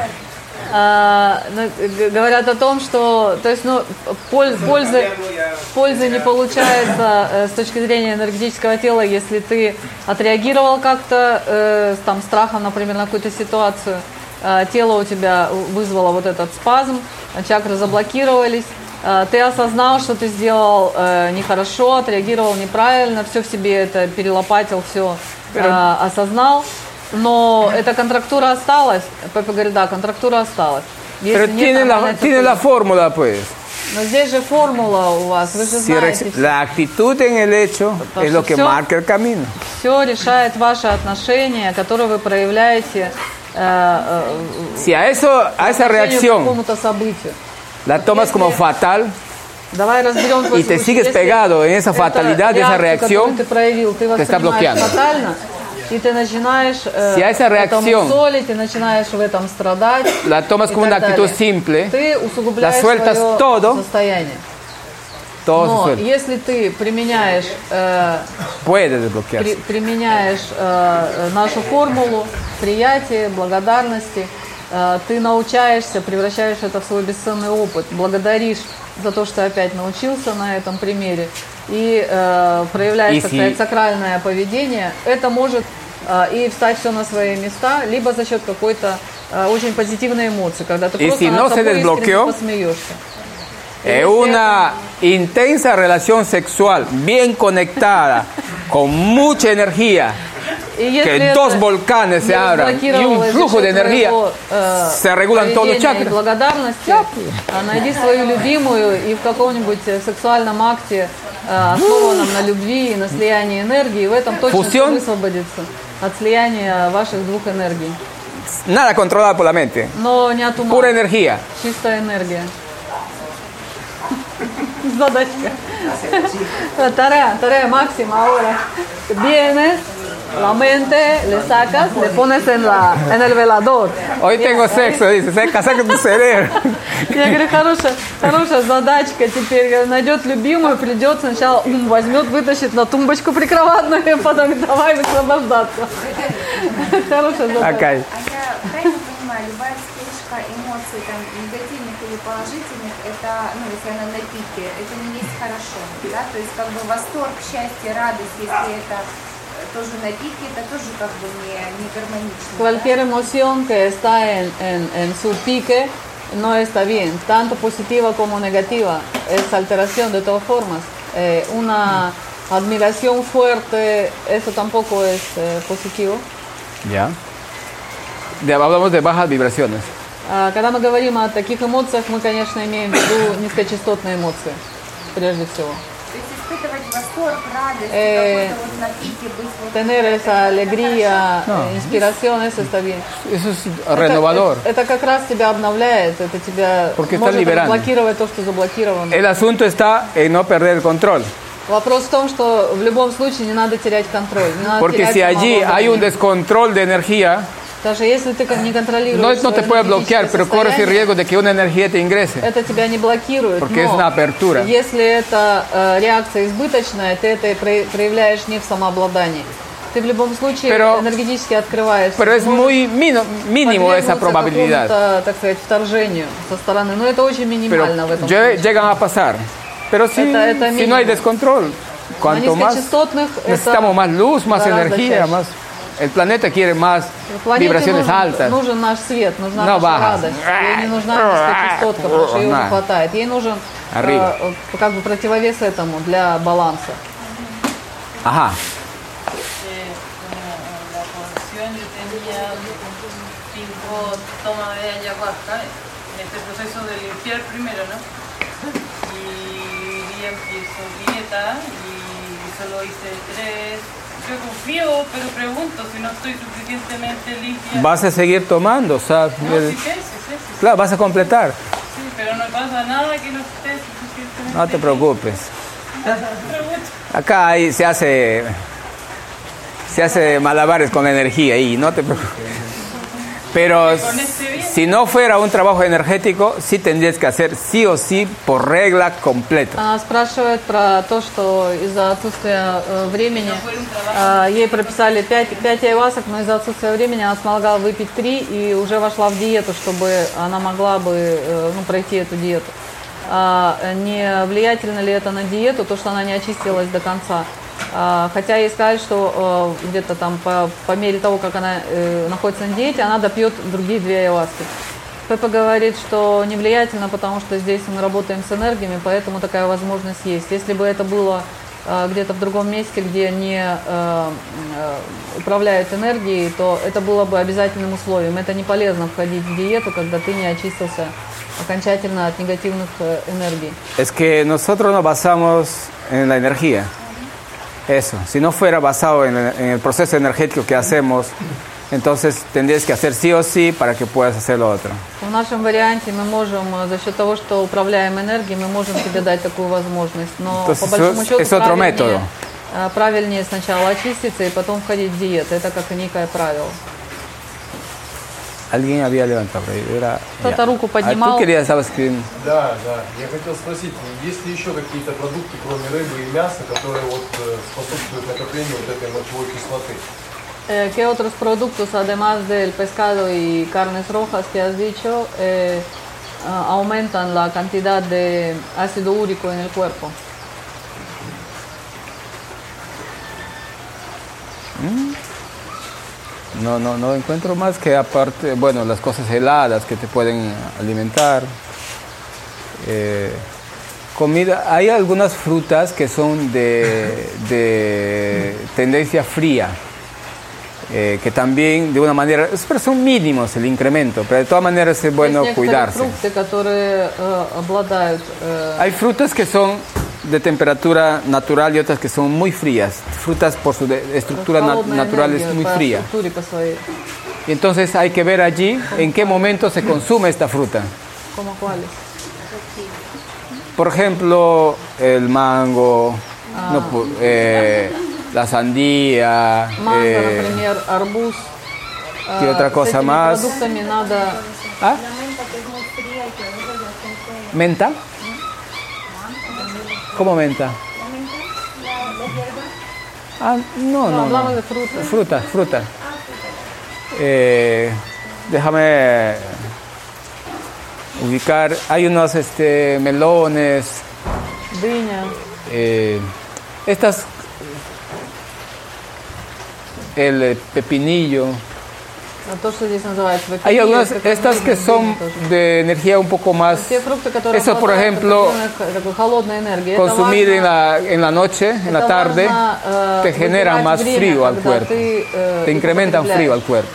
А, ну, говорят о том, что то есть, ну, поль- пользы, пользы не получается э, с точки зрения энергетического тела, если ты отреагировал как-то э, с там, страхом, например, на какую-то ситуацию, тело у тебя вызвало вот этот спазм, чакры заблокировались, э, ты осознал, что ты сделал э, нехорошо, отреагировал неправильно, все в себе это перелопатил, все осознал, но эта контрактура осталась. Папа говорит, да, контрактура осталась. Если Pero нет tiene la, tiene la циркуляции- fórmula, pues. Но здесь же формула у вас, вы же знаете. la actitud en el hecho es lo que Все- marca el camino. Все решает ваше отношение, которое вы проявляете Si a, eso, a esa по отношению к reacción какому-то событию. la tomas como fatal Давай разберем твой y te случай. sigues Если pegado en esa это fatalidad de esa реакцию, которую reacción, ты проявил, ты te está воспринимаешь bloqueando. фатально, и ты начинаешь э, Si a esa в этом reacción солить, ты начинаешь в этом страдать. la tomas и como так una actitud далее. simple, Ты усугубляешь la sueltas свое todo, состояние. Todo se Но suelta. если ты применяешь э, Puede при- desbloquearse. применяешь э, нашу формулу приятия, благодарности, э, ты научаешься, превращаешь это в свой бесценный опыт, благодаришь за то, что опять научился на этом примере, и э, проявляешь, так Если- сказать, сакральное поведение, это может э, и встать все на свои места, либо за счет какой-то э, очень позитивной эмоции, когда ты И просто над no se собой искренне desbloqueó, посмеешься. Es una intensa relación sexual bien conectada, con mucha energía, И если que это dos volcanes se не abran y un разблокировалось за flujo de счет energía, твоего, э, se regulan todos los поведения и chakras. благодарности, а найди свою любимую и в каком-нибудь э, сексуальном акте, э, основанном на любви и на слиянии энергии, в этом точно всё Фусион. высвободится от слияния ваших двух энергий. Nada controlado por la mente, Но не от ума. pura energía. Чистая энергия. Задачка. Tarea, tarea máxima ahora. Vienes, la mente, le sacas, le pones en, la, en el velador. Hoy tengo sexo, dice, se casa con tu cerebro. Я говорю, хорошая, хорошая задачка теперь. Говорю, найдет любимую, придет сначала ум возьмет, вытащит на тумбочку прикроватную, и потом давай высвобождаться. Хорошая задачка. Acá. А я правильно понимаю, любая вспышка эмоций, там, негативных или положительных, это, ну, если она на пике, это не есть хорошо, да? То есть, как бы, восторг, счастье, радость, если это э, тоже на пике, это тоже, как бы, не, не гармонично. да? Cualquier emoción que está en, en- en su pique no está bien, tanto positiva como negativa. Es alteración de todas formas. Eh, una admiración fuerte, eso tampoco es eh, positivo. Ya. De- hablamos de bajas vibraciones. А Когда мы говорим о таких эмоциях, мы, конечно, имеем в виду низкочастотные эмоции, прежде всего. То есть, испытывать восторг, радость, какой-то вот на пике быть вот... Tener esa alegría, No. inspiración, eso está bien. Eso es Это- renovador. Это, это как раз тебя обновляет, это тебя Porque está может liberando. разблокировать то, что заблокировано. El asunto está en no perder el control. Вопрос в том, что в любом случае не надо терять контроль. Не надо Porque терять si allí hay un descontrol de energía, Даже если ты не контролируешь no, no te puede bloquear, pero corres el riesgo de que una energía te ingrese. Это тебя не блокирует. Porque es una apertura. Если это э, реакция избыточная, ты это про- проявляешь не в самообладании. Ты в любом случае Pero- энергетически открываешься. Pero es muy mínimo esa probabilidad. так сказать, вторжению со стороны. Но это очень Pero минимально в этом случае. llegan a pasar. Pero si, Это- это si no hay descontrol, cuanto más necesitamos más luz, más energía, чаще. más. El planeta quiere más Планете vibraciones нужен, altas. нужен наш свет, нужна No наша bajas. радость. Ей не нужна низкочастотка, потому что ее не хватает. Ей нужен Arriba. э, э, как бы противовес этому для баланса. Eh, cinco tomas de ayahuasca en este proceso de limpiar primero, ¿no? Y día empiezo dieta y solo hice tres. Yo confío, pero pregunto si no estoy suficientemente limpia. Vas a seguir tomando, ¿sabes? No, El- sí sí, sí, Claro, vas a completar. sí, pero no pasa nada que no esté suficientemente No te preocupes. Acá ahí se hace se hace malabares con la energía y no te preocupes. Pero si no fuera un trabajo energético, sí tendrías que hacer sí o sí por regla completa. Она спрашивает про то, что из-за отсутствия э, времени э, ей прописали 5, 5 айвасок, но из-за отсутствия времени она смогла выпить 3 и уже вошла в диету, чтобы она могла бы э, ну, пройти эту диету. А, не влиятельно ли это на диету, то, что она не очистилась до конца? А, хотя ей сказали, что э, где-то там по, по мере того, как она э, находится на диете, она допьет другие две айваски. Пепа говорит, что не влиятельно, потому что здесь мы работаем с энергиями, поэтому такая возможность есть. Если бы это было э, где-то в другом месте, где не э, управляют энергией, то это было бы обязательным условием. Это не полезно входить в диету, когда ты не очистился окончательно от негативных энергий. Es que nosotros nos basamos en la energía. Eso. Si no fuera basado en el, en el proceso energético que hacemos, entonces tendrías que hacer sí o sí para que puedas hacer lo otro. В нашем варианте мы можем, э, за счет того, что управляем энергией, мы можем тебе дать такую возможность. Но Entonces, по большому es- счету es otro правильнее, método. э, правильнее сначала очиститься и потом входить в диету. Это как некое правило. Alguien había levantado, pero era... Кто-то ya. руку Ah, поднимал. Tú querías, estabas escribiendo. Да, да. Я хотел спросить, есть ли еще какие-то продукты, кроме рыбы и мяса, которые вот э, способствуют накоплению вот этой мочевой кислоты? Eh, ¿Qué otros productos, además del pescado y carnes rojas que has dicho, eh, ah, aumentan la cantidad de ácido úrico en el cuerpo? No, no, no encuentro más que aparte, bueno, las cosas heladas que te pueden alimentar. Eh, comida, hay algunas frutas que son de, de tendencia fría, eh, que también de una manera, pero son mínimos el incremento, pero de todas maneras es bueno cuidarse. Hay frutas que son de temperatura natural y otras que son muy frías. Frutas por su de- estructura na- холодной natural es энергией muy по fría. структуре по своей. Y entonces hay que ver allí en qué momento se consume esta fruta. ¿Cómo cuáles? Por ejemplo, el mango, Ah. no pu- eh, la sandía, Манго, eh, например, арбуз. ¿Qué Э, otra с cosa этими más? продуктами надо... ¿Ah? La menta que es muy fría y que a veces la gente... menta. ¿Cómo menta? La menta, la, hierbas. Ah, no, no. Hablamos no. de fruta. Fruta, fruta. Ah, fruta. Eh, déjame ubicar. Hay unos este, melones. Viña. Eh, estas. El eh, pepinillo. А То, что здесь называется Hay вакиния, algunas, это estas que дыня son тоже. de energía un poco más. Те фрукты, которые Eso, por обладают ejemplo, определенной такой холодной энергией. Это consumir en важно- la, en la noche, en la это tarde, важно, э, te generan выбирать más время, frío al когда cuerpo. ты, э, Te их incrementan употребляешь. frío al cuerpo.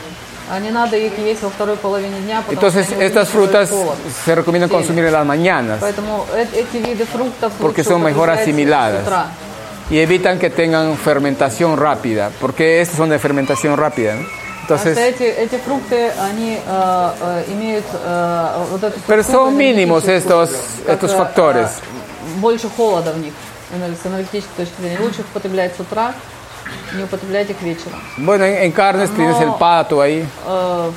А не надо их есть во второй половине дня, потому Entonces, что они estas увеличивают frutas холод. se recomiendan Sí. consumir en las mañanas Поэтому э- эти виды фруктов porque лучше son mejor употреблять asimiladas с утра. y evitan que tengan fermentación rápida, porque estas son de fermentación rápida. ¿no? Entonces, что эти, эти фрукты, они э, имеют э, вот эту pero son mínimos estos, estos factores. больше холода в них с энергетической точки зрения. Лучше их употреблять с утра, не употреблять их вечером. Bueno, en, carnes tienes el pato ahí, э,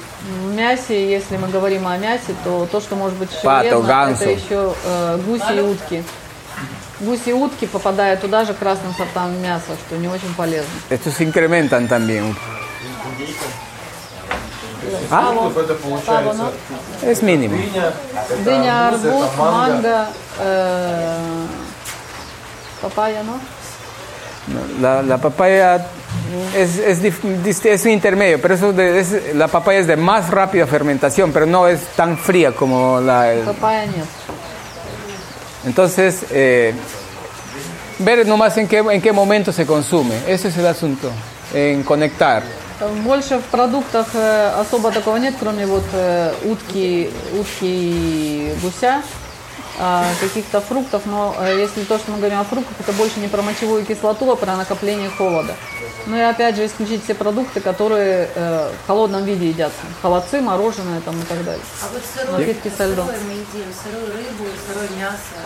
в мясе, если мы говорим о мясе, то то, что может быть еще Пато, вредно, гансу. это еще э, гуси и утки. Гуси и утки попадают туда же красным сортам мяса, что не очень полезно. estos incrementan también. Ah. A? Es mínimo. Viña, arbuz, manga, eh, papaya, ¿no? La, papaya es, es, es, un intermedio, pero eso la papaya es de más rápida fermentación, pero no es tan fría como la... El... Papaya Entonces, eh, ver nomás en qué, en qué momento se consume, ese es el asunto, en conectar. Больше в продуктах э, особо такого нет, кроме вот э, утки, утки и гуся, а, каких-то фруктов, но э, если то, что мы говорим о фруктах, это больше не про мочевую кислоту, а про накопление холода. Ну и опять же исключить все продукты, которые в холодном виде едятся. Холодцы, мороженое там и так далее. А вот сырое, Напитки со льдом. сырое мы едим, сырую рыбу, сырое мясо,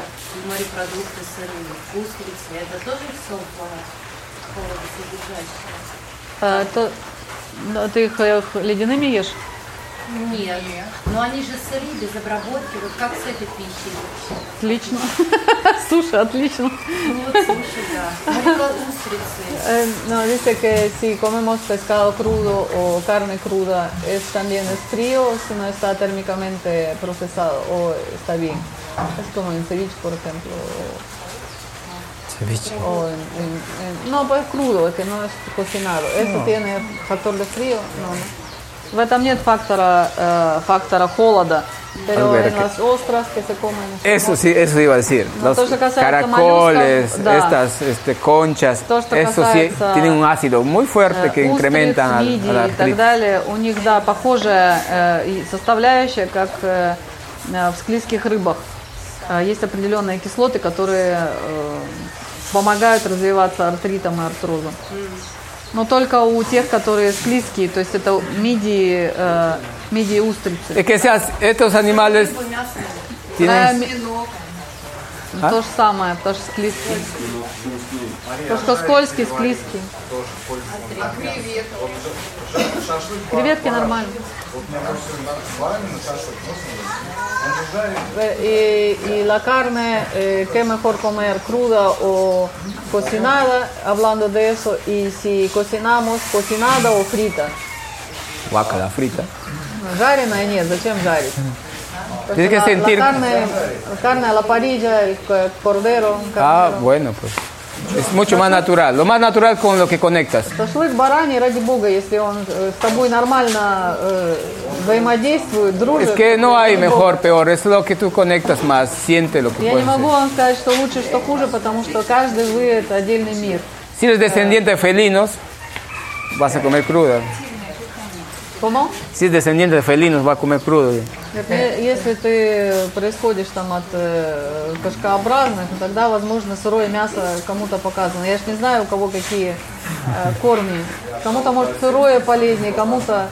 морепродукты сырые, устрицы, это тоже все холодосодержащее? А, то- да, ты их э, х- ледяными ешь? Нет. Но они же сырые, без обработки. Вот как с этой picchia? Отлично. Sуши, otlично. Ну вот суши, да. Морепродукты, устрицы. Eh, no, dice que si comemos pescado crudo o carne cruda, es también es frío si no está térmicamente procesado o está bien. Es como en ceviche, por ejemplo. O, o en- en- en- no, pues crudo, que no es cocinado. ¿Eso No. tiene factor de frío? No, no. В этом нет фактора, э, фактора холода. Pero ver, en las ostras que se comen. Eso sí, eso iba a decir. No, Los caracoles, моллюсков, да. estas este, conchas, То, что eso sí tienen un ácido muy fuerte que Э, incrementan al, устриц, al мидий и так далее, у них, да, похожая э, составляющая, как э, э, в склизких рыбах. Э, Есть определенные кислоты, которые э, помогают развиваться артритом и артрозом. Но только у тех, которые склизкие, то есть это мидии, э, мидии и устрицы. Seas- estos animales tienen... А? То же самое, потому что склизкие. То, что скользкий, склизкий. А креветки? Креветки нормально. Вот мне кажется, баранина шашлык, ну, Eh, y, y la carne, eh, qué mejor comer cruda o cocinada, hablando de eso, y si cocinamos cocinada o frita. Guácala frita. Жареная нет, зачем жарить? Tienes que La- sentir... La carne, la carne a la parrilla, el co- cordero, Ah, carnero. bueno, pues. Es mucho más natural. Lo más natural con lo que conectas. Шашлык бараний, ради бога, если он э, с тобой нормально э, взаимодействует, дружит. Es que no hay ради mejor, бога. peor. Es lo que tú conectas más. Siente lo que Я не puedes могу hacer. вам сказать, что лучше, что хуже, потому что каждый вы это отдельный мир. Si eres descendiente de felinos, vas a comer cruda. ¿Cómo? Si es descendiente de felinos, va a comer crudo. Если ты происходишь там от э, кошкообразных, тогда, возможно, сырое мясо кому-то показано. Я ж не знаю, у кого какие э, корни. Кому-то, может, сырое полезнее, кому-то...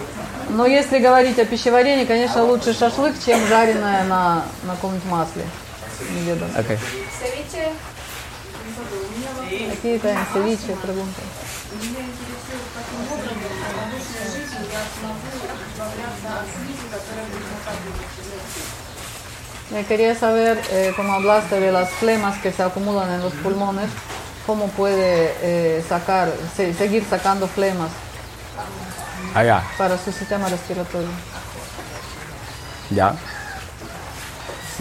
Но если говорить о пищеварении, конечно, лучше шашлык, чем жареное на, на каком-нибудь масле. Неведомо. Ok. Ceviche Какие-то севичи, preguntas. Me quería saber, eh, como hablaste de las flemas que se acumulan en los pulmones, cómo puede eh, sacar, se- seguir sacando flemas Allá. para su sistema respiratorio. Ya.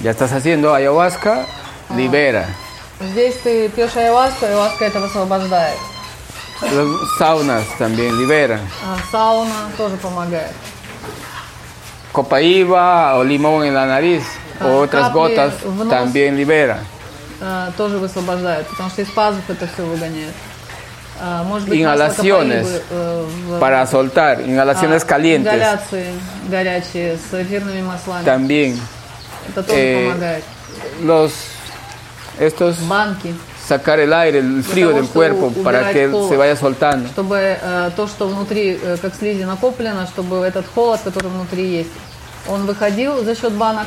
Ya estás haciendo ayahuasca, libera. Здесь ты пьешь ayahuasca, ayahuasca это высвобождает. Las saunas también liberan. А сауна тоже помогает. Copaíba o limón en la nariz Ah, o otras capли gotas в нос. también libera. А, тоже высвобождает, потому что из пазух это все выгоняет. А, может быть, Inhalaciones масло капаибы, э, в- para soltar, inhalaciones а, calientes Ингаляции горячие с эфирными маслами. también. Это тоже Eh, помогает. Los estos Банки. Sacar el aire, el frío того, del cuerpo para que холод. se vaya soltando. Чтобы э, то, что внутри, э, как слизи накоплено, чтобы этот холод, который внутри есть, он выходил за счет банок,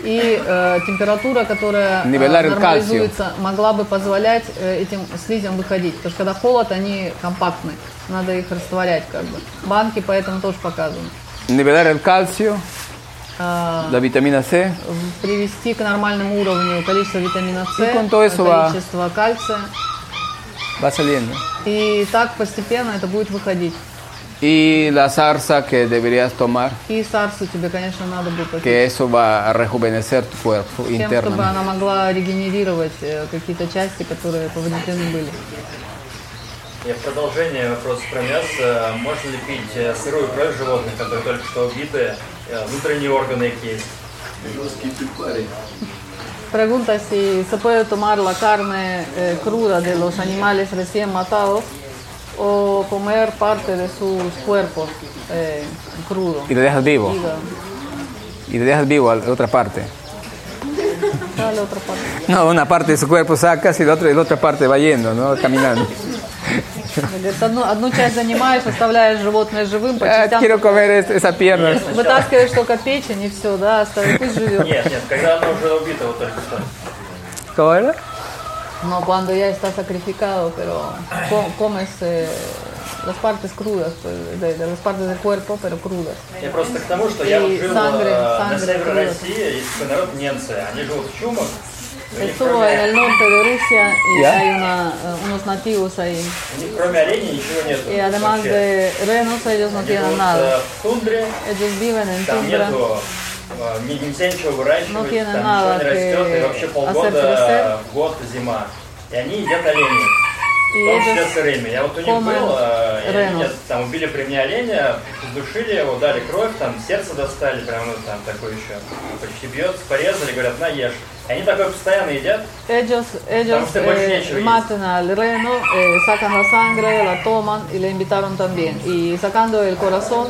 и э, температура, которая э, нормализуется, могла бы позволять э, этим слизям выходить. Потому что когда холод, они компактны, надо их растворять как бы. Банки поэтому тоже показаны. Nivelar el calcio, la vitamina C. привести к нормальному уровню количество витамина С, И количество кальция. Va saliendo. И так постепенно это будет выходить. Y la zarza que deberías tomar, И сарсу тебе, конечно, надо будет попить. que eso va a rejuvenecer tu cuerpo Тем, чтобы interno. она могла регенерировать э, какие-то части, которые повреждены были. И в продолжение вопроса про мясо. Можно ли пить э, сырую кровь животных, которые только что убиты, э, внутренние органы их есть? Pregunta si se puede tomar la carne eh, cruda de los animales recién matados o comer parte de sus cuerpos eh, crudo. Y lo dejas vivo. Hígado. Y le dejas vivo a la otra parte. Dale otra parte. No, una parte de su cuerpo sacas y la otra, y la otra parte va yendo, ¿no? Caminando. Говорит, одну, одну часть занимаешь, оставляешь животное живым, по Ah, частям quiero comer es- esa pierna. вытаскиваешь только печень и все, да, оставишь, пусть живет. Нет, нет, когда оно уже убито вот только что. ¿Cómo era? No, cuando ya está sacrificado, pero co- comes eh, las partes crudas, de, de las partes del cuerpo, pero crudas. Я просто к тому, что я жил sangre, э, на sangre севере. России, есть такой народ немцы, они живут в чумах. У них Estuvo en el кроме, norte de Rusia y ¿Ya? hay una, eh, unos nativos ahí. кроме оленей ничего нет. Y además de renos, ellos no tienen nada. в тундре, Ellos viven en там tundra, нету нельзя ничего выращивать, No там tienen ничего nada не растет, и que вообще hacer полгода год зима. И они едят оленей. В том числе с Реми. Я вот у них был, и они меня там убили при мне оленя, душили его, дали кровь, там сердце достали, прям ну, там такое еще почти бьется, порезали, говорят, на ешь. И они такое постоянно едят. Ellos, ellos usted больше eh, нечего есть. matan al reno, eh, sacan la sangre, la toman y le invitaron también. Y sacando el corazón,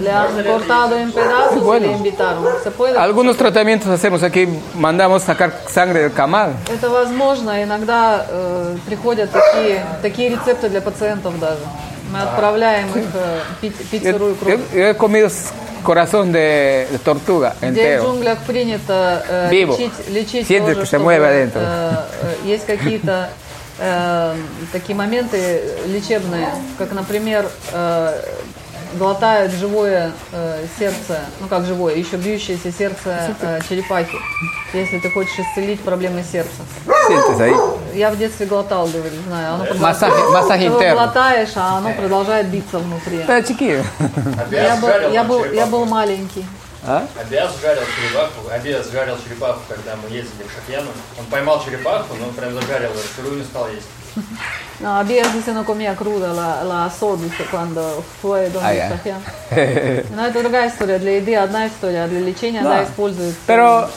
le han cortado en pedazos y le invitaron. ¿Se puede? Algunos tratamientos hacemos aquí, mandamos sacar sangre del camal. Это возможно. Иногда э, приходят такие, такие рецепты для пациентов даже. Мы отправляем их э, пить, пить Yo, сырую кровь. yo- yo he comido s- corazón de, de tortuga Где в entero. джунглях принято э, Vivo. лечить, лечить Siente тоже, que se чтобы, mueve adentro. э, э, есть какие-то э, такие моменты лечебные, как, например, э, глотают живое э, сердце, ну как живое, еще бьющееся сердце э, черепахи, если ты хочешь исцелить проблемы сердца. Я в детстве глотал, говорит, знаю. Оно Массаж- продолжает- массаж Ты глотаешь, а оно продолжает биться внутри. Я был, я был, я был маленький. ¿Ah? Абиас жарил черепаху, Абиас жарил черепаху, когда мы ездили к Шахьяну. Он поймал черепаху, но он прям зажарил ее, сырую не стал есть. No, había se no comía cruda la, la asó, dice, cuando fue donde Ah, ya. Шахьян. Но это другая история. Для еды одна история, а для лечения Да. она использует... Pero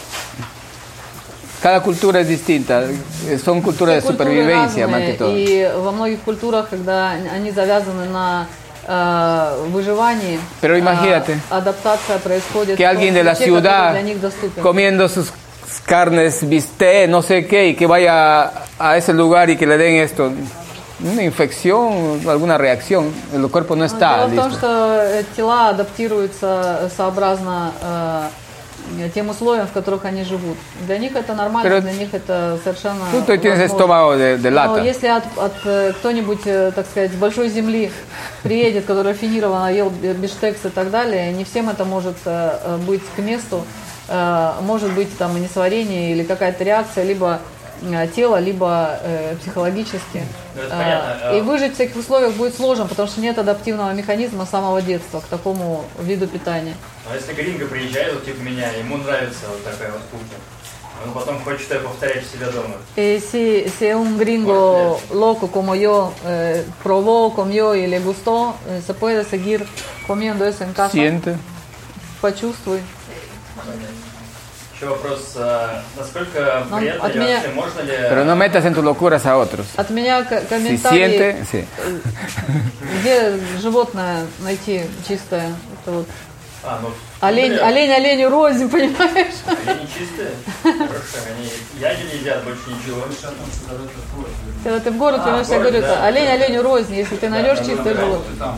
cada cultura es distinta. Eh, Son culturas de Все культуры supervivencia más разные, que todo. И во многих культурах, когда они завязаны на э, выживании, Pero imagínate а, адаптация происходит que в том alguien de la ключе, который ciudad для них доступен. comiendo sus carnes, bistec, no sé qué, y que vaya a ese lugar y que le den esto, una infección, alguna reacción, el cuerpo no está Дело в том, listo. что э, тела адаптируются сообразно э, тем условиям, в которых они живут. Для них это нормально, Pero для них это совершенно Tú tú tienes estómago de, de Но lata. если от, от, э, кто-нибудь, э, так сказать, с большой земли приедет, который рафинированно ел биштекс и так далее, не всем это может э, э, быть к месту. Э, Может быть там и несварение или какая-то реакция, либо э, тело, либо э, психологически. Это Э, понятно. И выжить в таких условиях будет сложно, потому что нет адаптивного механизма с самого детства к такому виду питания. А если гринго приезжает, вот типа меня, ему нравится вот такая вот кухня. Он потом хочет это повторять себя дома. Y si, si un gringo loco como yo eh, probó, comió y le gustó, se puede seguir comiendo eso en casa. Siente. Почувствуй. Еще вопрос, а, насколько Ну, вредно от или меня- вообще можно ли... Pero no metas en tus locuras a otros. От меня к- Si комментарий, siente, sí. где животное найти чистое. Это вот А, ну, олень, например, олень оленю рознь, понимаешь? Они чистые, хорошие, они ягель едят, больше ничего. Когда ты в город, А, понимаешь, я город, говорю, да. олень оленю рознь, если ты найдешь чистое животное.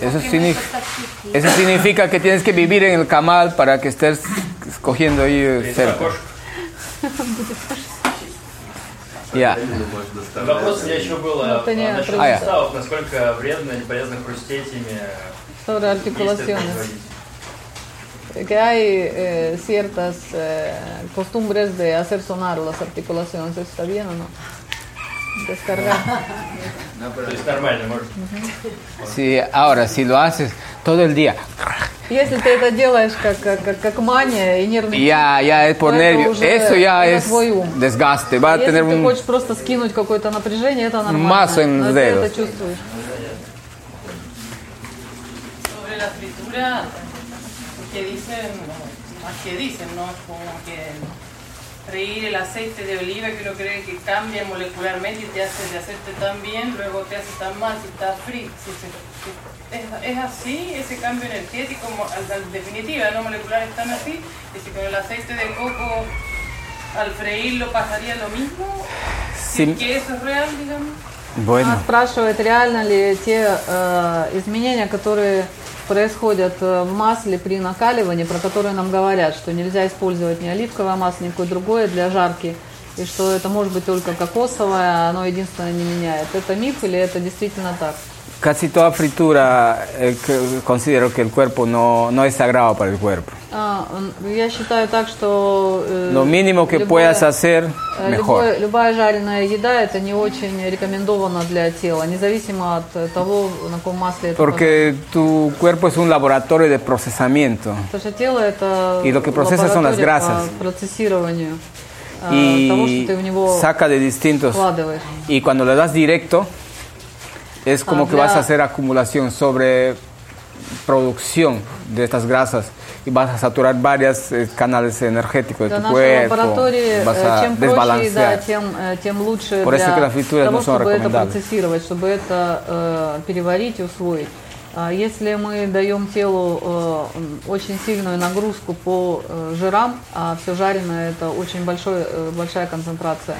Eso, signif- eso significa que tienes que vivir en el camal para que estés escogiendo ahí eh, cerca. Ya. Вопрос у меня еще был Ну, а, это не насчет А, я. суставов, насколько вредно или полезно хрустеть ими. Sobre если это articulaciones. производить. que hay eh, ciertas eh, costumbres de hacer sonar las articulaciones. ¿Eso está bien o no? Descargar. То есть нормально, может. Sí, ahora, si lo haces todo el día, Если ты это делаешь как, как, как, как мания и нервный ya, ya es por то это nervio, уже eso ya на es твой ум. desgaste, va a Если tener ты un... хочешь просто скинуть какое-то напряжение, это нормально. Mazo en но los ты dedos. это чувствуешь. Sobre la fritura, que dicen, más que dicen, ¿no? Es como que freír el aceite de oliva que uno cree que cambia molecularmente y te hace de hacerte tan bien, luego te hace tan mal si está frito. Si se- si- es, es así, ese cambio energético, al- definitiva, no molecular, es tan así, que si con el aceite de coco al freírlo pasaría lo mismo, si Sí. que eso es real, digamos. Bueno, Она спрашивает, реально ли те э, изменения, которые происходят э, в масле при накаливании, про которые нам говорят, что нельзя использовать ни оливковое масло, ни какое другое для жарки, и что это может быть только кокосовое, а оно единственное не меняет. Это миф или это действительно так? casi toda fritura eh, considero que el cuerpo no, no es sagrado para el cuerpo. А, м, я считаю так, что э, Lo mínimo que любое- puedas hacer, э, mejor. любое- любая жареная еда это не очень рекомендовано для тела, независимо от э, того, на каком масле это Porque tu cuerpo es un laboratorio de procesamiento. Потому что тело это И lo que procesa son las лаборатория grasas. по процессированию. э, того, y что ты в него saca de distintos. вкладываешь. Y cuando le das directo, es como Ah, que vas ya. a hacer acumulación sobre producción de estas grasas y vas a saturar varios eh, canales energéticos de tu cuerpo, лаборатории, vas э, a чем проще desbalancear. тем, э, тем лучше Por eso que las frituras того, no son чтобы это процессировать, чтобы это э, переварить и усвоить. А Если мы даем телу э, очень сильную нагрузку по э, жирам, а все жареное это очень большой, э, большая концентрация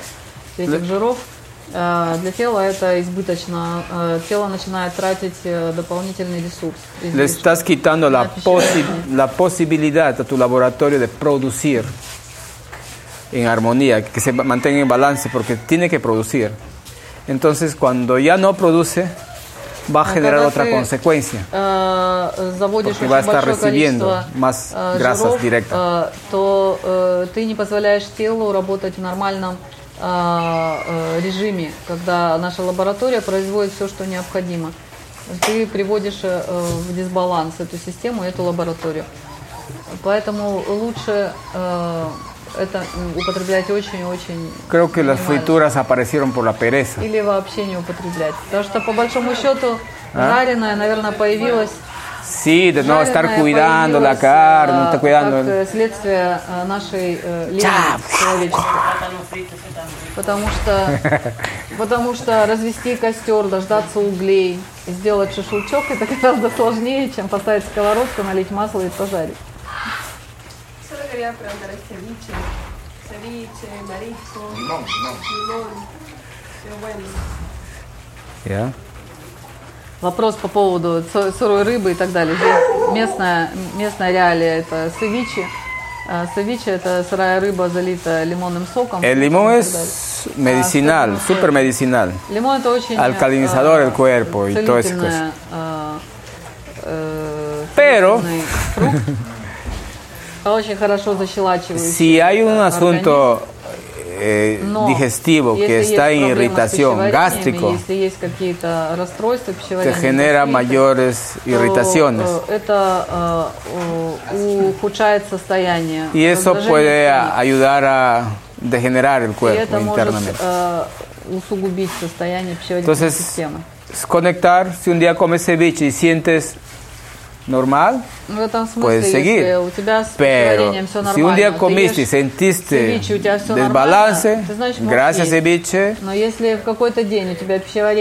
этих жиров, э, для тела это избыточно. Э, Тело начинает тратить э, дополнительный ресурс. Le излишек. estás quitando la, posi- la posibilidad a tu laboratorio de producir en armonía, que se mantenga en balance, porque tiene que producir. Entonces, cuando ya no produce, va a А generar когда otra consecuencia. э, Porque va a estar recibiendo más э, grasas directas. э, то э, ты не позволяешь телу работать в нормальном э, э, режиме, когда наша лаборатория производит все, что необходимо. Ты приводишь э, в дисбаланс эту систему, эту лабораторию. Поэтому лучше э, это употреблять очень-очень Creo que las frituras aparecieron por la pereza. Или вообще не употреблять. Потому что, по большому счету, А? жареное, наверное, появилось Sí, de no estar cuidando la carne, estar cuidando. Как э, следствие э, нашей э, лени. Потому что, потому что развести костер, дождаться углей сделать шашлычок это гораздо сложнее, чем поставить сковородку, налить масло и пожарить. Solo Вопрос по поводу сырой рыбы и так далее. Здесь местная, местная реалия это севичи. А, Севиче это сырая рыба, залитая лимонным соком. El limón и так es medicinal, А, súper medicinal. Лимон это очень Alcalinizador э, del cuerpo y todo eso. э, э, Pero-. Очень хорошо защелачивающий. Si hay un э, asunto eh, Но digestivo que если está есть en проблемы с irritación, пищеварением, gástrico, Если есть какие-то расстройства te пищеварения, genera какие-то, mayores то, irritaciones. э, это э, э, ухудшает состояние. Y eso раздражение puede слизи. ayudar a degenerar el И cuerpo это может internamente. э, усугубить состояние пищеварительной Entonces, системы. es conectar, si un día comes ceviche y sientes normal, no puedes seguir. Pero si un día comiste y sentiste desbalance, gracias ceviche,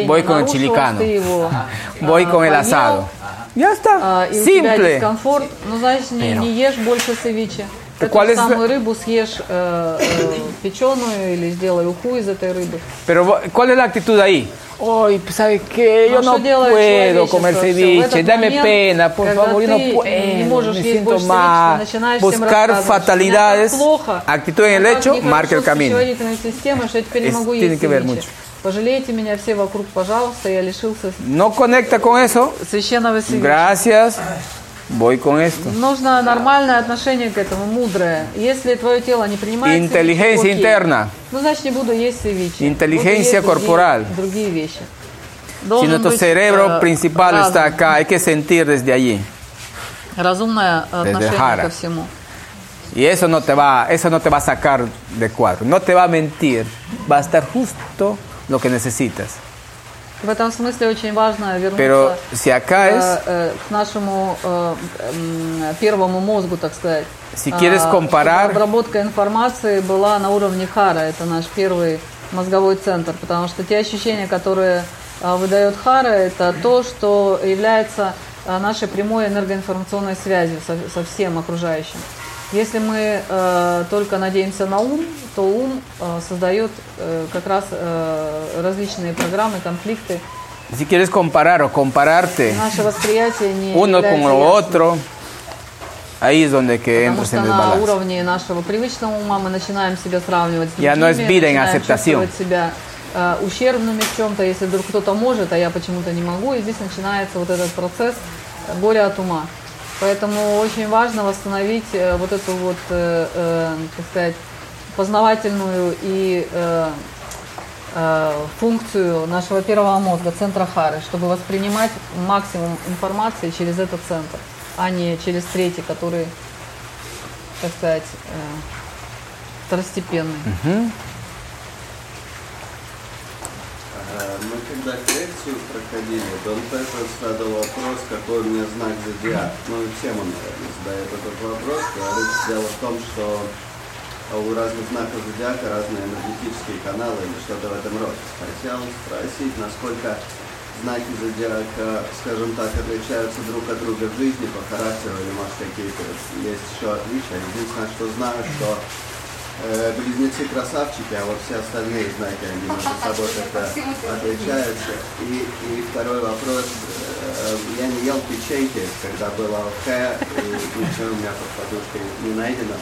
voy con el chilicano, voy con el asado. Ya está, simple. Pero... не ешь больше севиче. Так Эту cuál es- самую рыбу съешь э, э, печеную или сделай уху из этой рыбы. Pero vo- ¿cuál es la actitud ahí? Hoy, ¿sabes qué? Yo Ну, no что делает puedo человечество? comer Всё, в ceviche, этот dame момент, pena, por когда favor, yo no ты puedo, не можешь me есть siento больше mal. ceviche, ты начинаешь всем Buscar рассказывать, fatalidades, «Мне так плохо, actitud en el мне так hecho, нехорошо marca el с camino. пищеварительной системой, что я теперь не Es- могу tiene есть que ver ceviche. mucho. Пожалейте меня все вокруг, пожалуйста, я лишился No conecta con eso, священного ceviche. gracias, voy con esto. Нужно нормальное отношение к этому, мудрое. Если твое тело не принимает Inteligencia ceviche, окей. interna. ну значит не буду есть ceviche. Inteligencia Буду есть corporal. Другие, другие вещи. Si Должен nuestro быть, cerebro э, principal разум, está acá, hay que sentir desde allí. разумное отношение Jara. ко всему. Y eso no te va, eso no te va a sacar de cuadro, no te va a mentir, va a estar justo lo que necesitas. В этом смысле очень важно вернуться Pero si acá э, es, э, к нашему э, первому мозгу, так сказать. Si quieres А, comparar- обработка информации была на уровне хара, это наш первый мозговой центр, потому что те ощущения, которые а, выдает хара, это то, что является а, нашей прямой энергоинформационной связью со, со всем окружающим. Если мы э, только надеемся на ум, то ум э, создает э, как раз э, различные программы, конфликты. si quieres comparar o compararte Наше восприятие не uno con lo otro, ahí es donde que Потому entras en на desbalance. уровне нашего привычного ума мы начинаем себя сравнивать с другими, no es vida en aceptación. себя э, ущербными в чем-то, если вдруг кто-то может, а я почему-то не могу, и здесь начинается вот этот процесс горя от ума. Поэтому очень важно восстановить э, вот эту вот, э, э, так сказать, познавательную и э, э, функцию нашего первого мозга, центра Хары, чтобы воспринимать максимум информации через этот центр, а не через третий, который, так сказать, э, второстепенный. Мы когда коррекцию проходили, то он также задал вопрос, какой у меня знак зодиак. Ну и всем он, наверное, задает этот вопрос. Говорит, дело в том, что у разных знаков зодиака разные энергетические каналы или что-то в этом роде. Хотел спросить, насколько знаки зодиака, скажем так, отличаются друг от друга в жизни по характеру или может какие-то есть еще отличия. Единственное, что знаю, что близнецы красавчики, а вот все остальные знаки, они между собой как-то отличаются. И, и второй вопрос, э, я не ел печеньки, когда было ОХ, и ничего у меня под подушкой не найдено.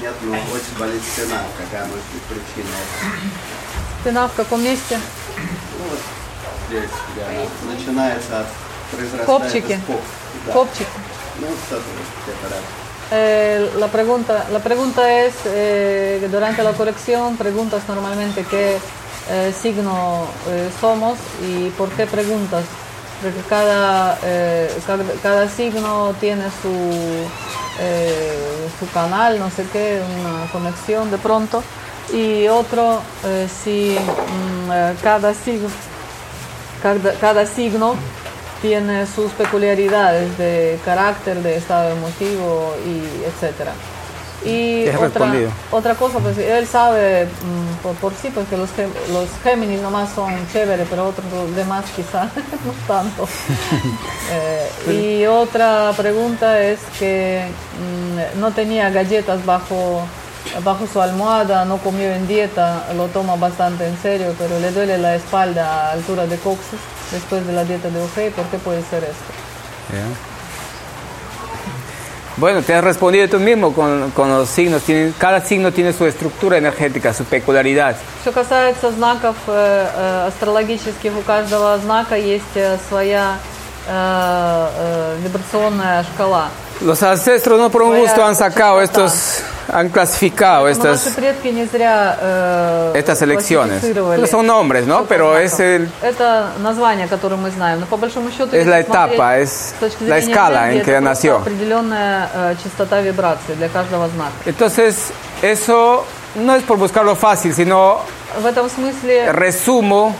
Нет, но очень болит спина, какая может быть причина. Спина в каком месте? Ну, вот здесь, где она начинается от произрастает Копчики. из коп. Да. Копчик. Ну, что-то где-то рядом. Eh, la, pregunta, la pregunta es, eh, durante la corrección preguntas normalmente qué eh, signo somos y por qué preguntas. Porque cada, cada, signo tiene su, su canal, no sé qué, una conexión de pronto. Y otro, si mm, cada signo cada, cada signo tiene sus peculiaridades de carácter, de estado emotivo y etcétera. Y otra, respondido. otra cosa, pues él sabe mm, por, por sí, pues que los, los Géminis nomás son chéveres, pero otros demás quizá no tanto. Eh, y otra pregunta es que mm, no tenía galletas bajo, bajo su almohada, no comió en dieta, lo toma bastante en serio, pero le duele la espalda a altura de coxis después de la dieta de OG. ¿Por qué puede ser esto? Ya. Bueno, te has respondido tú mismo con, con los signos. Tienen- cada signo tiene su estructura energética, su peculiaridad. Что касается знаков э, э, астрологических, у каждого знака есть э, своя э, э, вибрационная шкала. Los ancestros no por un Своя gusto han sacado частота. estos, han clasificado Но estas, наши предки не зря э, estas elecciones. классифицировали. No son nombres, ¿no? Pero es, el, Это название, которое мы знаем. Но по большому счету, es если la смотреть etapa, es с точки la зрения escala энергии, en que это просто nació. определенная э, частота вибрации для каждого знака. Entonces, eso no es por buscarlo fácil, sino В этом смысле resumo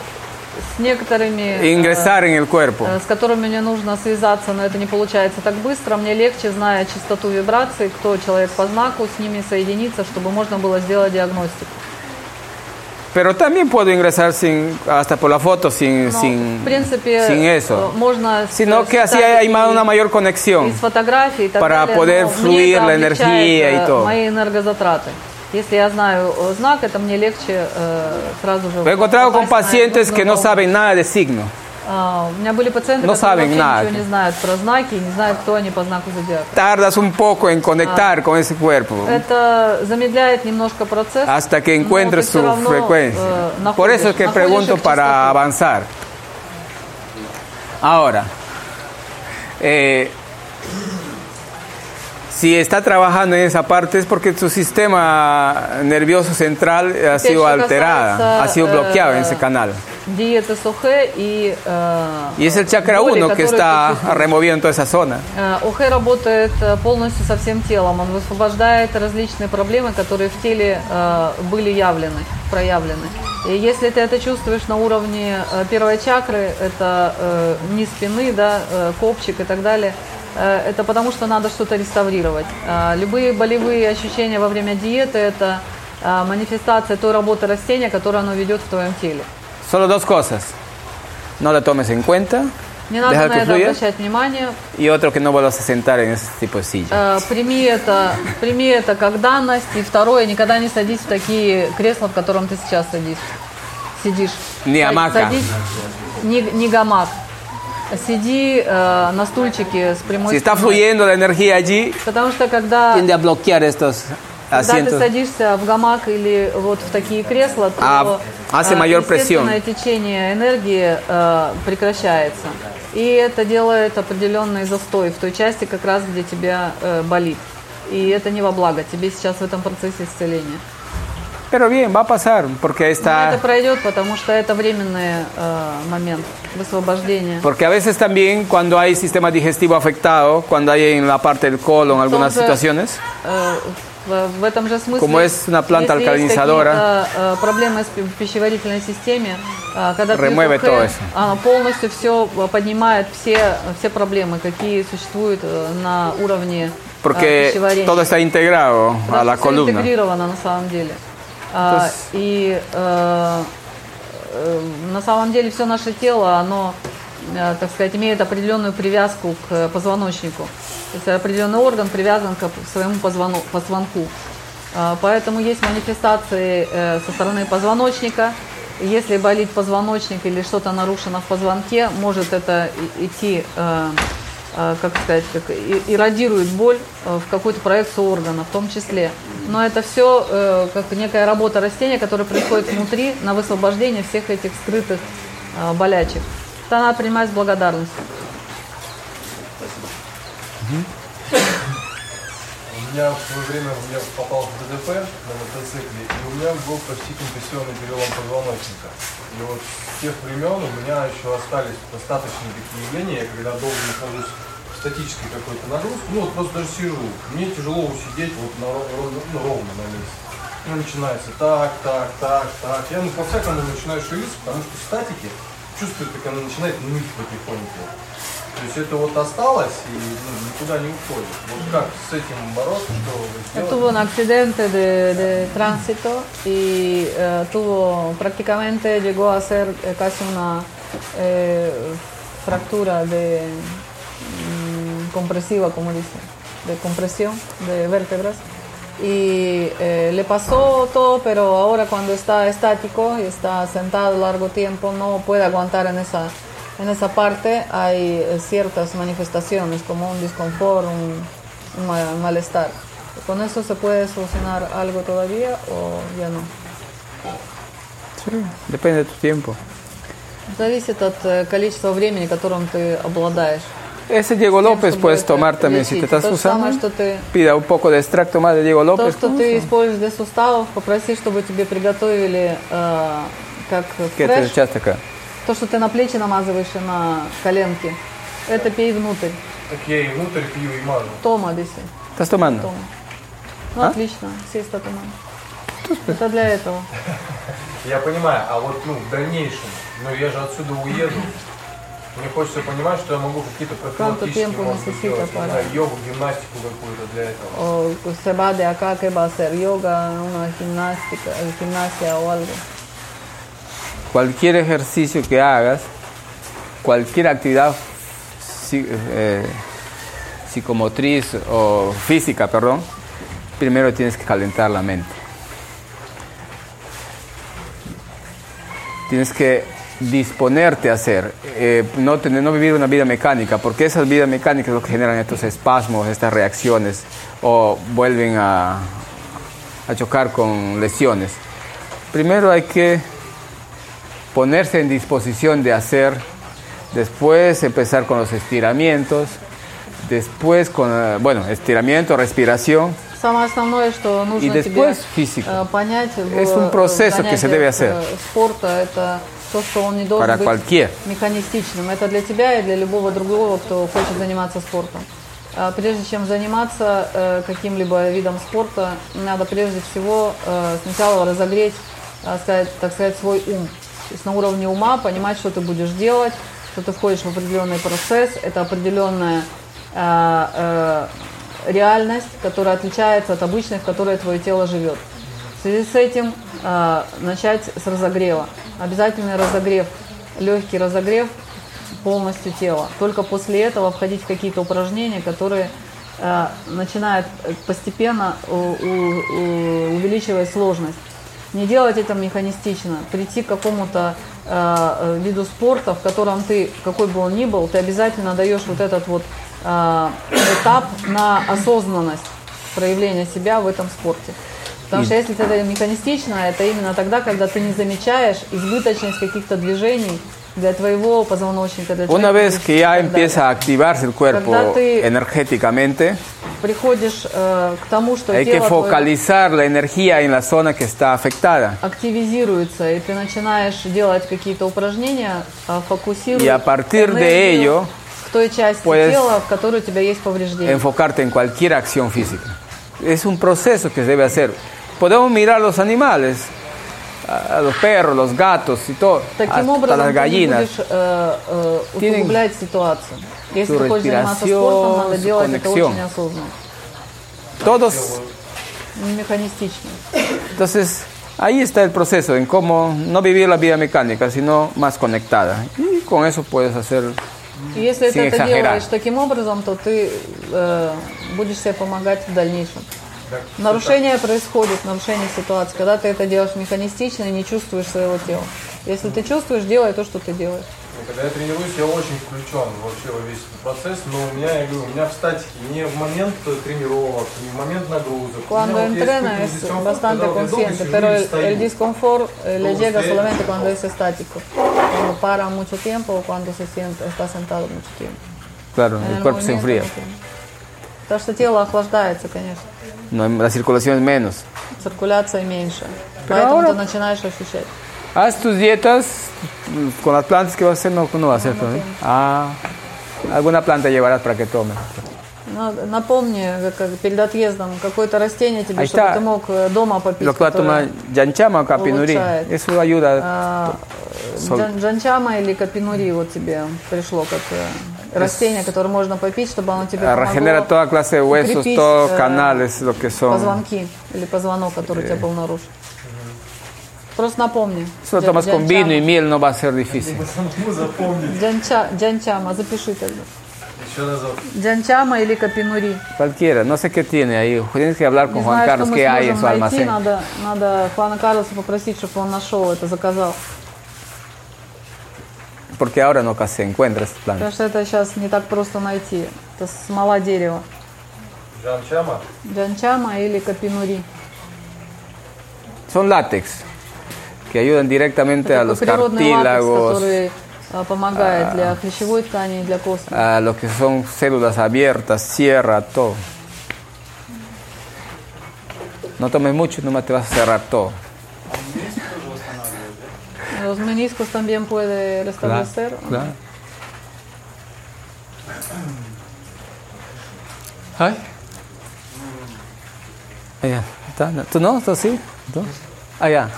с некоторыми э, ingresar en el cuerpo. э, с которыми мне нужно связаться, но это не получается так быстро. Мне легче, зная частоту вибрации, кто человек по знаку, с ними соединиться, чтобы можно было сделать диагностику. Pero también puedo ingresar sin, hasta por la foto sin, Но, sin, принципе, sin э, eso. можно Sino que así hay más- una mayor conexión. para далее, poder fluir la energía y э, todo. мои энергозатраты. Если я знаю э, знак, это мне легче э, сразу же. Me he encontrado con попасть на pacientes que no нужную saben nada de signo. А, У меня были пациенты, No которые saben вообще nada. ничего не знают про знаки, не знают, кто они по знаку зодиака. Tardas un poco en conectar con ese cuerpo Это замедляет немножко процесс. hasta que но encuentres ты su всё равно, frecuencia. э, Por eso es находишь- que находишь pregunto их para частоту. avanzar. Ahora, eh, si está trabajando en esa parte es porque su sistema nervioso central ha sido касается, ha sido bloqueado en э, ese canal. И Y es el chakra боли, 1 que está en toda esa zona. ОХ работает полностью со всем телом. Он высвобождает различные проблемы, которые в теле были явлены, проявлены. И если ты это чувствуешь на уровне э, первой чакры, это э, низ спины, да, э, копчик и так далее, это потому что надо что-то реставрировать. А Любые болевые ощущения во время диеты – это э, манифестация той работы растения, которую оно ведет в твоем теле. Solo dos cosas. No la tomes en cuenta. Не надо Deja на это обращать внимание. Y otro que no vuelvas a sentar en ese tipo de silla. Э, прими это, прими это как данность. И второе, никогда не садись в такие кресла, в котором ты сейчас садишь. Сидишь. Hamaca. Садись, не, не гамак. Сиди э, на стульчике с прямой Si está спиной. fluyendo la energía allí, Потому что когда, tiende a bloquear estos когда ты asientos. садишься в гамак или вот в такие кресла, то А, hace э, mayor presión. естественное течение энергии э, прекращается. И это делает определенный застой в той части, как раз где тебя э, болит. И это не во благо тебе сейчас в этом процессе исцеления. Pero bien, va a pasar, porque Но está... это пройдет, потому что это временный э, момент высвобождения. Porque a veces también cuando hay sistema digestivo afectado, cuando hay en la parte del colon algunas Тоже, situaciones, э, В, в этом же смысле, Como es una planta если есть alcalinizadora, какие-то, э, проблемы с пи- пищеварительной системе, э, когда пьют Remueve ОХ, todo eso. оно полностью все поднимает все, все проблемы, какие существуют э, на уровне э, Porque пищеварения. todo está integrado a la всё columna. интегрировано на самом деле. А, То есть- и э, э, на самом деле все наше тело, оно, э, так сказать, имеет определенную привязку к позвоночнику. То есть определенный орган привязан к своему позвону- позвонку. А, Поэтому есть манифестации э, со стороны позвоночника. Если болит позвоночник или что-то нарушено в позвонке, может это идти, э, э, как сказать, как иррадирует боль э, в какую-то проекцию органа в том числе. Но это все как некая работа растения, которая происходит внутри на высвобождение всех этих скрытых э, болячек. Это надо принимать с благодарностью. У меня в свое время я попал в ДТП на мотоцикле, и у меня был почти компрессионный перелом позвоночника. И вот с тех времен у меня еще остались достаточные такие явления, когда долго нахожусь в статической какой-то нагрузке, ну вот просто даже сижу, мне тяжело усидеть вот на, ров- ров- ну, ровно на месте. Ну, начинается так, так, так, так. Я ну, по-всякому начинаю шевелиться, потому что статики чувствую, как она начинает ныть потихоньку. То есть это вот осталось и ну, никуда не uходит. Вот как с этим bороться, что Él сделать? tuvo un accidente de, de tránsito y eh, tuvo prácticamente llegó a ser eh, casi una eh, fractura de mm, compresiva, como dice, de compresión de vértebras. Y eh, le pasó todo, pero ahora cuando está estático y está sentado largo tiempo no puede aguantar en esa, en esa parte. Hay eh, ciertas manifestaciones como un disconfort, un, un ma- malestar. ¿Con eso se puede solucionar algo todavía o ya no? Sí, depende de tu tiempo. Зависит от э, количества времени, которым ты обладаешь. Ese Diego López чтобы puedes это tomar también, si te лечить. estás То же самое, usando, что ты pida un poco de extracto más de Diego То, López. что ¿no? ты используешь для суставов, попроси, чтобы тебе приготовили э, как ¿Qué te фреш, echaste acá? То, что ты на плечи намазываешь и на коленки. Это пей внутрь. Так я и внутрь пью и мажу. Тома. ¿Estás tomando? Тома. Ну, А? отлично, сеста тома. Это для этого. Я понимаю, а вот ну, в дальнейшем, ну я же отсюда уеду. Мне хочется понимать, что я могу какие-то профилактические, может быть, делать, знаю, йогу, гимнастику какую-то для этого. Se va de acá, que va a hacer yoga, una gimnástica, gimnasia o algo. Cualquier ejercicio que hagas, cualquier actividad eh, psicomotriz o física, perdón, primero tienes que calentar la mente. Tienes que disponerte a hacer, eh, no, tener, no vivir una vida mecánica, porque esas vidas mecánicas es lo que generan estos espasmos, estas reacciones, o vuelven a, a chocar con lesiones. Primero hay que ponerse en disposición de hacer, después empezar con los estiramientos, después con, eh, bueno, estiramiento, respiración, Самое основное, что нужно Y después тебе físico. э, понять в Es un proceso que se debe hacer. э, спорта, это то, что он не должен Para быть cualquier. механистичным. Это для тебя и для любого другого, кто хочет заниматься спортом. А Прежде чем заниматься э, каким-либо видом спорта, надо прежде всего э, сначала разогреть, э, так сказать, свой ум. То есть на уровне ума понимать, что ты будешь делать, что ты входишь в определенный процесс, это определенная э, э, реальность, которая отличается от обычной, в которой твое тело живет. В связи с этим э, начать с разогрева. Обязательный разогрев, легкий разогрев полностью тела. Только после этого входить в какие-то упражнения, которые э, начинают постепенно у- у- у- увеличивать сложность. Не делать это механистично, прийти к какому-то э, э, виду спорта, в котором ты, какой бы он ни был, ты обязательно даешь вот этот вот э, этап на осознанность проявления себя в этом спорте. Потому И- что если это механистично, это именно тогда, когда ты не замечаешь избыточность каких-то движений для твоего позвоночника, для Una твоих vez que ya empieza a activarse el cuerpo Когда ты- energéticamente, приходишь э, к тому, что hay que тело твое focalizar la energía en la zona que está afectada. активизируется, и ты начинаешь делать какие-то упражнения, а, фокусируя Y a partir de энергию ello, в той части puedes тела, в которой у тебя есть повреждения. enfocarte en cualquier acción física. es un proceso que se debe hacer. Podemos mirar los animales, a, a los perros, los gatos y todo, Таким hasta образом, las ты не gallinas. будешь э, э, Tienen усугублять ситуацию. Если su ты хочешь заниматься respiración, спортом, надо su делать это conexión. очень осознанно, Todos, не механистично. entonces, ahí está el proceso en cómo no vivir la vida mecánica, sino más conectada. Y con eso puedes hacer И если sin ты это exagerar. делаешь таким образом, то ты э, будешь себе помогать в дальнейшем. Нарушение происходит, нарушение ситуации, когда ты это делаешь механистично и не чувствуешь своего тела. Если ты чувствуешь, делай то, что ты делаешь. И Когда я тренируюсь, я очень включен вообще во весь этот процесс, но у меня, я говорю, у меня в статике не в момент тренировок, не в момент нагрузок. Меня вот есть entrena какой-то es bastante consciente, pero el, el disconfort le llega solamente cuando es estático, cuando para mucho tiempo o cuando se sienta, está sentado mucho tiempo. Claro, el el cuerpo se enfría. Потому что тело охлаждается, конечно, No, la circulación es menos. циркуляция меньше, Pero поэтому ahora- ты начинаешь ощущать. Haz tus dietas mm, con las plantas que vas a hacer, no, no vas a hacer. ¿no? Ah, alguna planta llevarás para que tome. Ну, Напомни, как- перед отъездом, какое-то растение тебе, Ahí чтобы está. ты мог э, дома попить. Lo que va a которое, tomar yanchama o capinuri, eso ayuda. а, Джанчама или капинури вот тебе пришло как э, растение, которое можно попить, чтобы оно тебе помогло toda clase de huesos, э, canales, lo que son. позвонки или позвонок, который у тебя был нарушен. Просто напомни. Vino y джанчама. miel no va a ser difícil. Джанчама, запиши тогда. Джанчама или капинури. Cualquiera, no sé qué tiene ahí. Tienes que hablar con Juan что Carlos, qué hay en su almacén. надо, надо Хуана Карлоса попросить, чтобы он нашел это, заказал. Porque ahora no casi se encuentra esta planta. Потому что это сейчас не так просто найти. Это смола дерева. Жан Чама. Джанчама или капинури. Son látex, que ayudan directamente Это a такой los природный латекс, cartílagos, который а, помогает для хрящевой ткани и для костной. a lo que son células abiertas, cierra todo. No tomes mucho, nomás te vas a cerrar todo. Los meniscos también puede restablecer. Claro. Ay. Allá, ¿está? ¿Tú no? ¿Tú sí? ¿Tú? Allá.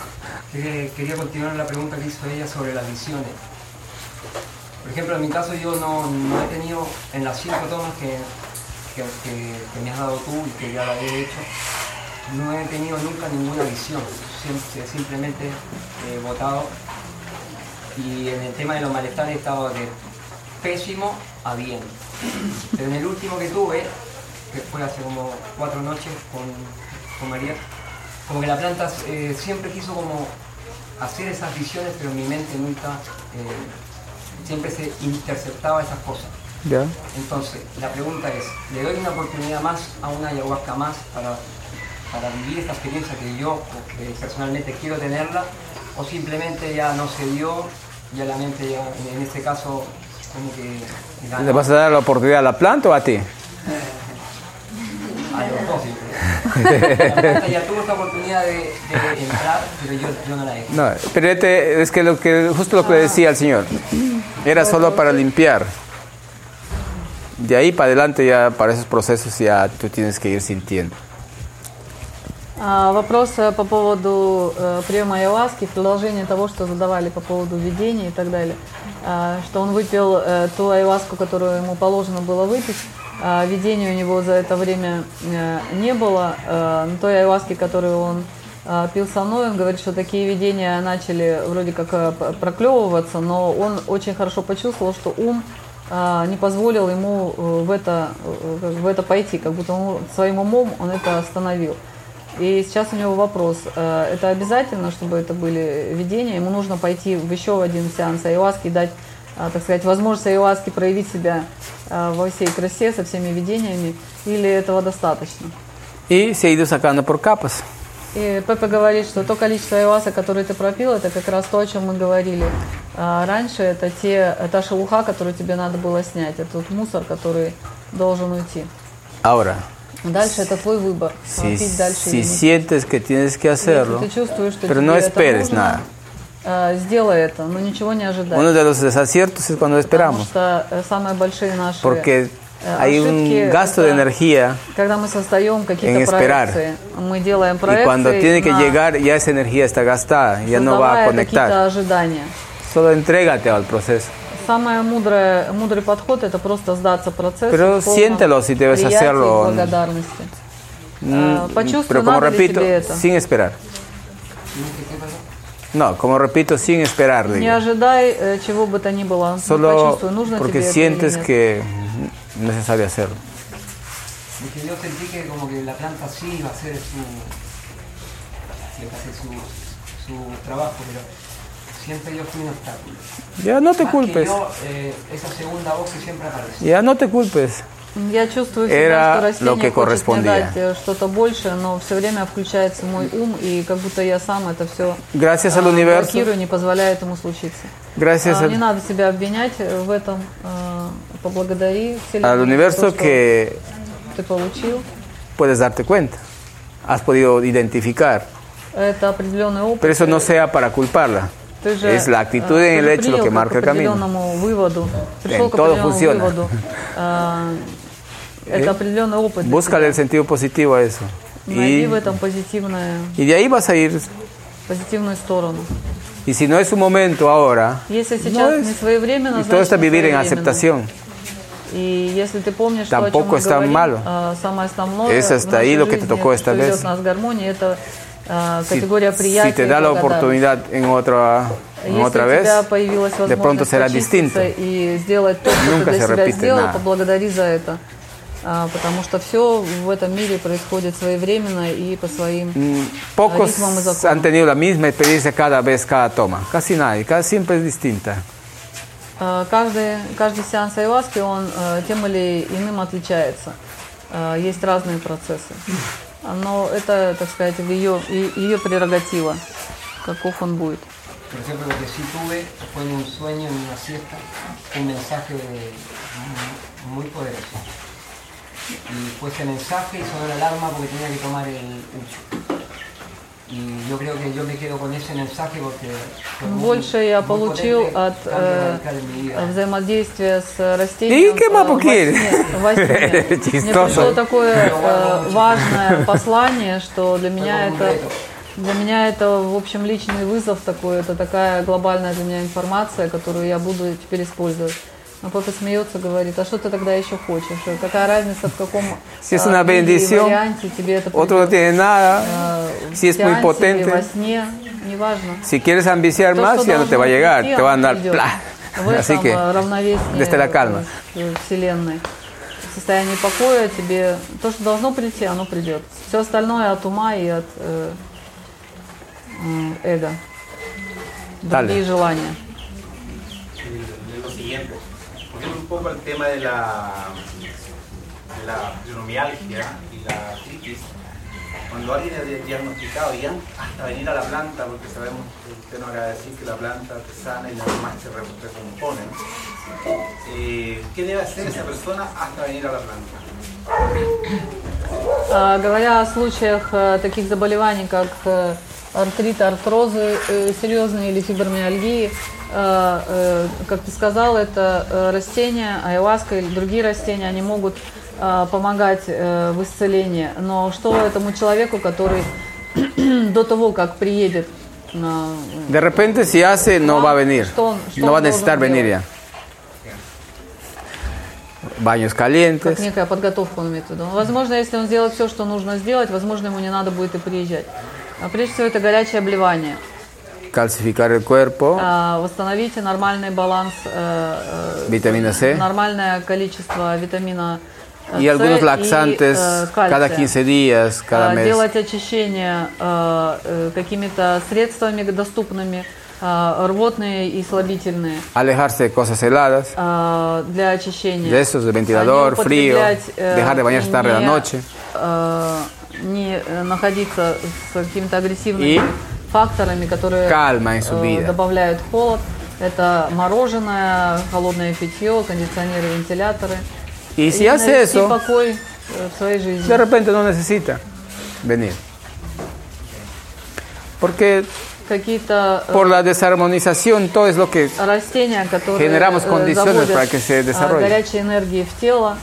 Eh, quería continuar la pregunta que hizo ella sobre las visiones. Por ejemplo, en mi caso yo no, no he tenido, en las cinco tomas que, que, que- que me has dado tú y que ya la he hecho, no he tenido nunca ninguna visión. Siempre, simplemente he votado. Y en el tema de los malestares he estado de pésimo a bien. Pero en el último que tuve, que fue hace como cuatro noches con, con María, como que la planta eh, siempre quiso como hacer esas visiones, pero mi mente nunca, eh, siempre se interceptaba esas cosas. Ya. Entonces, la pregunta es, ¿le doy una oportunidad más a una ayahuasca más para, para vivir esta experiencia que yo que personalmente quiero tenerla? ¿O simplemente ya no se dio, ya la mente ya, en, este caso, como que... ganó? ¿Le vas a dar la oportunidad a la planta o a ti? A los dos, siempre. La planta ya tuvo esta oportunidad de, de entrar, pero yo, yo no la hecho. No, pero este- es que, lo que justo lo que le decía al Señor, era solo para limpiar. De ahí para adelante ya para esos procesos ya tú tienes que ir sintiendo. А, Вопрос э, по поводу э, приема ayahuasки, продолжение того, что задавали по поводу видения и так далее. А, Что он выпил э, ту ayahuasку, которую ему положено было выпить. а Видения у него за это время не было. На той ayahuasке, которую он пил со мной, он говорит, что такие видения начали вроде как проклевываться, но он очень хорошо почувствовал, что ум не позволил ему в это, в это пойти, как будто он своим умом он это остановил. И сейчас у него вопрос, э, это обязательно, чтобы это были видения, ему нужно пойти в еще один сеанс айуаски и дать, а, так сказать, возможность айуаски проявить себя а, во всей красе со всеми видениями, или этого достаточно? Ido sacando por capas. И Пепе говорит, что то количество айваса, которое ты пропил, это как раз то, о чем мы говорили а, раньше. Это те, та шелуха, которую тебе надо было снять. Это тот мусор, который должен уйти. Ahora, Дальше это твой выбор. а, si, пить дальше si или не sientes que tienes que hacerlo, Если ты чувствуешь, что pero тебе no это esperes нужно, nada. а, сделай это, но ничего не ожидай. Uno de los desaciertos es cuando Потому esperamos, что э, самые большие наши porque Э, hay ошибки un gasto de это energía Когда мы создаем en какие-то esperar. проекции, мы делаем y проекции cuando tiene que на- llegar ya esa energía está gastada, ya no va a создавая какие-то conectar. ожидания. Solo entrégate al proceso. Самый мудрый, мудрый подход это просто сдаться процессу. Pero в полном siéntelo si debes приятии hacerlo. и благодарности. Mm, Ah, почувствуй, Pero como надо ли repito, тебе это. sin esperar. No, como repito, sin esperar. Не digo. ожидай э, чего бы то ни было. Ну, Solo Почувствуй, нужно porque тебе sientes это или нет. que es necesario hacerlo. Porque yo sentí que como que la planta sí iba a hacer su, iba a hacer su, su trabajo, pero siempre yo fui un obstáculo. Ya no te Más que culpes. yo, eh, esa segunda voz que siempre aparece. Ya no te culpes. Я чувствую Era всегда, что растение lo que хочет мне correspondía. дать э, что-то больше, но все время включается мой ум, и как будто я сам это все Gracias al universo. блокирую, не позволяю этому случиться. Gracias А, al- Не надо себя обвинять э, в этом. э, Поблагодари Вселенную Al за universo то, что que ты получил. puedes darte cuenta. Has podido identificar. Это определенный опыт. Pero eso no sea para culparla. Ты же, Es la actitud э, en el ты же hecho lo que принял marca к el camino. определенному выводу. Пришел En к todo определенному funciona. выводу. А, ¿Eh? Это определенный опыт. для Búscale тебя. el sentido positivo a eso. Найди Y, в этом позитивное, y de ahí vas a ir. позитивную сторону. Y si no es un momento ahora, Если no сейчас es. не своевременно, Y todo значит está не vivir en своевременно. aceptación. И если ты помнишь, что, о чем Tampoco мы es tan говорим, malo. а, самое основное Es hasta в нашей ahí lo que te жизни, tocó это, esta что ведет vez. нас к гармонии, это а, Si, категория приятия si te da la oportunidad en otra, en Если otra vez, de pronto será distinto. и сделать то, что Nunca ты для себя сделал, nada. поблагодари за это. А, потому что все в этом мире происходит своевременно и по своим Pocos ритмам и законам. han tenido la misma experiencia cada vez, cada toma. Casi nadie, cada siempre es distinta. А, Каждый, каждый сеанс айваски, он э, тем или иным отличается. А, Есть разные процессы. А, Но это, так сказать, ее, ее прерогатива, каков он будет. Por ejemplo, lo que sí tuve fue en un sueño, en una siesta, un mensaje muy poderoso. Y fue ese mensaje y sonó la alarma porque tenía que tomar el ucho. Y yo creo que yo me quedo con ese mensaje porque Больше я получил от э, взаимодействия с растением. ¿Y qué más э, во сне-. Мне пришло такое э, важное послание, что для меня это для меня это, в общем, личный вызов такой, это такая глобальная для меня информация, которую я буду теперь использовать. Но папа смеется, говорит, а что ты тогда еще хочешь? Какая разница, в каком Si es а, una bendición, варианте тебе это otro придет. tiene nada. Э, Si es muy potente. во сне, неважно. Si quieres ambiciar То, más, ya no te va a llegar, te va a andar. ¡plá! В Así этом que, э, равновесие desde la calma. э, Вселенной. В состоянии покоя тебе то, что должно прийти, оно придет. Все остальное от ума и от э, эго. Dale. Другие желания. de lo siguiente. Volviendo un poco al tema de la, de la fibromialgia y la artritis. Cuando alguien es diagnosticado y an- hasta venir a la planta, porque sabemos que usted nos acaba de decir que la planta te sana y las demás se re- recomponen, eh, ¿qué debe hacer esa persona hasta venir a la planta? А, Говоря о случаях э, таких заболеваний, как э, артрит, артрозы э, серьезные или фибромиальгии, э, э, как ты сказал, это э, растения, айваска или другие растения, они могут э, помогать э, в исцелении. Но что этому человеку, который до того, как приедет на De repente, si hace, no va a venir. Что он- что No va a necesitar venir ya. Baños calientes. как некая подготовка, он имеет в виду. Возможно, если он сделает все, что нужно сделать, возможно, ему не надо будет и приезжать. А прежде всего, это горячее обливание. Calcificar el cuerpo, А, Восстановите нормальный баланс, э, э, vitamina C нормальное количество витамина э, y С algunos и, laxantes э, кальция. cada 15 días, cada А, mes. Делать очищение э, э, какими-то средствами доступными, э, рвотные и слабительные Alejarse de cosas heladas, э, для очищения. de esos, de ventilador, Не frío, употреблять, э, dejar de bañarse tarde de la не, noche. э, не э, находиться с какими-то агрессивными И факторами, которые э, добавляют холод. Это мороженое, холодное питье, кондиционеры, вентиляторы. Y si И hace навести eso, покой э, в своей жизни. de repente no necesita venir. Porque Какие-то э, por la desarmonización todo es lo que растения, которые Generamos э, condiciones para que se desarrolle. горячей энергии в тело,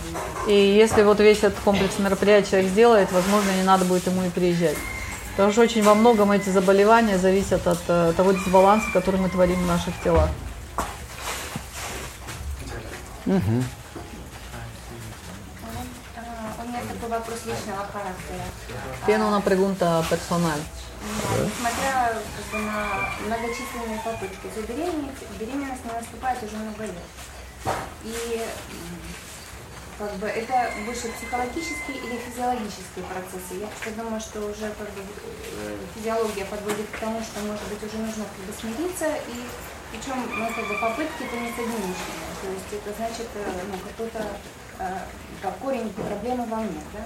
И если вот весь этот комплекс мероприятий человек сделает, возможно, не надо будет ему и приезжать. Потому что очень во многом эти заболевания зависят от э, того дисбаланса, который мы творим в наших телах. Угу. У меня такой вопрос личного характера. Una pregunta personal. Да, Несмотря как бы, на многочисленные попытки забеременеть, беременность не наступает уже много лет. И как бы это больше психологические или физиологические процессы. Я просто думаю, что уже как бы, э, физиология подводит к тому, что может быть уже нужно как бы смириться и причем ну, как бы попытки это не единичные. То есть это значит э, ну, какой-то э, как корень проблемы во мне, да?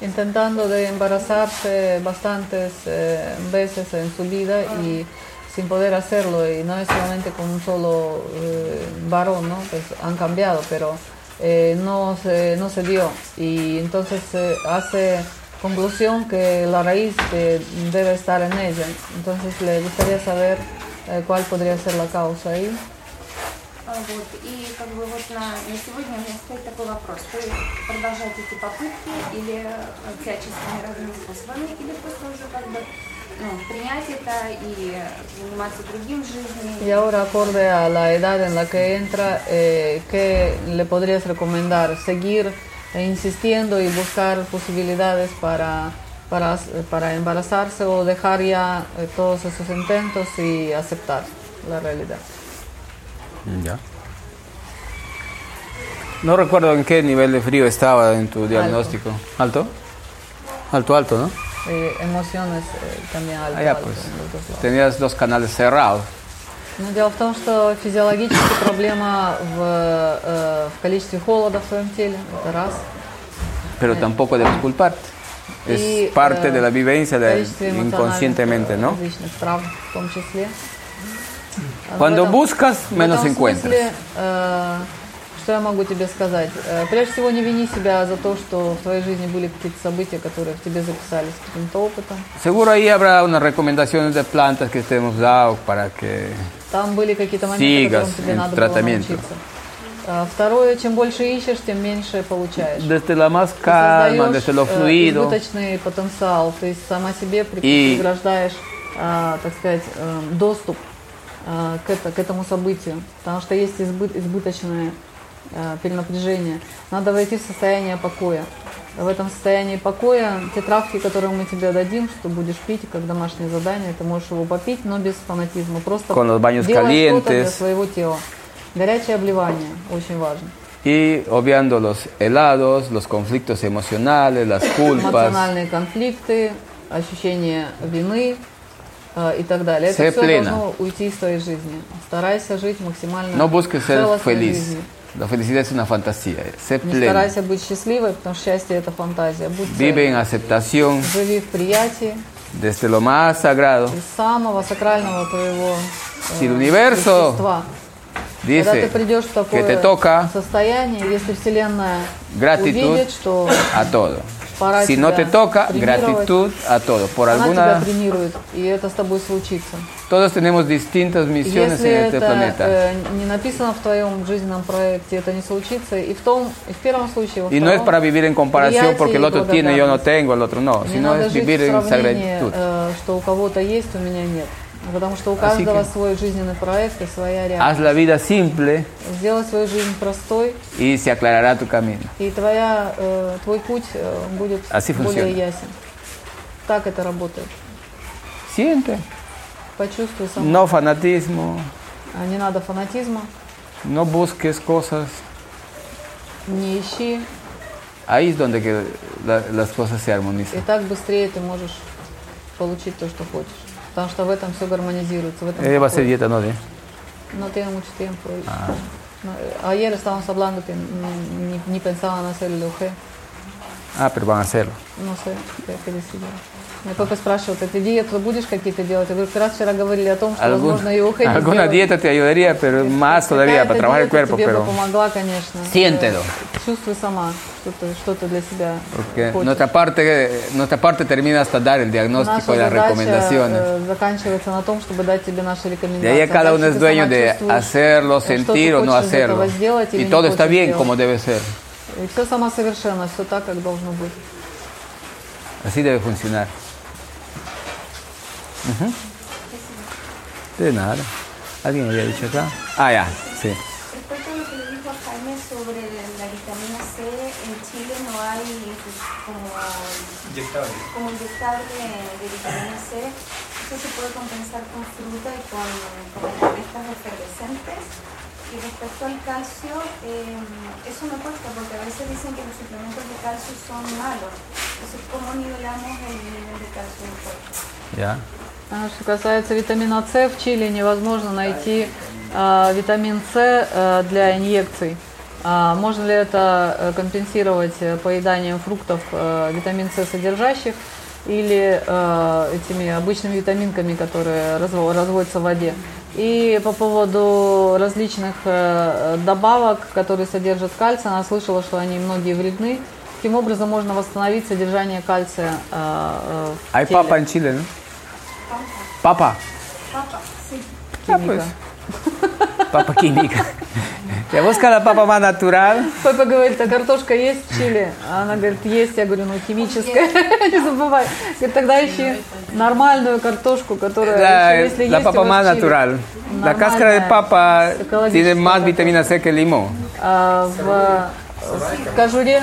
Intentando de embarazarse bastantes eh, veces en su vida y sin poder hacerlo, y no es solamente con un solo eh, varón, ¿no? Pues han cambiado, pero eh, no, se, no se dio. Y entonces se hace conclusión que la raíz eh, debe estar en ella. Entonces le gustaría saber eh, cuál podría ser la causa ahí. А, Вот. И как бы вот на, на сегодня у меня стоит такой вопрос. Вы продолжаете эти попытки или э, всяческими разными способами, или просто уже как бы ну, принять это и заниматься другим в жизни? Y ahora, acorde a la edad en la que entra, eh, ¿qué le podrías recomendar? ¿Seguir eh, insistiendo y buscar posibilidades para, para, para embarazarse o dejar ya eh, todos esos intentos y aceptar la realidad? Ya. No recuerdo en qué nivel de frío estaba en tu diagnóstico. ¿Alto? Alto, alto, ¿no? Eh, emociones eh, también alto, Ah, ya, alto pues. en los dos lados. Tenías dos canales cerrados. Но дело в том, что физиологически проблема в, э, в количестве холода в твоем теле, это раз. Pero tampoco debes culparte. Es Y, parte э, de la vivencia de, количестве эмоциональных, inconscientemente, э, ¿no? различных травм в том числе. А в Cuando этом- buscas, в menos этом encuentras. смысле, э, что я могу тебе сказать? Э, прежде всего, не вини себя за то, что в твоей жизни были какие-то события, которые в тебе записались каким-то опытом. Seguro ahí habrá unas recomendaciones de plantas que te hemos dado para que Там были какие-то моменты, Sigas которым тебе en надо tratamiento. было научиться. А Второе, чем больше ищешь, тем меньше получаешь. desde la más Ты calma, создаешь, desde lo э, fluido, избыточный потенциал, то есть сама себе при- И- преграждаешь, а, так сказать, э, доступ а, к, это- к этому событию, потому что есть избы- избыточное э, перенапряжение. Надо войти в состояние покоя. В этом состоянии покоя те травки, которые мы тебе дадим, что будешь пить, как домашнее задание, ты можешь его попить, но без фанатизма. Просто делай что-то для своего тела. Горячее обливание очень важно. y obviando los helados, los conflictos emocionales, las culpas. эмоциональные конфликты, ощущение вины э, и так далее. Это все plena. должно уйти из твоей жизни. Старайся жить максимально No busques ser feliz. жизнью. La felicidad es una fantasía. Sé Не pleno. старайся быть счастливой, потому что счастье это фантазия. Будь Vive en цельной. aceptación Живи в приятии desde lo más sagrado. из самого сакрального твоего э, Si el universo естества. Когда ты dice придешь в que te такое toca состояние, если Вселенная gratitud увидит, что a todo. Пора Si no тебя te toca, премировать, gratitud a todo. Por она тебя alguna, премирует, и это с тобой случится. todos tenemos distintas misiones Если en este это planeta. э, не написано в твоем жизненном проекте, это не случится. И в том, и в первом случае, во Y no es втором, para vivir en comparación приятие porque el и otro tiene y yo no благодарность. tengo, el otro no, Не sino надо es жить vivir в en сравнении, gratitud. Что у кого-то есть, у меня нет. Потому что у Así каждого que- свой жизненный проект и своя Haz реальность. la vida simple Сделай свою жизнь простой, y se aclarará tu camino. и твоя, э, твой путь э, будет Así более funciona. ясен. Так это работает. Siente. Почувствуй сам. No fanatismo, А Не надо фанатизма, no busques cosas. не ищи, Ahí es donde que la- las cosas se и armonizan. так быстрее ты можешь получить то, что хочешь. Потому что в этом все гармонизируется, в этом Ella va a hacer покой. dieta, ¿no? ¿Eh? No tiene mucho tiempo. y- Ah. No, eh, ayer estábamos hablando que ni, ni- ni pensaban hacer el UG. Ah, pero van a hacerlo. No sé, qué, qué decidir. Меня папа спрашивал, ты диеты будешь какие-то делать? Я говорю, как раз вчера говорили о том, что, Algún- возможно, и УХ не alguna сделать. dieta te ayudaría, pero más todavía para Какая-то trabajar el диета cuerpo, тебе бы pero помогла, конечно. Siéntelo. Э, Чувствуй сама, что ты, что ты для себя porque хочешь. nuestra parte, nuestra parte termina hasta dar el diagnóstico y Наша las задача recomendaciones. э, заканчивается на том, чтобы дать тебе наши De рекомендации. ahí cada Дальше uno es ты dueño сама de чувствуешь, hacerlo, э, что ты sentir o no хочешь из hacerlo. этого сделать или Y не todo está хочешь bien сделать. como debe ser. И все самосовершенно, все так, как должно быть. Así debe funcionar. Ujú. De nada. ¿Alguien había dicho acá? Ah, ya, sí. Respecto a lo que le dijo a Jaime sobre la vitamina C, en Chile no hay pues, como, Inyectable. como inyectable de vitamina C. Eso se puede compensar con fruta y con, con estas efervescentes. Y respecto al calcio, eh, eso me cuesta porque a veces dicen que los suplementos de calcio son malos. Entonces, ¿cómo nivelamos el nivel de calcio en el cuerpo? Ya. А что касается витамина С, в Чили невозможно найти а, витамин С а, для инъекций. А, можно ли это э, компенсировать э, поеданием фруктов э, витамин С содержащих или э, этими обычными витаминками, которые разво- разводятся в воде? И по поводу различных э, добавок, которые содержат кальций, она слышала, что они многие вредны. Таким образом можно восстановить содержание кальция э, э, в Hay теле. papa en Sí. Ah, pues. Papa química. Ya busca la papa más natural. Папа говорит, а картошка есть в Чили? А она говорит, есть. Я говорю, ну химическая. Не забывай. Говорит, тогда ищи нормальную картошку, которая La, еще, если la есть в Чили. natural. La cáscara de papa tiene más vitamina C que limón. А, в кожуре,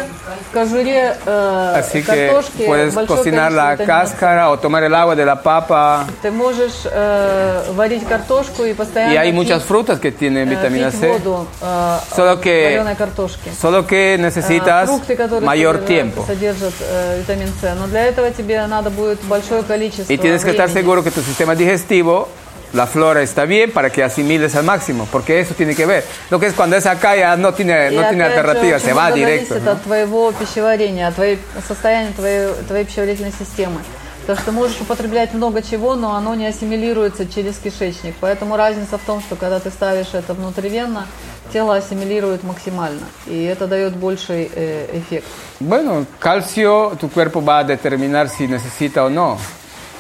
в кожуре э, Así que картошки puedes большое cocinar la количество витамина С. cáscara o tomar el agua de la papa. Ты можешь э, варить картошку и постоянно Y hay пить, muchas frutas que tienen э, vitamina пить C. воду э, Solo que- вареной картошки. Solo que А, necesitas фрукты, которые mayor содержат- tiempo. содержат э, витамин С. Но для этого тебе надо будет большое количество Y tienes que estar времени. seguro que tu sistema digestivo, la flora está bien para que asimiles al máximo, porque eso tiene que ver. Lo que es cuando es acá ya no tiene, И no tiene опять же, alternativa, очень se va много directo. зависит ¿no? от твоего пищеварения, от твоей, состояния твоей, твоей пищеварительной системы. Потому что ты можешь употреблять много чего, но оно не ассимилируется через кишечник. Поэтому разница в том, что когда ты ставишь это внутривенно, тело ассимилирует максимально. И это дает больший э, эффект. Bueno, calcio tu cuerpo va a determinar si necesita o no.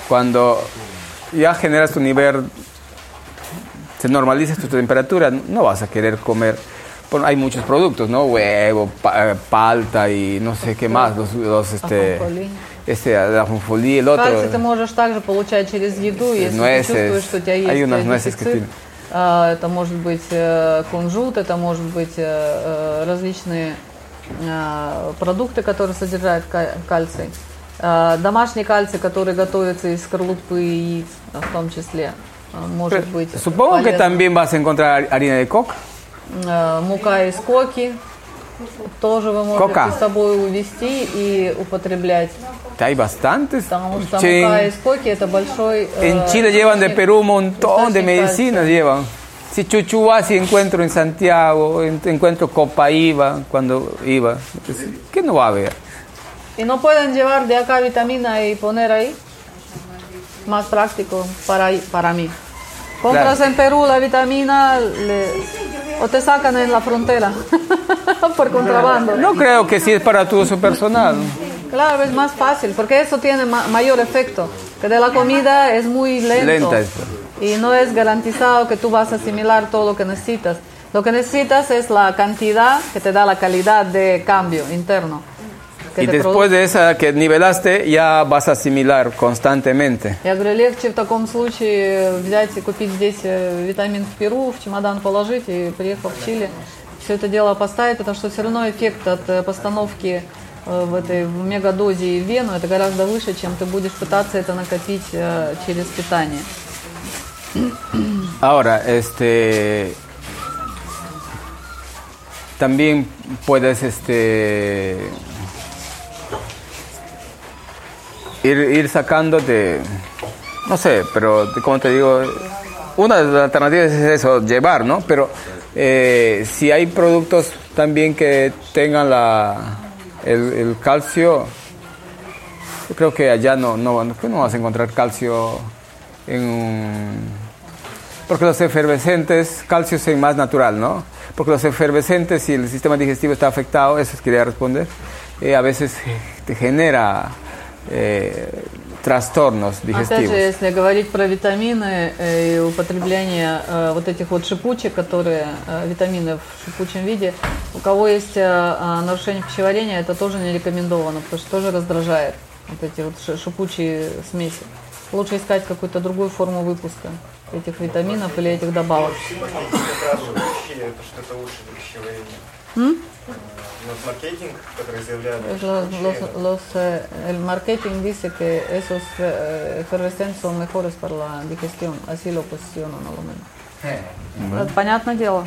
Cuando ya generas tu nivel, se normaliza tu temperatura, no vas a querer comer. Bueno, hay muchos productos, ¿no? Huevo, pa- eh, palta y no sé qué más. Los, los, este, Ajonjolí. este, la ajonjolí, el otro. Кальций ты можешь также получать через еду, если nueces. ты чувствуешь, что у тебя есть Hay unas э, nueces que дефицит. tienen. А, Это может быть э, кунжут, это может быть э, э, различные э, продукты, которые содержат ка- кальций. А, Домашний кальций, который готовится из скорлупы яиц, а, в том числе, а, может быть Supongo que полезным. también vas a encontrar harina de coca. Э, Мука из коки тоже вы можете Кока. с собой увезти и употреблять. Hay bastantes. Потому что Che, мука из коки это большой... э, En Chile llevan de Perú un montón de medicinas, llevan. Si chuchuá, si encuentro en Santiago, en- encuentro Copaíba cuando iba. ¿Qué no va a haber? Y no pueden llevar de acá vitamina y poner ahí. Más práctico para, para mí. Compras Claro. en Perú la vitamina le- o te sacan en la frontera por contrabando. No creo que sí es para tu uso personal. Claro, es más fácil porque eso tiene ma- mayor efecto. Que de la comida es muy lento. Lenta es. Y no es garantizado que tú vas a asimilar todo lo que necesitas. Lo que necesitas es la cantidad que te da la calidad de cambio interno. Y después de esa que nivelaste, ya vas a asimilar constantemente. Я говорю, легче в таком случае взять и купить здесь э, витамин в Перу, в чемодан положить и приехав в Чили, все это дело поставить, потому что все равно эффект от э, постановки э, в этой в мегадозе и вену это гораздо выше, чем ты будешь пытаться это накопить э, через питание. Ahora, este. También puedes este. Ir, ir sacándote. No sé, pero como te digo, una de las alternativas es eso, llevar, ¿no? Pero eh, si hay productos también que tengan la, el, calcio, yo creo que allá no, no, no vas a encontrar calcio en porque los efervescentes, calcio es más natural, ¿no? Porque los efervescentes, si el sistema digestivo está afectado, eso es quería responder, eh, a veces te genera eh, trastornos Опять digestivos. же, если говорить про витамины э, и употребление э, вот этих вот шипучек, которые э, витамины в шипучем виде, у кого есть э, э, нарушение пищеварения, это тоже не рекомендовано, потому что тоже раздражает вот эти вот ши- шипучие смеси. Лучше искать какую-то другую форму выпуска этих витаминов или этих добавок. Это что-то лучше для пищеварения. Los, что los, los, eh, el marketing dice que esos eh, efervescentes son mejores para la digestión, así lo posicionan a lo menos. Bueno. Понятное дело.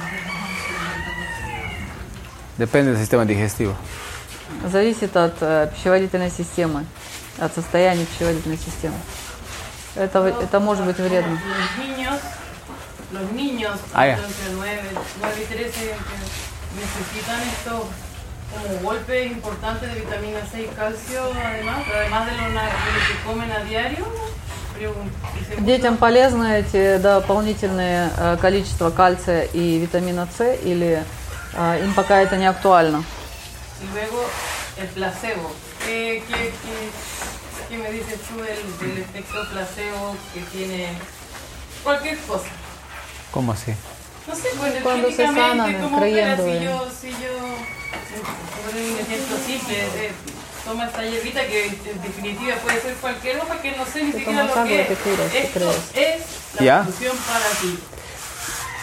Depende del sistema digestivo. Зависит от э, пищеварительной системы, от состояния пищеварительной системы. Это, в- это может быть вредно. Los niños, los niños Ah, entre 9, 9 y 13 que necesitan estos como golpes importantes de vitamina C y calcio, además, además de lo, de lo que comen a diario. Детям полезны эти дополнительные э, количество кальция и витамина С или э, им пока это не актуально? Yo, por un ejemplo simple, eh, toma esta hierbita que en definitiva puede ser cualquier hoja que no sé ni siquiera lo que te Esto crees. es la Ya. solución para ti.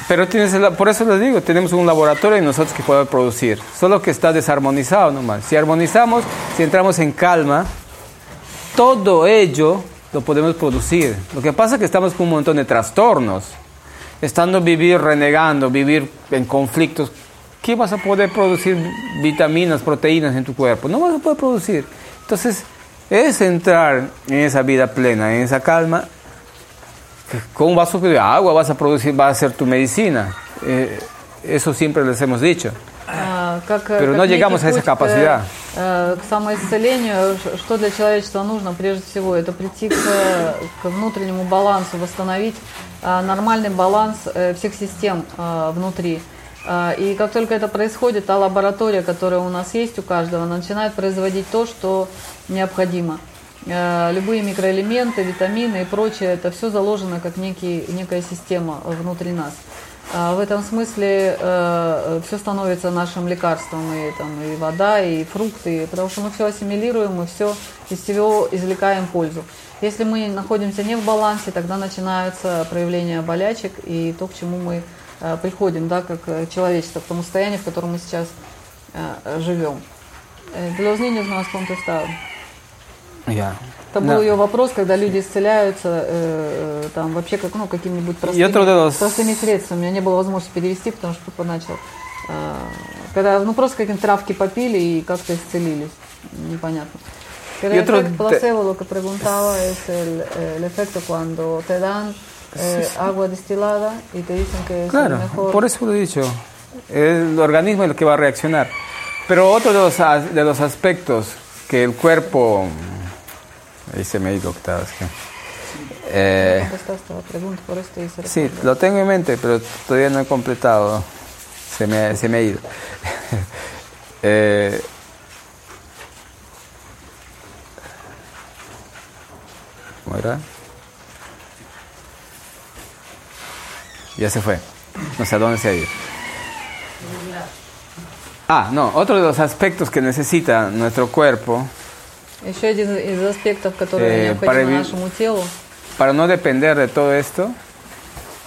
Pero tienes el- por eso les digo, tenemos un laboratorio y nosotros que podemos producir. Solo que está desarmonizado nomás. Si armonizamos, si entramos en calma, todo ello lo podemos producir. Lo que pasa es que estamos con un montón de trastornos. Estando vivir renegando, vivir en conflictos, ¿qué vas a poder producir vitaminas, proteínas en tu cuerpo? No vas a poder producir. Entonces, es entrar en esa vida plena, en esa calma, que con un vaso de agua vas a producir, va a ser tu medicina. Eh, eso siempre les hemos dicho. А, как, э, Pero как no некий llegamos a esa путь к, capacidad. э, к самоисцелению, ш- что для человечества нужно прежде всего, это прийти к, к внутреннему балансу, восстановить э, нормальный баланс э, всех систем э, внутри. Э, И как только это происходит, та лаборатория, которая у нас есть у каждого, начинает производить то, что необходимо. Э, Любые микроэлементы, витамины и прочее, это все заложено как некий, некая система внутри нас. А В этом смысле все становится нашим лекарством, и, там, и вода, и фрукты, потому что мы все ассимилируем, мы все из всего извлекаем пользу. Если мы находимся не в балансе, тогда начинаются проявления болячек и то, к чему мы э, приходим, да, как э, человечество, к тому состоянию, в котором мы сейчас э, живем. Э, De los niños no has contestado. Ya. Это был ее вопрос, когда люди исцеляются э, э, там вообще как, ну, какими-нибудь простыми, de los- простыми средствами. У меня не было возможности перевести, потому что папа начал. э, когда ну, просто какие-то травки попили и как-то исцелились. Непонятно. Otro efecto de- placebo, lo es el, el efecto cuando te dan eh, agua destilada y te dicen que es Claro, mejor. por eso lo he dicho. El organismo es el que va a reaccionar. Pero otro de los, de los aspectos que el cuerpo... Ahí se me ha ido, octavas, Eh, sí, lo tengo en mente, pero todavía no he completado. Se me, se me ha ido. Eh, ¿Cómo era? Ya se fue. No sé a dónde se ha ido. Ah, no, otro de los aspectos que necesita nuestro cuerpo Еще один из аспектов, которые Eh, para необходимы evi- нашему телу, para no depender de todo esto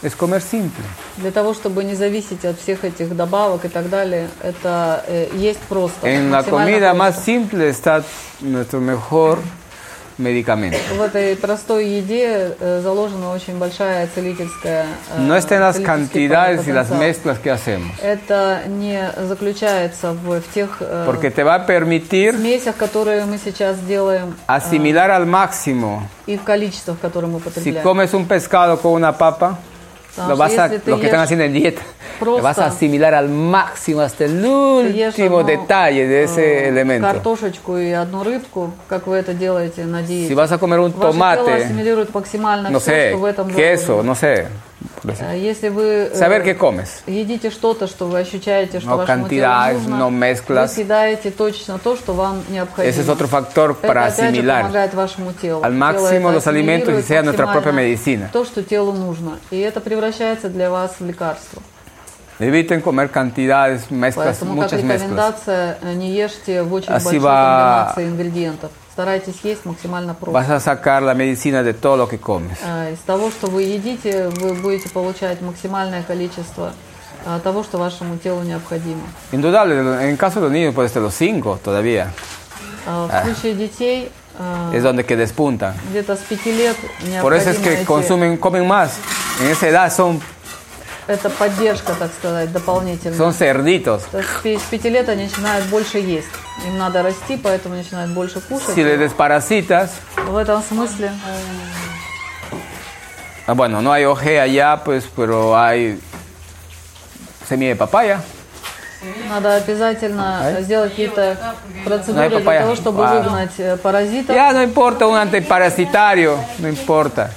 es comer simple. Для того, чтобы не зависеть от всех этих добавок и так далее, это э, есть просто. En la максимально comida просто. más simple está nuestro mejor medicamento. В этой простой еде э, заложена очень большая целительская э, No está en las целительский cantidades y las потенциал. mezclas que hacemos. Это не заключается в, в тех э, Porque te va a permitir смесях, которые мы сейчас делаем, э, asimilar al máximo. и в количествах, которые мы Si потребляем. comes un pescado con una papa, Потому lo, что vas a, если ты los que están ешь- haciendo en dieta, Просто vas a asimilar al máximo hasta el ешь último одну, detalle de ese э, elemento. картошечку и одну рыбку, как вы это делаете на диете. Si vas a comer un Ваше тело tomate, ассимилирует максимально no все, sé, что в этом queso, заложено. no sé. Э, Если вы э, Saber qué comes. едите что-то, что вы ощущаете, что No вашему телу нужно, no mezclas. вы съедаете точно то, что вам необходимо. Ese es otro factor Это para опять же помогает вашему телу. al máximo это los alimentos y sea nuestra propia medicina. То, что телу нужно. И это превращается для вас в лекарство. Eviten comer cantidades, mezclas, Поэтому как muchas mezclas. рекомендация, э, не ешьте в очень Así большой va- ингредиентов. Старайтесь есть максимально просто. Vas a sacar la medicina de todo lo que comes. Э, Из того, что вы едите, вы будете получать максимальное количество э, того, что вашему телу необходимо. Indudable, en caso de los niños, pues de los 5 todavía. Э, В Ah. случае детей Es donde que despuntan. где-то с 5 лет Por eso es que consumen, comen más. En esa edad son, это поддержка, так сказать, дополнительная. son cerditos. То есть с 5 лет они начинают больше есть. Им надо расти, поэтому начинают больше кушать. Si les desparasitas, В этом смысле ah, bueno, no hay oje allá, pues, pero hay semilla de papaya. надо обязательно сделать какие-то процедуры No для того, чтобы выгнать э, паразитов. Ya no importa un antiparasitario, no importa.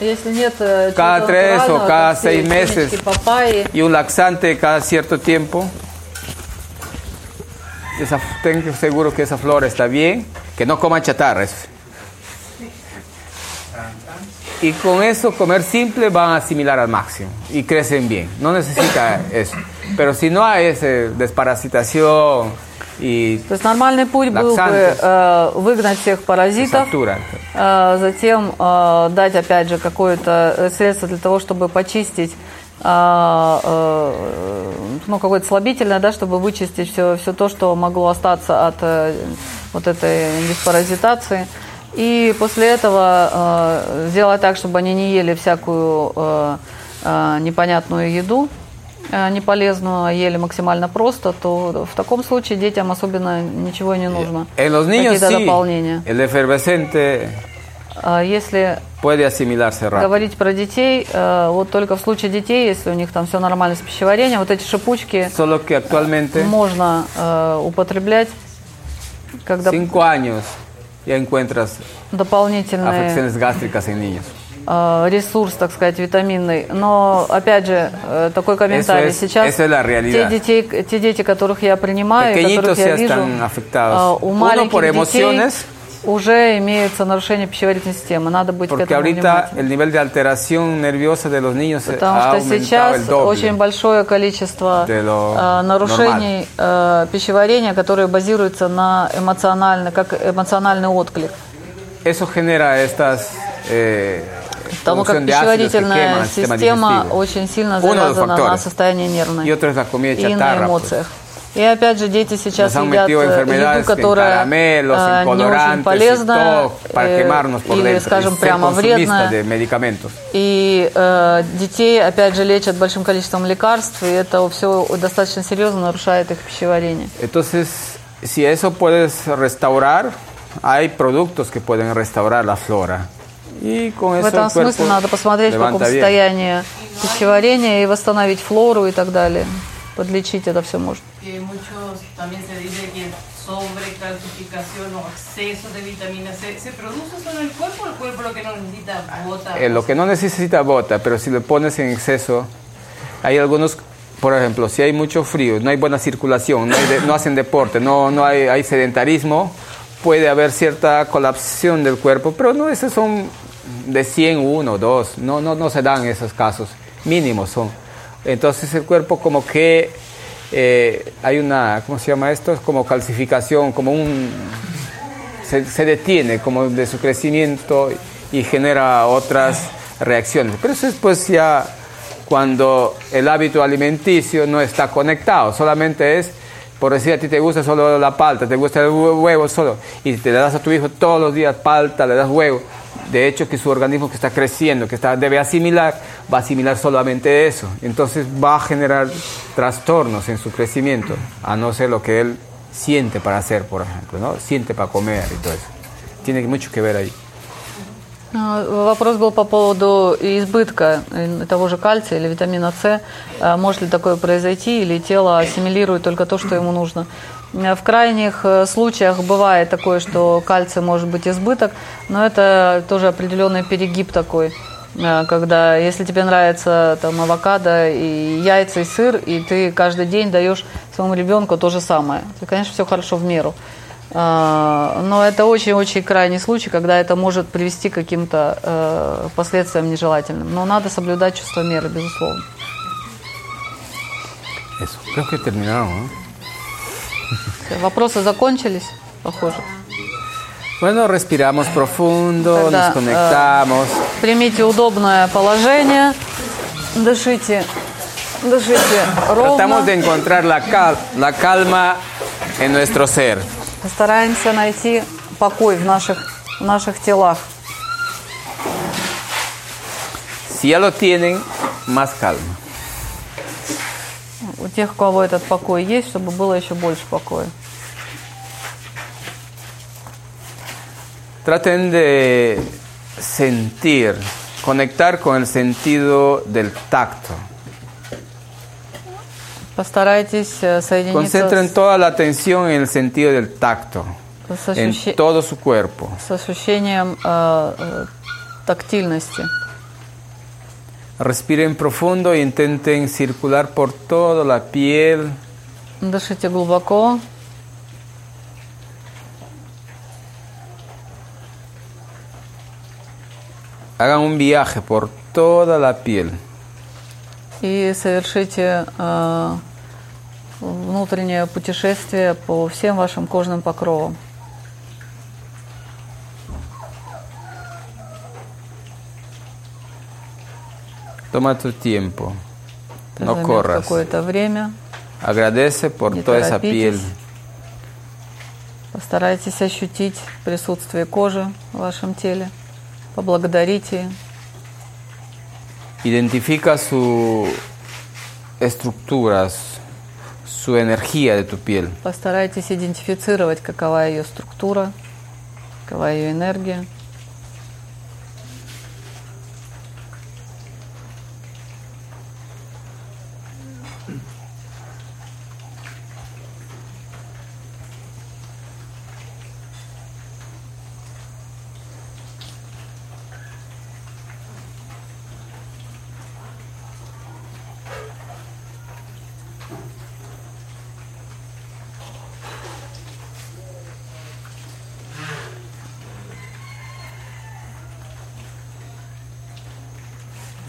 Если нет э, Cada чего-то tres o натурального, cada как все seis meses. семечки папайи, Y un laxante cada cierto tiempo. Esa, ten seguro que esa flora está bien, que no coman chatarras. Y con eso, comer simple, van a asimilar al máximo y crecen bien. No necesita eso. Pero si no hay ese desparasitación y То есть нормальный путь был бы Лаксанты. э, выгнать всех паразитов, Сатура. Э, затем э, дать опять же какое-то э, средство для того, чтобы почистить ну, какое-то слабительное, да, чтобы вычистить все, все то, что могло остаться от вот этой диспаразитации. И после этого сделать так, чтобы они не ели всякую непонятную еду, э, неполезную, а ели максимально просто, то в таком случае детям особенно ничего не нужно. Какие-то sí, дополнения. el efervescente А Если говорить про детей, э, вот только в случае детей, если у них там все нормально с пищеварением, вот эти шипучки можно э, употреблять, когда cinco años, ya encuentras дополнительные afecciones gástricas en niños. Э, ресурс, так сказать, витаминный. Но, опять же, э, такой комментарий. Es- Сейчас es те, детей, те дети, которых я принимаю, Pequeñitos которых я вижу, э, у маленьких детей уже имеется нарушение пищеварительной системы. Надо быть к porque этому ahorita внимательным. el nivel de alteración nerviosa de los niños ha Потому что сейчас очень большое количество нарушений э, пищеварения, которые базируются на эмоционально, как эмоциональный отклик. Eso genera estas eh, Потому как пищеварительная система очень сильно завязана на состоянии нервной и на эмоциях. И опять же, дети сейчас едят э, еду, которая э, не очень э, por или, скажем, прямо medicamentos. И э, детей, опять же, лечат большим количеством лекарств, и это все достаточно серьезно нарушает их пищеварение. Entonces, si eso puedes restaurar, hay productos que pueden restaurar la flora. Y con В eso этом el cuerpo смысле надо посмотреть, в каком levanta bien. состоянии пищеварения и восстановить флору и так далее. Подлечить это все можно. Que muchos también se dice que sobrecalcificación o exceso de vitamina C se produce solo en el cuerpo o el cuerpo lo que no necesita bota. Eh, lo que no necesita bota, pero si le pones en exceso, hay algunos, por ejemplo, si hay mucho frío, no hay buena circulación, no, hay de- no hacen deporte, no, no hay, hay sedentarismo, puede haber cierta colapsación del cuerpo, pero no, esos son de 100, uno, dos, no, no, no se dan esos casos, mínimos son. Entonces el cuerpo como que eh, hay una, ¿cómo se llama esto? Es como calcificación, como un se, detiene como de su crecimiento y genera otras reacciones. Pero eso es pues ya cuando el hábito alimenticio no está conectado, solamente es, por decir, a ti te gusta solo la palta, te gusta el hue- huevo solo, y te le das a tu hijo todos los días palta, le das huevo, de hecho que su organismo que está creciendo, que está, debe asimilar, va a asimilar solamente eso. Entonces va a generar trastornos en su crecimiento, a no ser lo que él siente para hacer, por ejemplo, ¿no? Siente para comer y todo eso. Tiene mucho que ver ahí. А, Вопрос был по поводу избытка э, того же кальция или витамина С. А Может ли такое произойти, или тело ассимилирует только то, что ему нужно? Э, В крайних э, случаях бывает такое, что кальция может быть избыток, но это тоже определенный перегиб такой. Э, Когда, если тебе нравится там авокадо и яйца и сыр, и ты каждый день даешь своему ребенку то же самое, то, конечно, все хорошо в меру. Но это очень-очень крайний случай, когда это может привести к каким-то последствиям нежелательным. Но надо соблюдать чувство меры, безусловно. Eso, creo que terminamos. Вопросы закончились, похоже. Bueno, respiramos profundo, Тогда, nos conectamos. Примите удобное положение, дышите, дышите ровно. Tratamos de encontrar la, cal- la calma en nuestro ser. Постараемся найти покой в наших, в наших телах. Si ya lo tienen, más calma. У тех, у кого этот покой есть, чтобы было еще больше покоя. Traten de sentir, conectar con el sentido del tacto. Постарайтесь э, соединиться Concentren toda la atención en el sentido del tacto, en todo su cuerpo. с ощущением э, э, тактильности. Respiren profundo e intenten circular por toda la piel, Дышите глубоко. hagan un viaje por toda la piel. и совершите э, внутреннее путешествие по всем вашим кожным покровам. Toma tu tiempo, Это no corras. какое-то время. Agradece por toda esa piel. Постарайтесь ощутить присутствие кожи в вашем теле. Поблагодарите. Identifica su estructura, su- su energía de tu piel. Постарайтесь идентифицировать, какова ее структура, какова ее энергия.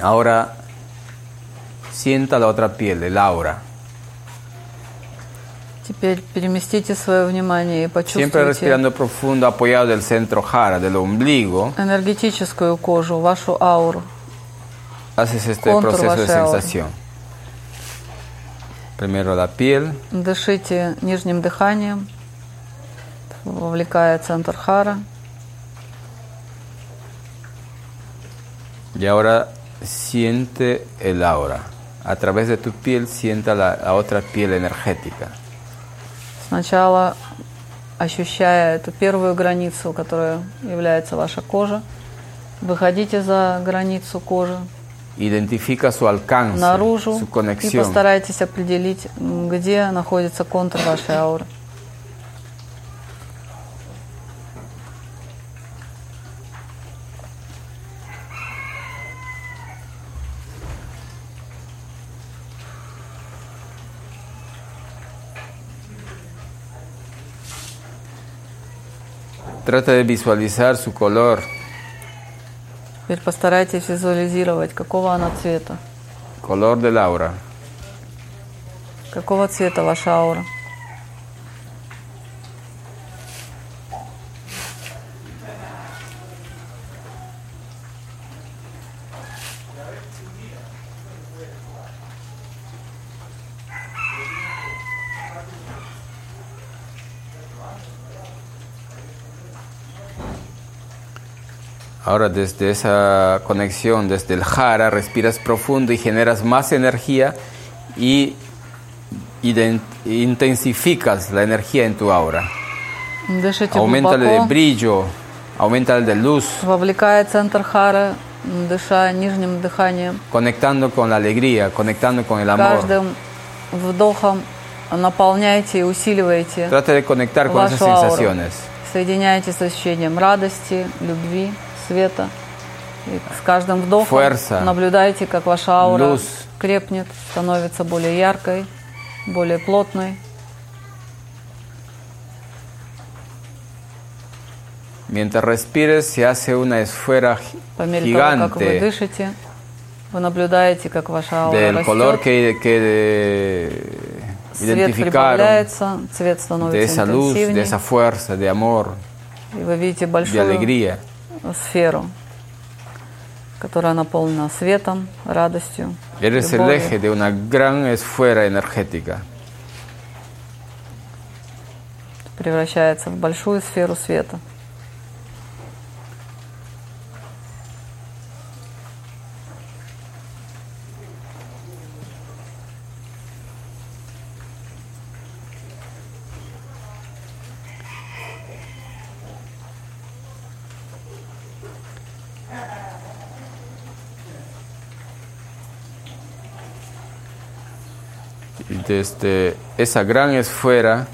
Ahora sienta la otra piel, el aura. Теперь переместите свое внимание и Siempre почувствуйте respirando profundo, apoyado del centro jara, del ombligo. энергетическую кожу, вашу ауру. Haces este Contour proceso de вашей ауры. sensación. Primero la piel, Дышите нижним дыханием, вовлекая центр хара. y ahora siente el aura. A través de tu piel sienta la, la otra piel energética. Сначала ощущая эту первую границу, которая является ваша кожа, выходите за границу кожи Identifica su alcance, наружу su и conexión. постарайтесь определить, где находится контур вашей ауры. Trata de visualizar su color, Теперь постарайтесь визуализировать, какого она цвета. color del aura. Какого цвета ваша аура? Ahora desde esa conexión, desde el jara, respiras profundo y generas más energía y ident- intensificas la energía en tu aura. Дышите Aumentale de глубоко. brillo, aumenta el de luz, Вовлекая центр хары, м, дыша нижним дыханием. conectando con la alegría, conectando con el amor. Каждым вдохом наполняйте и усиливайте Trate de conectar con esas вашу ауру. sensaciones. Соединяйте с ощущением радости, любви, Света. И с каждым вдохом Fuerza. наблюдайте, как ваша аура Luz. крепнет, становится более яркой, более плотной. Mientras respires se hace una esfera По мере того, как вы gigante дышите, вы наблюдаете, как ваша аура del color растет, que, que свет identificaron, прибавляется, цвет de становится esa luz, de интенсивнее, esa fuerza, de amor, и вы видите de большую alegría. Сферу, которая наполнена светом, радостью, Eres el eje de una gran esfera energética. превращается в большую сферу света. Y desde esa gran esfera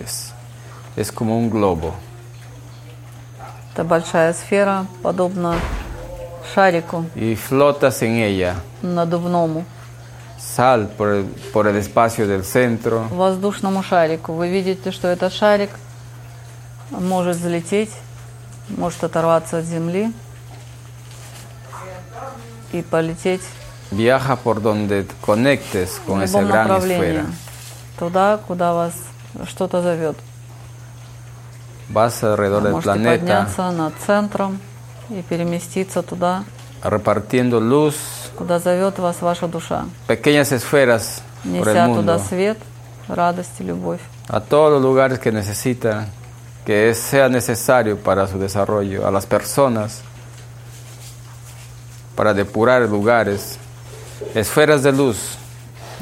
es, es como un globo. Это большая сфера, подобно шарику Y flotas en ella. надувному, Sal por el, por el espacio del centro. воздушному шарику. Вы видите, что этот шарик может взлететь, может оторваться от земли и полететь Viaja por donde conectes в con esa любом gran направлении, esfera. туда, куда вас что-то зовет. Vas alrededor del Можете planeta подняться над центром и переместиться туда, repartiendo luz, куда зовет вас ваша душа, pequeñas esferas por el неся туда mundo, свет, радость и любовь. a todos los lugares que necesitan, que es- sea necesario para su desarrollo, a las personas, para depurar lugares, Esferas de luz.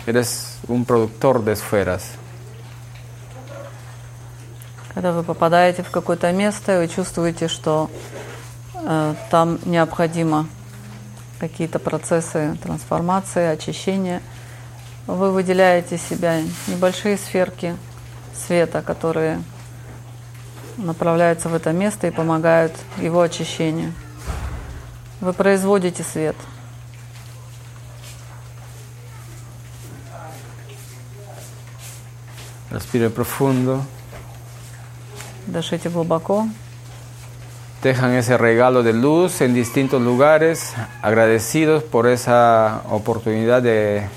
Eres un productor de esferas. Когда вы попадаете в какое-то место, и вы чувствуете, что э, там необходимо какие-то процессы трансформации, очищения, вы выделяете себя небольшие сферки света, которые направляются в это место и помогают его очищению. Вы производите свет. Respire profundo. Дышите глубоко. Dejan ese regalo de luz en distintos lugares, agradecidos por esa oportunidad de,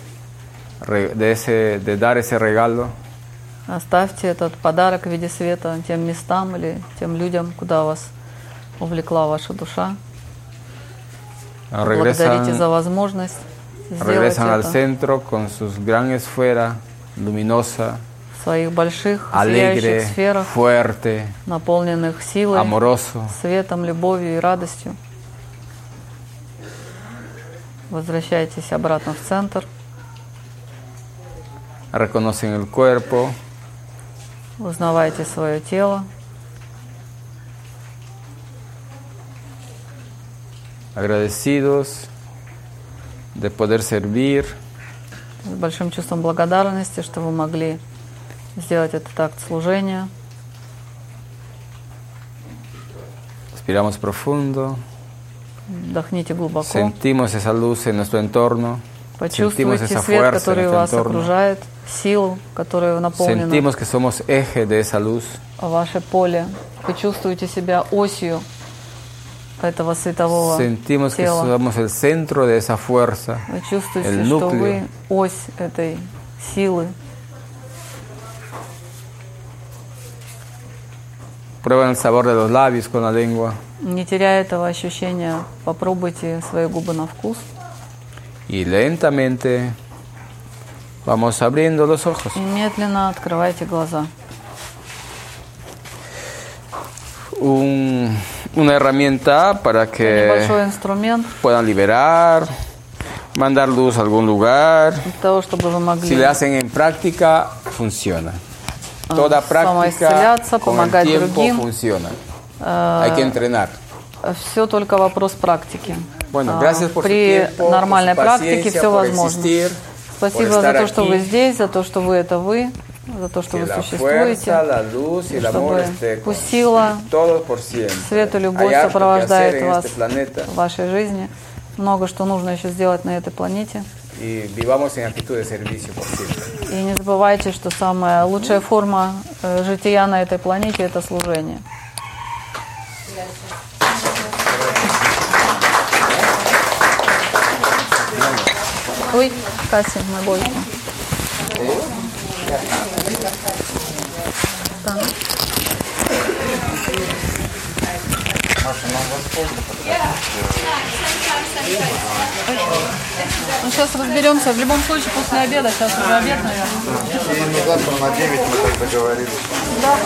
re- de, ese, de dar ese regalo. Оставьте этот подарок в виде света тем местам или тем людям, куда вас увлекла ваша душа. Благодарите за Regresan, возможность сделать regresan al это centro con su gran esfera luminosa, в Своих больших, alegre, сферах, fuerte, наполненных силой, amoroso. светом, любовью и радостью. Возвращайтесь обратно в центр, Reconocen el cuerpo, узнавайте свое тело, agradecidos de poder servir, с большим чувством благодарности, что вы могли сделать этот акт служения. respiramos profundo, Вдохните глубоко. sentimos esa luz en nuestro entorno, Почувствуйте esa свет, который вас entorno, окружает, силу, которая наполнена sentimos que somos eje de esa luz. ваше поле. Вы чувствуете себя осью этого светового Sentimos que тела. somos el centro de esa fuerza, Вы чувствуете, el что núcleo. вы ось этой силы. Prueban el sabor de los labios con la lengua Не теряя этого ощущения, попробуйте свои губы на вкус. y lentamente vamos abriendo los ojos. И медленно открывайте глаза. Un- una herramienta para que Небольшой инструмент puedan liberar, mandar luz a algún lugar. для того, чтобы вы могли Si le hacen en práctica, funciona. Toda práctica самоисцеляться, помогать другим. funciona. Hay que entrenar. Все только вопрос практики. Bueno, А, gracias por При tiempo, нормальной практике все возможно. existir, Спасибо за то, что вы aquí. здесь, за то, что вы это вы, за то, что вы существуете. fuerza, чтобы пусть сила, свет и любовь сопровождает вас в вашей жизни. Много что нужно еще сделать на этой планете. Y vivamos en actitud de servicio. И не забывайте, что самая лучшая форма э, жития на этой планете – это служение. Ой, casi me voy. Ну, сейчас разберемся. В любом случае, после обеда, сейчас уже обед, наверное. И на завтра на 9 мы так договорились. Да.